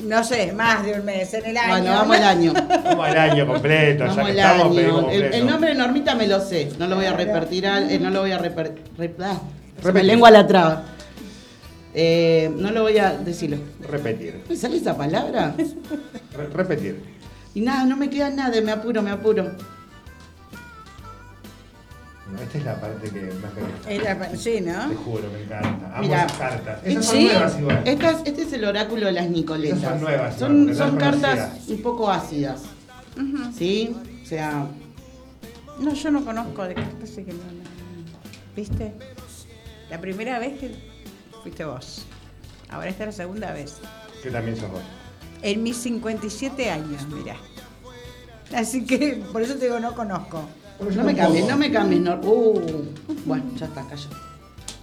No sé, más de un mes, en el año. Bueno, vamos al año. Vamos al año completo, Vamos ya que al estamos, año. pedimos El, completo. el nombre de Normita me lo sé, no lo voy a repetir, al- eh, no lo voy a me Repetir. lengua la traba. Eh, no lo voy a decirlo. Repetir. ¿Me sale esa palabra? Re- repetir. Y nada, no me queda nada, me apuro, me apuro. Esta es la parte que más me gusta. Es la- sí, Te ¿no? juro, me encanta. Amo Mira. esas cartas. Esas son Sí, nuevas igual. estas- este es el oráculo de las Nicoletas. Esas son nuevas, Son, son cartas un poco ácidas. ¿Sí? O sea, No, yo no conozco de cartas, así que no, no. ¿Viste? La primera vez que fuiste vos. Ahora esta es la segunda vez. Que también sos vos. En mis 57 años, mira. Así que por eso te digo, no conozco. No me cambies, no me cambies. no- Uh, bueno, ya está, cayó.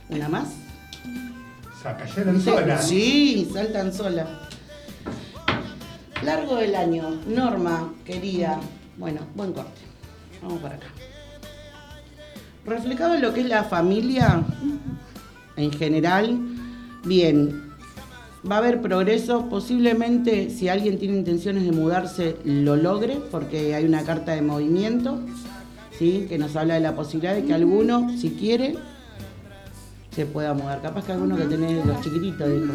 ¿Una más? O sea, cayeron solas. Sí, saltan solas. Largo del año, Norma, querida. Bueno, buen corte. Vamos para acá. Reflejado en lo que es la familia en general, bien. Va a haber progreso, posiblemente si alguien tiene intenciones de mudarse lo logre, porque hay una carta de movimiento, ¿sí? que nos habla de la posibilidad de que alguno, si quiere, se pueda mudar. Capaz que alguno que tenés los chiquititos, dijo.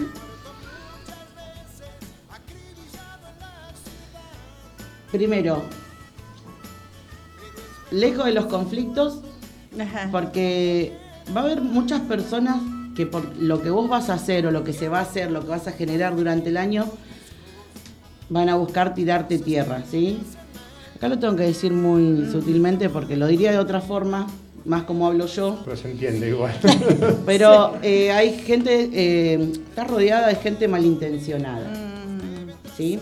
Primero, lejos de los conflictos, Ajá. porque va a haber muchas personas que por lo que vos vas a hacer o lo que se va a hacer, lo que vas a generar durante el año, van a buscar tirarte tierra, ¿sí? Acá lo tengo que decir muy sutilmente porque lo diría de otra forma, más como hablo yo. Pero se entiende igual. Pero eh, hay gente, eh, está rodeada de gente malintencionada. ¿Sí?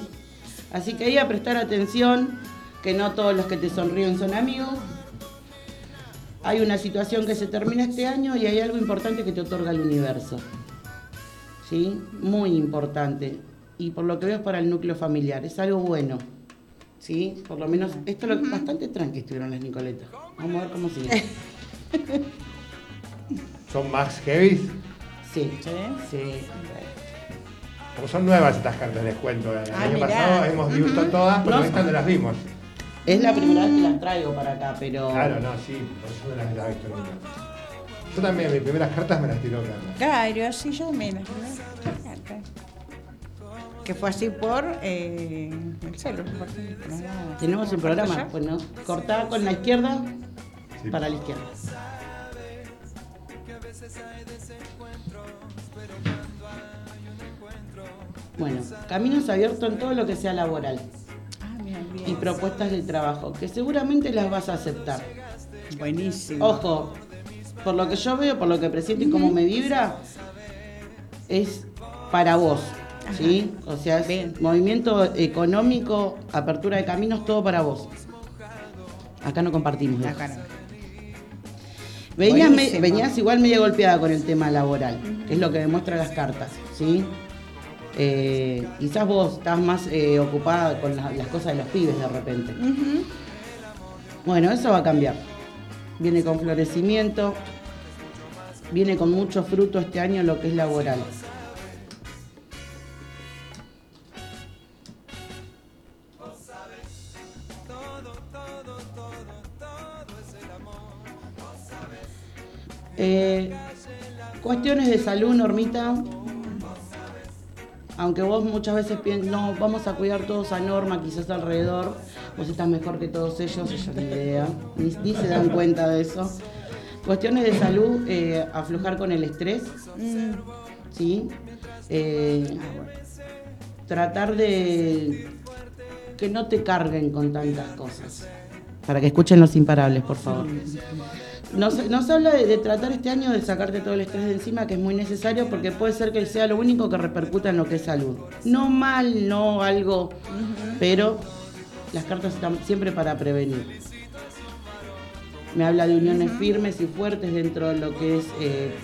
Así que ahí a prestar atención, que no todos los que te sonríen son amigos. Hay una situación que se termina este año y hay algo importante que te otorga el universo. ¿Sí? Muy importante. Y por lo que veo es para el núcleo familiar. Es algo bueno. ¿Sí? Por lo menos, esto es lo bastante tranqui estuvieron las Nicoletas. Vamos a ver cómo sigue. ¿Son más heavy? Sí. Sí. Porque son nuevas estas cartas, les cuento. El Ah, año mirá. pasado hemos visto todas, pero No. estas no las vimos. Es la primera vez que las traigo para acá, pero. Claro, no, sí, por eso no las, he visto nunca. Yo también, mis primeras cartas me las tiró Carla. Claro, sí, yo me las Que fue así por eh, el celo. por ejemplo. No, Tenemos un programa. ¿Ya? Bueno, cortada con la izquierda para la izquierda. Bueno, caminos abiertos en todo lo que sea laboral Ah, bien. y propuestas de trabajo, que seguramente las vas a aceptar. Buenísimo. Ojo, por lo que yo veo, por lo que presiento y cómo me vibra, es para vos. ¿Sí? O sea, es movimiento económico, apertura de caminos, todo para vos. Acá no compartimos. Acá no. Venías, me- Buenísimo. venías igual media golpeada con el tema laboral, que es lo que demuestran las cartas, ¿sí? Eh, quizás vos estás más eh, ocupada con la- las cosas de los pibes de repente. Bueno, eso va a cambiar. Viene con florecimiento, viene con mucho fruto este año lo que es laboral. Eh, cuestiones de salud, Normita. Aunque vos muchas veces piensas, no, vamos a cuidar todos a Norma, quizás alrededor, vos estás mejor que todos ellos, ellos ni idea, ni, ni se dan cuenta de eso. Cuestiones de salud, eh, aflojar con el estrés, ¿sí? Eh, tratar de que no te carguen con tantas cosas. Para que escuchen los imparables, por favor. Nos, nos habla de, de tratar este año de sacarte todo el estrés de encima, que es muy necesario porque puede ser que sea lo único que repercuta en lo que es salud. No mal, no algo, pero las cartas están siempre para prevenir. Me habla de uniones firmes y fuertes dentro de lo que es eh,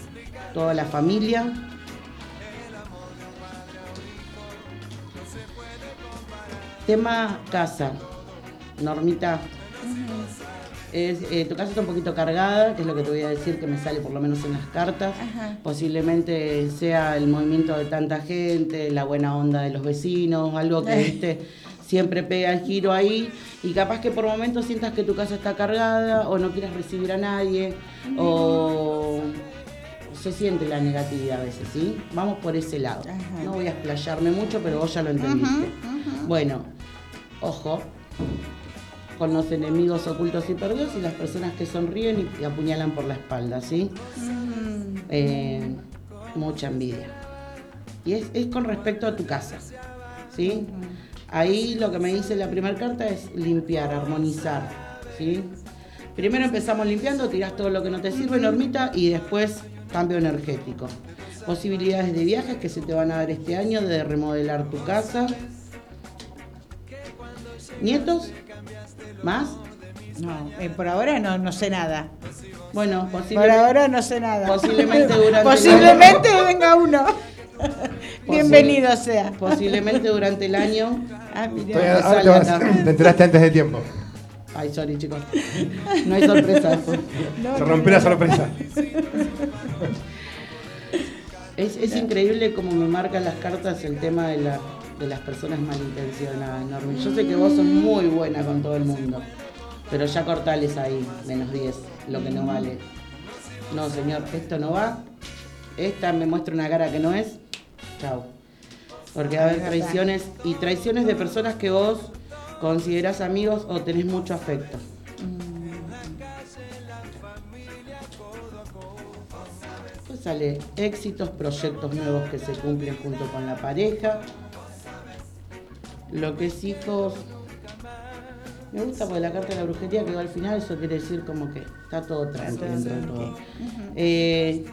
toda la familia. Tema casa. Normita, es, eh, tu casa está un poquito cargada, que es lo que te voy a decir que me sale por lo menos en las cartas. Posiblemente sea el movimiento de tanta gente, la buena onda de los vecinos, algo que viste siempre pega el giro ahí y capaz que por momentos sientas que tu casa está cargada o no quieras recibir a nadie o se siente la negatividad a veces, ¿sí? Vamos por ese lado. No voy a explayarme mucho, pero vos ya lo entendiste. Bueno, ojo, con los enemigos ocultos y perdidos y las personas que sonríen y, y apuñalan por la espalda, ¿sí? Eh, mucha envidia. Y es, es con respecto a tu casa, ¿sí? Ahí lo que me dice la primera carta es limpiar, armonizar, ¿sí? Primero empezamos limpiando, tirás todo lo que no te sirve, normita, y después cambio energético. Posibilidades de viajes que se te van a dar este año, de remodelar tu casa. ¿Nietos? ¿Más? No, eh, por ahora no, no sé nada. Bueno, Por posiblemente. ahora no sé nada. Posiblemente durante Posiblemente venga uno. Bienvenido sea. Posiblemente durante el año. Ah, Estoy- mira. ahora te, vas- te enteraste antes de tiempo. Ay, sorry, chicos. No hay sorpresa después. Se rompió la sorpresa. Es, es increíble cómo me marcan las cartas el tema de, la- de las personas malintencionadas, Normi. Yo sé que vos sos muy buena con todo el mundo, pero ya cortales ahí, menos 10, lo que no vale. No, señor, esto no va. Esta me muestra una cara que no es. Chao. Porque va a haber traiciones y traiciones de personas que vos considerás amigos o tenés mucho afecto. Pues sale éxitos, proyectos nuevos que se cumplen junto con la pareja. Lo que es hijos, Me gusta porque la carta de la brujería que va al final, eso quiere decir como que está todo tranquilo todo. Eh,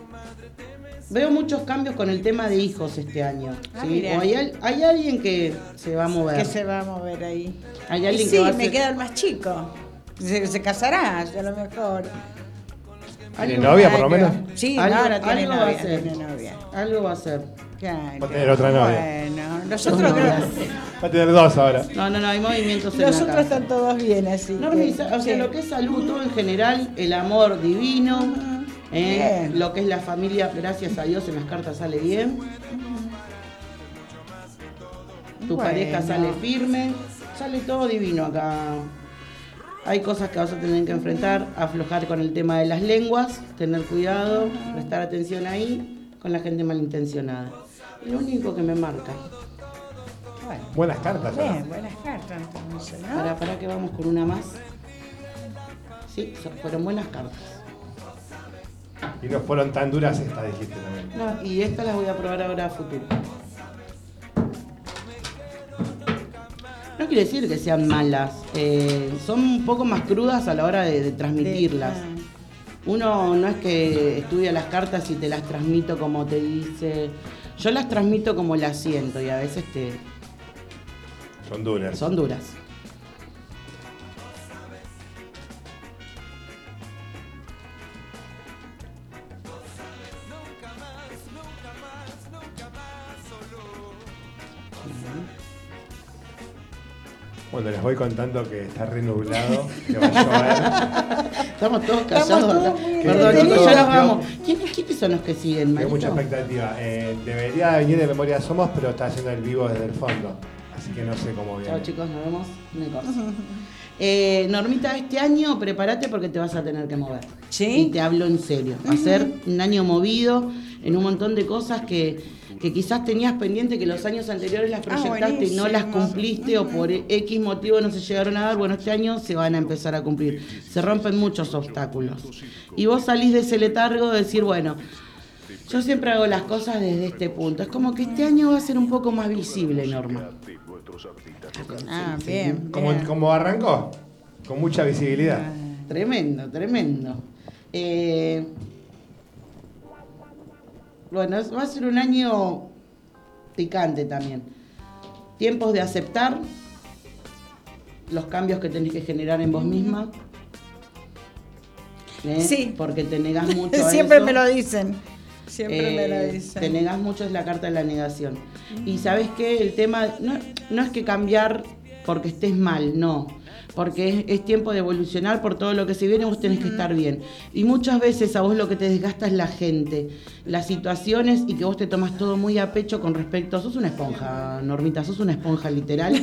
veo muchos cambios con el tema de hijos este año. Ah. O hay, hay alguien que se va a mover. Que se va a mover ahí. Hay Y alguien sí, que va a me ser- queda el más chico. Se, se casará, a lo mejor. ¿Tiene novia, por lo menos? Sí, Algo- no, no tiene algo va a novia, hacer. tiene novia. Algo va a ser. Claro. Va a tener otra novia. Bueno, nosotros creo Va a tener dos ahora. No, no, no, hay movimientos en la Nosotros casa. están todos bien así. Normi, que- o sea, sí. lo que es salud, todo en general, el amor divino, eh, Bien. lo que es la familia, gracias a Dios en las cartas sale bien. Tu Bueno. pareja sale firme, sale todo divino acá. Hay cosas que vas a tener que enfrentar, aflojar con el tema de las lenguas, tener cuidado, prestar atención ahí con la gente malintencionada. Lo único que me marca. Bueno, Buenas cartas. ¿no? bien, buenas cartas entonces, ¿no? Para, para que vamos con una más. Sí, fueron buenas cartas. Y no fueron tan duras estas, dijiste también. No, y estas las voy a probar ahora a futuro. Quiere decir que sean malas, eh, son un poco más crudas a la hora de, de transmitirlas. Uno no es que estudia las cartas y te las transmito como te dice. Yo las transmito como las siento y a veces te, Son duras. son duras. Bueno, les voy contando que está renublado, que va a llover. Estamos todos Estamos callados todos acá. muy Perdón, chicos, ya nos vamos. ¿Quiénes, quiénes son los que siguen, Tengo mucha Marito? expectativa. Eh, debería venir de Memoria Somos, pero está haciendo el vivo desde el fondo. Así que no sé cómo viene. Chao chicos, nos vemos en el corso. Eh, Normita, este año prepárate porque te vas a tener que mover. ¿Sí? Y te hablo en serio. Va a ser un año movido en un montón de cosas que, que quizás tenías pendiente que los años anteriores las Ah, proyectaste y no las cumpliste o por X motivo no se llegaron a dar. Bueno, este año se van a empezar a cumplir. Se rompen muchos obstáculos. Y vos salís de ese letargo de decir, bueno, yo siempre hago las cosas desde este punto. Es como que este año va a ser un poco más visible, Norma. Ah, bien. Como, bien. como arrancó, con mucha visibilidad. Tremendo, tremendo. Eh, bueno, va a ser un año picante también. Tiempos de aceptar los cambios que tenés que generar en vos misma. ¿eh? Sí. Porque te negás mucho a Siempre eso. me lo dicen. Siempre me lo Eh, dicen. Te negás mucho, es la carta de la negación. Y sabes qué, el tema no, no es que cambiar porque estés mal, no. Porque es, es tiempo de evolucionar por todo lo que se viene, vos tenés que estar bien. Y muchas veces a vos lo que te desgasta es la gente, las situaciones y que vos te tomas todo muy a pecho con respecto. Sos una esponja, Normita, sos una esponja literal.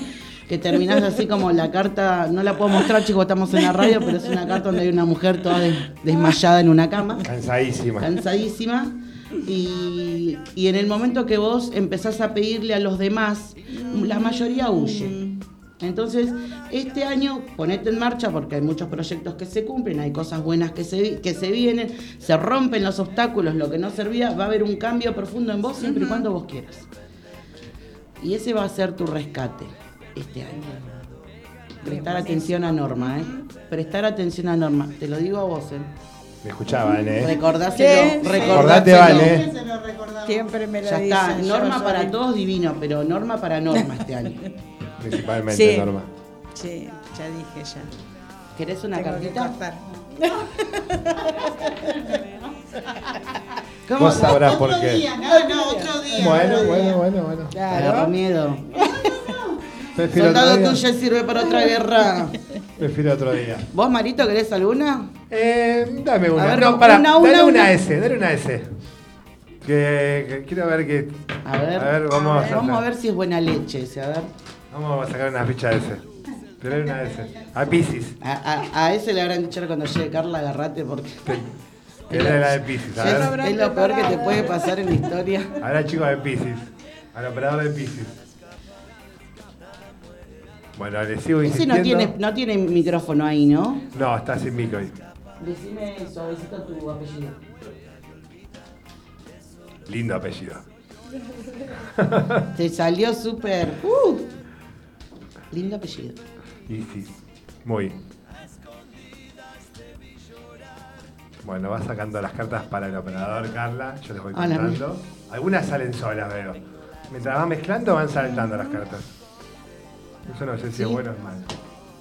Que terminás así como la carta, no la puedo mostrar, chicos, estamos en la radio, pero es una carta donde hay una mujer toda des- desmayada en una cama Cansadísima. cansadísima. Y, y en el momento que vos empezás a pedirle a los demás, la mayoría huye. Entonces, este año ponete en marcha porque hay muchos proyectos que se cumplen, hay cosas buenas que se, vi- que se vienen, se rompen los obstáculos, lo que no servía, va a haber un cambio profundo en vos siempre y cuando vos quieras. Y ese va a ser tu rescate este año. Prestar atención a Norma, ¿eh? Prestar atención a Norma. Te lo digo a vos, ¿eh? Me escuchaban, ¿eh? Recordáselo, recordáselo. Vale. Se lo recordamos. Siempre me lo Ya dicen. está, yo norma para todos divino, pero norma para norma este año. Principalmente, Sí. Norma. Sí, ya dije ya. ¿Querés una Tengo cartita? ¿Cómo? Vos sabrás por qué. día, no, no, otro día. Bueno, otro bueno, día. bueno, bueno. Claro. miedo. Prefiero Soldado otro tuyo día. sirve para otra guerra. Prefiero otro día. ¿Vos, Marito, querés alguna? Eh, dame una. A ver, no, para, una, una, dale una una. S, dale una S. Que, que quiero ver que. A ver, A ver, vamos a hacer- vamos a ver si es buena leche ese, a ver. Vamos a sacar una ficha S. Dale una S. A Pisces. A, a- a ese le habrán dicho cuando llegue Carla, agarrate porque Que es la de Pisces. A es, ver. es lo peor que te puede pasar en la historia. Ahora chico de Pisces. Al operador de Pisces. Bueno, le sigo Ese insistiendo. no tiene, no tiene micrófono ahí, ¿no? No, está sin micro ahí. Decime suavecito tu apellido. Lindo apellido. Te salió súper. Uh, lindo apellido. Y sí. Muy. Bueno, va sacando las cartas para el operador, Carla. Yo les voy Hola. contando. Algunas salen solas, veo. Mientras van mezclando, van saltando las cartas. Eso no sé si es bueno o es malo.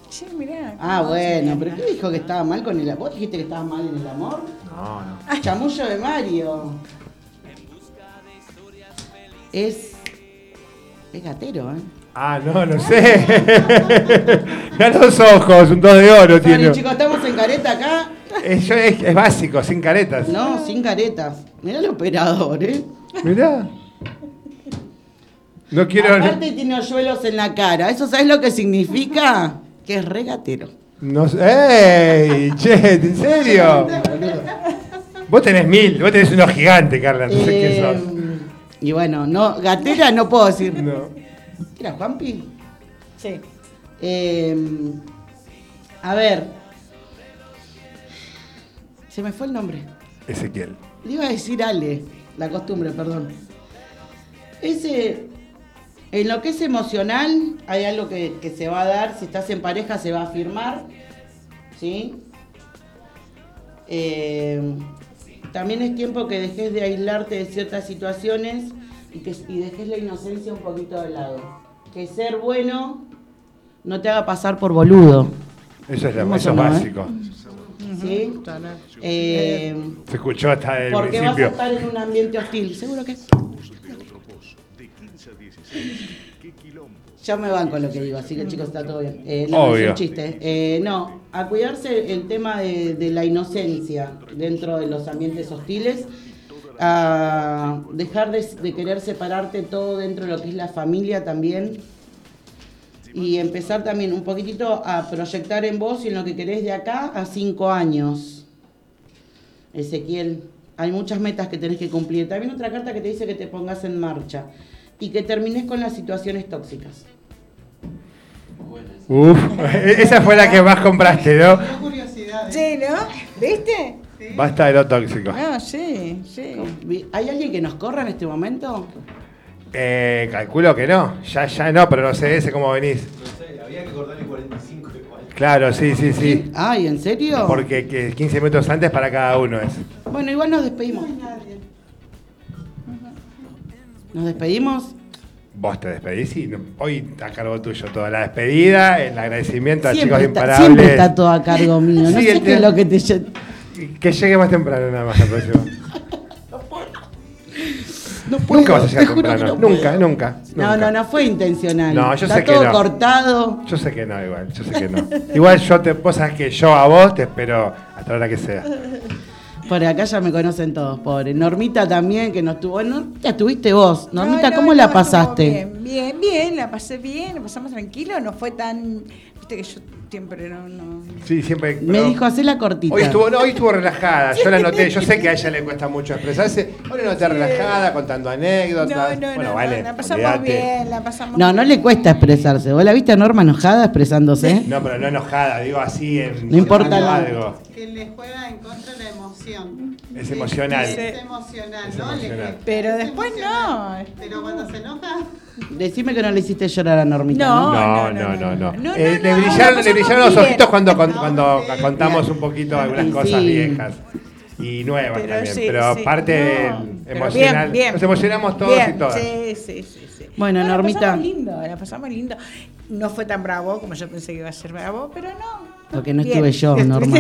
Sí, mirá. Ah, bueno, pero ¿qué dijo que estaba mal con el amor? ¿Vos dijiste que estabas mal en el amor? No, no. Chamullo de Mario. Es. Es gatero, ¿eh? Ah, no, no sé. Mirá los ojos, un dos de oro tiene. chicos, estamos en careta acá. Es, yo- es- es básico, sin caretas. No, sin caretas. Mirá el operador, ¿eh? Mirá. No quiero. Aparte tiene hoyuelos en la cara. ¿Eso sabes lo que significa? Que es regatero. No sé. ¡Ey! Che, ¿en serio? Vos tenés mil, vos tenés uno gigante, Carla, no sé qué Eh, sos. y bueno, no, gatera no puedo decir. No. ¿Qué era, Juanpi? Sí. Eh, a ver. Se me fue el nombre. Ezequiel. Le iba a decir Ale, la costumbre, perdón. Ese, en lo que es emocional, hay algo que, que se va a dar, si estás en pareja se va a firmar, ¿sí? Eh, también es tiempo que dejes de aislarte de ciertas situaciones y que y dejes la inocencia un poquito de lado. Que ser bueno no te haga pasar por boludo. Eso es, lo- ¿Cómo eso es sonó, eh? básico. ¿Sí? Eh, Se escuchó hasta el porque vas a principio. estar en un ambiente hostil, seguro que Ya me van con lo que digo, así que chicos está todo bien. Eh, no, es Obvio. un chiste. Eh, no, a cuidarse el tema de, de la inocencia dentro de los ambientes hostiles, a dejar de, de querer separarte todo dentro de lo que es la familia también y empezar también un poquitito a proyectar en vos y en lo que querés de acá a cinco años. Ezequiel, hay muchas metas que tenés que cumplir. También otra carta que te dice que te pongas en marcha y que termines con las situaciones tóxicas. Uf, esa fue la que más compraste, ¿no? Sí, ¿no? ¿Viste? Basta de lo tóxico. No, sí, sí. ¿Hay alguien que nos corra en este momento? Eh, calculo que no. Ya, ya no, pero no sé ese cómo venís. Había que cortarle 45 igual. Claro, sí, sí, sí. Ay, ¿en serio? Porque que 15 minutos antes para cada uno es. Bueno, igual nos despedimos. ¿Nos despedimos? Vos te despedís y no- hoy a cargo tuyo toda la despedida, el agradecimiento a Siempre chicos está, imparables. siempre está todo a cargo mío. No Sí, sé qué es lo que te... Que llegue más temprano nada más la próxima. No nunca vas a llegar temprano. no nunca, nunca, No, nunca. no, no fue intencional. No, yo está sé que todo no. cortado. Yo sé que no, igual, yo sé que no. Igual yo te, vos sabés que yo a vos te espero hasta la hora que sea. Por acá ya me conocen todos, pobre. Normita también, que no estuvo. No, ya estuviste vos. Normita, No, no, ¿cómo no, la pasaste? Bien, bien, bien, la pasé bien, la pasamos tranquilo, no fue tan. Viste que yo siempre no. no Sí, siempre. Me pero- dijo, hacé la cortita. Hoy estuvo, no, hoy estuvo relajada, yo la noté, yo sé que a ella le cuesta mucho expresarse. Hoy la noté relajada, contando anécdotas. no, no, bueno, no, vale. la pasamos bien, la pasamos No, no le cuesta expresarse. ¿Vos la viste a Norma enojada expresándose? No, pero no enojada, digo así en. No importa algo. Que le juega en contra la emoción. Es emocional. Es emocional, Es ¿no? Emocional. Pero es después emocional. Pero cuando se enoja. Decime que no le hiciste llorar a Normita. No, No, no, no, no. No, Eh, no, le no, brillaron, le los ojitos cuando, con- cuando contamos un poquito algunas cosas sí. viejas y nuevas Pero también. sí, pero sí. parte No, pero emocional. bien, bien. Nos emocionamos todos Bien, y todas. Sí, sí, sí, sí. Bueno, No, Normita. La pasamos lindo, la pasamos lindo. No fue tan bravo como yo pensé que iba a ser bravo, pero no. Porque no Bien. estuve yo, Norma.